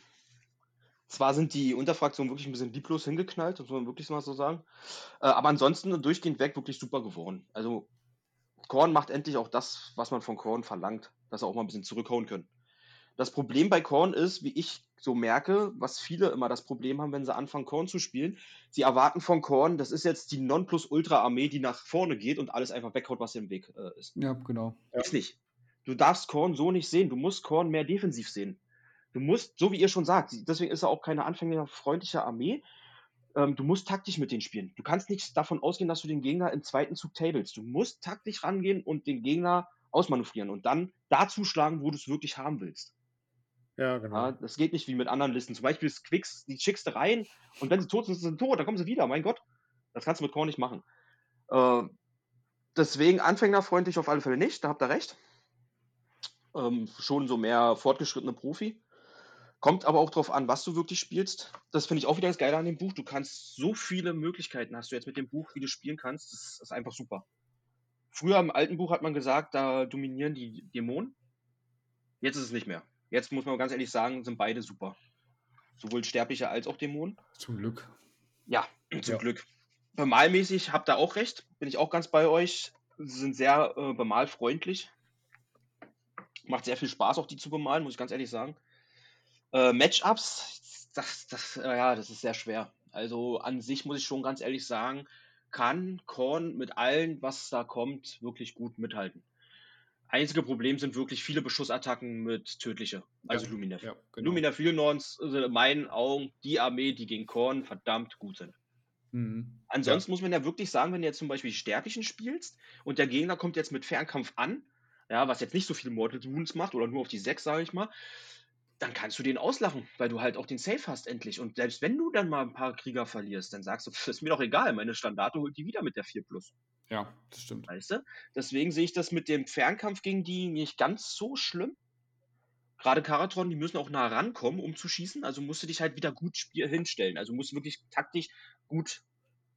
Zwar sind die Unterfraktionen wirklich ein bisschen lieblos hingeknallt, muss man wirklich mal so sagen. Äh, aber ansonsten durchgehend weg wirklich super geworden. Also Korn macht endlich auch das, was man von Korn verlangt, dass er auch mal ein bisschen zurückhauen können. Das Problem bei Korn ist, wie ich so merke, was viele immer das Problem haben, wenn sie anfangen, Korn zu spielen. Sie erwarten von Korn, das ist jetzt die Nonplusultra-Armee, die nach vorne geht und alles einfach weghaut, was im Weg äh, ist. Ja, genau. Ist nicht. Du darfst Korn so nicht sehen. Du musst Korn mehr defensiv sehen. Du musst, so wie ihr schon sagt, deswegen ist er auch keine anfängerfreundliche Armee. Ähm, du musst taktisch mit denen spielen. Du kannst nicht davon ausgehen, dass du den Gegner im zweiten Zug tables. Du musst taktisch rangehen und den Gegner ausmanövrieren und dann da zuschlagen, wo du es wirklich haben willst. Ja, genau. Ja, das geht nicht wie mit anderen Listen. Zum Beispiel ist Quicks, die schickst du rein und wenn sie tot sind, sind sie tot, dann kommen sie wieder. Mein Gott. Das kannst du mit Korn nicht machen. Äh, deswegen anfängerfreundlich auf alle Fälle nicht, da habt ihr recht. Ähm, schon so mehr fortgeschrittene Profi. Kommt aber auch darauf an, was du wirklich spielst. Das finde ich auch wieder das Geile an dem Buch. Du kannst so viele Möglichkeiten hast du jetzt mit dem Buch, wie du spielen kannst. Das ist einfach super. Früher im alten Buch hat man gesagt, da dominieren die Dämonen. Jetzt ist es nicht mehr. Jetzt muss man ganz ehrlich sagen, sind beide super. Sowohl Sterbliche als auch Dämonen. Zum Glück. Ja, zum Ja. Glück. Bemalmäßig habt ihr auch recht. Bin ich auch ganz bei euch. Sie sind sehr äh, bemalfreundlich. Macht sehr viel Spaß, auch die zu bemalen, muss ich ganz ehrlich sagen. Äh, Matchups, das, das, äh, ja, das ist sehr schwer. Also an sich muss ich schon ganz ehrlich sagen, kann Korn mit allen, was da kommt, wirklich gut mithalten. Einzige Problem sind wirklich viele Beschuss-Attacken mit tödliche, also Ja, Luminef. Ja, genau. Lumina Filnons sind in meinen Augen die Armee, die gegen Korn verdammt gut sind. Mhm. Ansonsten muss man ja wirklich sagen, wenn du jetzt zum Beispiel Sterblichen spielst und der Gegner kommt jetzt mit Fernkampf an, ja, was jetzt nicht so viel Mortal Wounds macht oder nur auf die 6, sage ich mal, dann kannst du den auslachen, weil du halt auch den Safe hast endlich. Und selbst wenn du dann mal ein paar Krieger verlierst, dann sagst du, "Pff, ist mir doch egal, meine Standarte holt die wieder mit der 4 Plus. Ja, das stimmt. Weißt du? Deswegen sehe ich das mit dem Fernkampf gegen die nicht ganz so schlimm. Gerade Karatron, die müssen auch nah rankommen, um zu schießen. Also musst du dich halt wieder gut hinstellen. Also musst du wirklich taktisch gut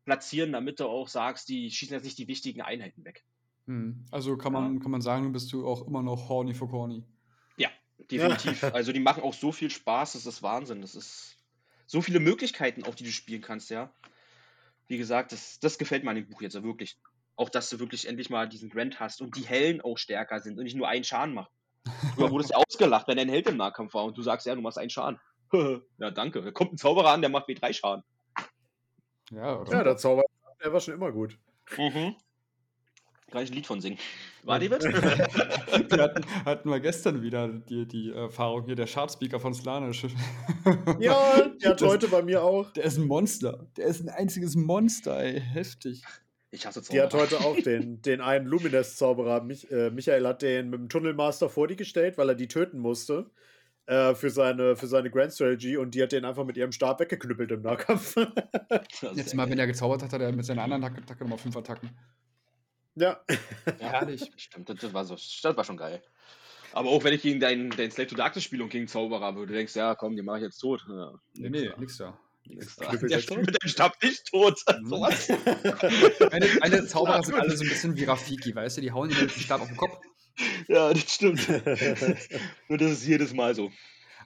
platzieren, damit du auch sagst, die schießen jetzt nicht die wichtigen Einheiten weg. Mhm. Also kann man, kann man sagen, bist du auch immer noch horny for corny. Ja, definitiv. Also die machen auch so viel Spaß, das ist Wahnsinn. Das ist so viele Möglichkeiten, auch die du spielen kannst, ja. Wie gesagt, das, das gefällt mir an dem Buch jetzt ja wirklich. Auch, dass du wirklich endlich mal diesen Grand hast und die Hellen auch stärker sind und nicht nur einen Schaden machen. Früher wurde es ja ausgelacht, wenn ein Held im Nahkampf war und du sagst, ja, du machst einen Schaden. ja, danke. Da kommt ein Zauberer an, der macht W3 Schaden. Ja, oder? Ja, der Zauber, der war schon immer gut. Mhm. Kann ich ein Lied von singen. War David? Wir hatten, hatten wir gestern wieder die, die Erfahrung hier, der Chartspeaker von Slanisch. Ja, der hat Das- heute bei mir auch. Der ist ein Monster. Der ist ein einziges Monster, ey. Heftig. Ich hasse Die hat Zauberer. heute auch den, den einen Lumines-Zauberer. Mich, äh, Michael hat den mit dem Tunnelmaster vor die gestellt, weil er die töten musste. Äh, für, seine, für seine Grand Strategy und die hat den einfach mit ihrem Stab weggeknüppelt im Nahkampf. Jetzt mal, wenn er gezaubert hat, hat er mit seiner anderen Attacke, Attacke nochmal fünf Attacken. Ja. Ja, Herrlich. Stimmt, das, war so, das war schon geil. Aber auch wenn ich gegen deinen dein Slave to Darkness spiele und gegen Zauberer würde, denkst du, ja, komm, den mache ich jetzt tot. Ja, Nee, nee, nix da. nix da. Der spielt mit deinem Stab nicht tot. Mhm. Sowas. Meine, meine Zauberer Ja, sind alle so ein bisschen wie Rafiki, weißt du? Die hauen den Stab auf den Kopf. Ja, das stimmt. Nur das ist jedes Mal so.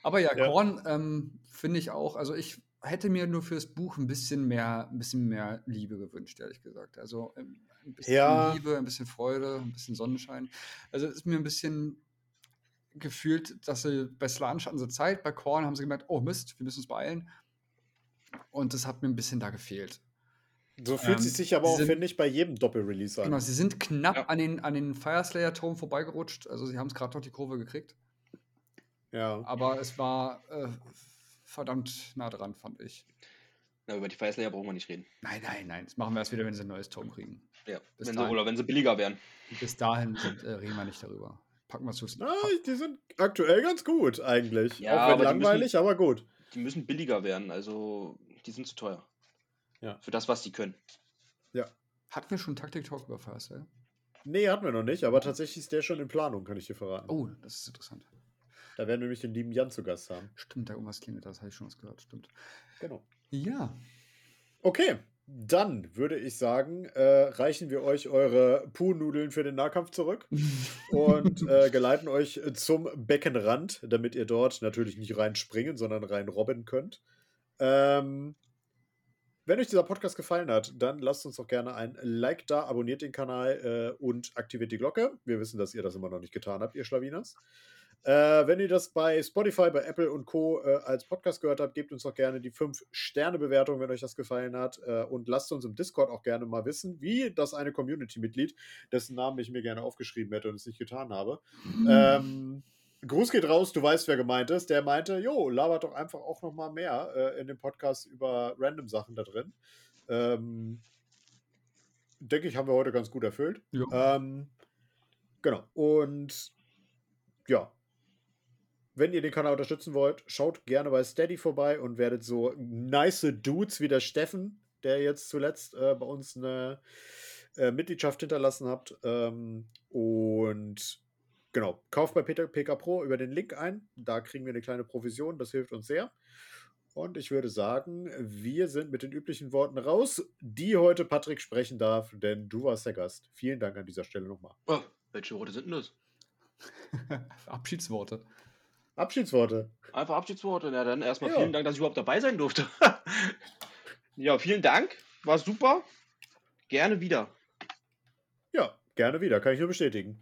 Aber ja, Ja. Korn ähm, finde ich auch, also ich hätte mir nur fürs Buch ein bisschen mehr, ein bisschen mehr Liebe gewünscht, ehrlich gesagt. Also ähm, ein bisschen Ja. Liebe, ein bisschen Freude, ein bisschen Sonnenschein. Also es ist mir ein bisschen gefühlt, dass sie bei Slange hatten sie Zeit, bei Korn haben sie gemerkt, oh Mist, wir müssen uns beeilen. Und das hat mir ein bisschen da gefehlt. So fühlt Ähm, es sich aber sie auch, sind- finde ich, bei jedem Doppelrelease an. Genau, sie sind knapp Ja. an den, an den Fireslayer-Turm vorbeigerutscht. Also sie haben es gerade noch die Kurve gekriegt. Ja. Aber es war äh, verdammt nah dran, fand ich. Na, über die Fireslayer brauchen wir nicht reden. Nein, nein, nein. Das machen wir erst wieder, wenn sie ein neues Turm kriegen. Ja. Bis Wenn sie, oder wenn sie billiger wären. Bis dahin sind, äh, reden wir nicht darüber. packen wir es Ah, die sind aktuell ganz gut eigentlich. Ja, Auch aber wenn langweilig, aber gut. Die müssen billiger werden, also die sind zu teuer. Ja. Für das, was die können. Hatten wir schon Taktik-Talk über Firestyle? Nee, hatten wir noch nicht, aber tatsächlich ist der schon in Planung, kann ich dir verraten. Oh, das ist interessant. Da werden wir nämlich den lieben Jan zu Gast haben. Stimmt, da irgendwas klingelt, das habe ich schon was gehört. Stimmt. Genau. Ja. Okay, dann würde ich sagen, äh, reichen wir euch eure Puh-Nudeln für den Nahkampf zurück und äh, geleiten euch zum Beckenrand, damit ihr dort natürlich nicht reinspringen, sondern rein robben könnt. Ähm, wenn euch dieser Podcast gefallen hat, dann lasst uns doch gerne ein Like da, abonniert den Kanal äh, und aktiviert die Glocke. Wir wissen, dass ihr das immer noch nicht getan habt, ihr Schlawinas. Äh, wenn ihr das bei Spotify, bei Apple und Co. Äh, als Podcast gehört habt, gebt uns doch gerne die 5-Sterne-Bewertung, wenn euch das gefallen hat. Äh, und lasst uns im Discord auch gerne mal wissen, wie das eine Community-Mitglied, dessen Namen ich mir gerne aufgeschrieben hätte und es nicht getan habe. Ähm, Gruß geht raus, du weißt, wer gemeint ist. Der meinte, jo, labert doch einfach auch noch mal mehr äh, in dem Podcast über random Sachen da drin. Ähm, denke ich, haben wir heute ganz gut erfüllt. Ja. Ähm, genau. Und ja, wenn ihr den Kanal unterstützen wollt, schaut gerne bei Steady vorbei und werdet so nice Dudes wie der Steffen, der jetzt zuletzt äh, bei uns eine äh, Mitgliedschaft hinterlassen habt. Ähm, und genau, kauft bei Peter, PK Pro über den Link ein. Da kriegen wir eine kleine Provision, das hilft uns sehr. Und ich würde sagen, wir sind mit den üblichen Worten raus, die heute Patrick sprechen darf, denn du warst der Gast. Vielen Dank an dieser Stelle nochmal. Oh, welche Worte sind denn das? Abschiedsworte. Abschiedsworte. Einfach Abschiedsworte. Na dann erstmal Ja. vielen Dank, dass ich überhaupt dabei sein durfte. ja, vielen Dank. War super. Gerne wieder. Ja, gerne wieder, kann ich nur bestätigen.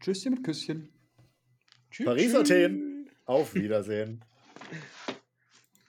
Tschüsschen mit Küsschen. Tschüss. Paris. Athen. Auf Wiedersehen.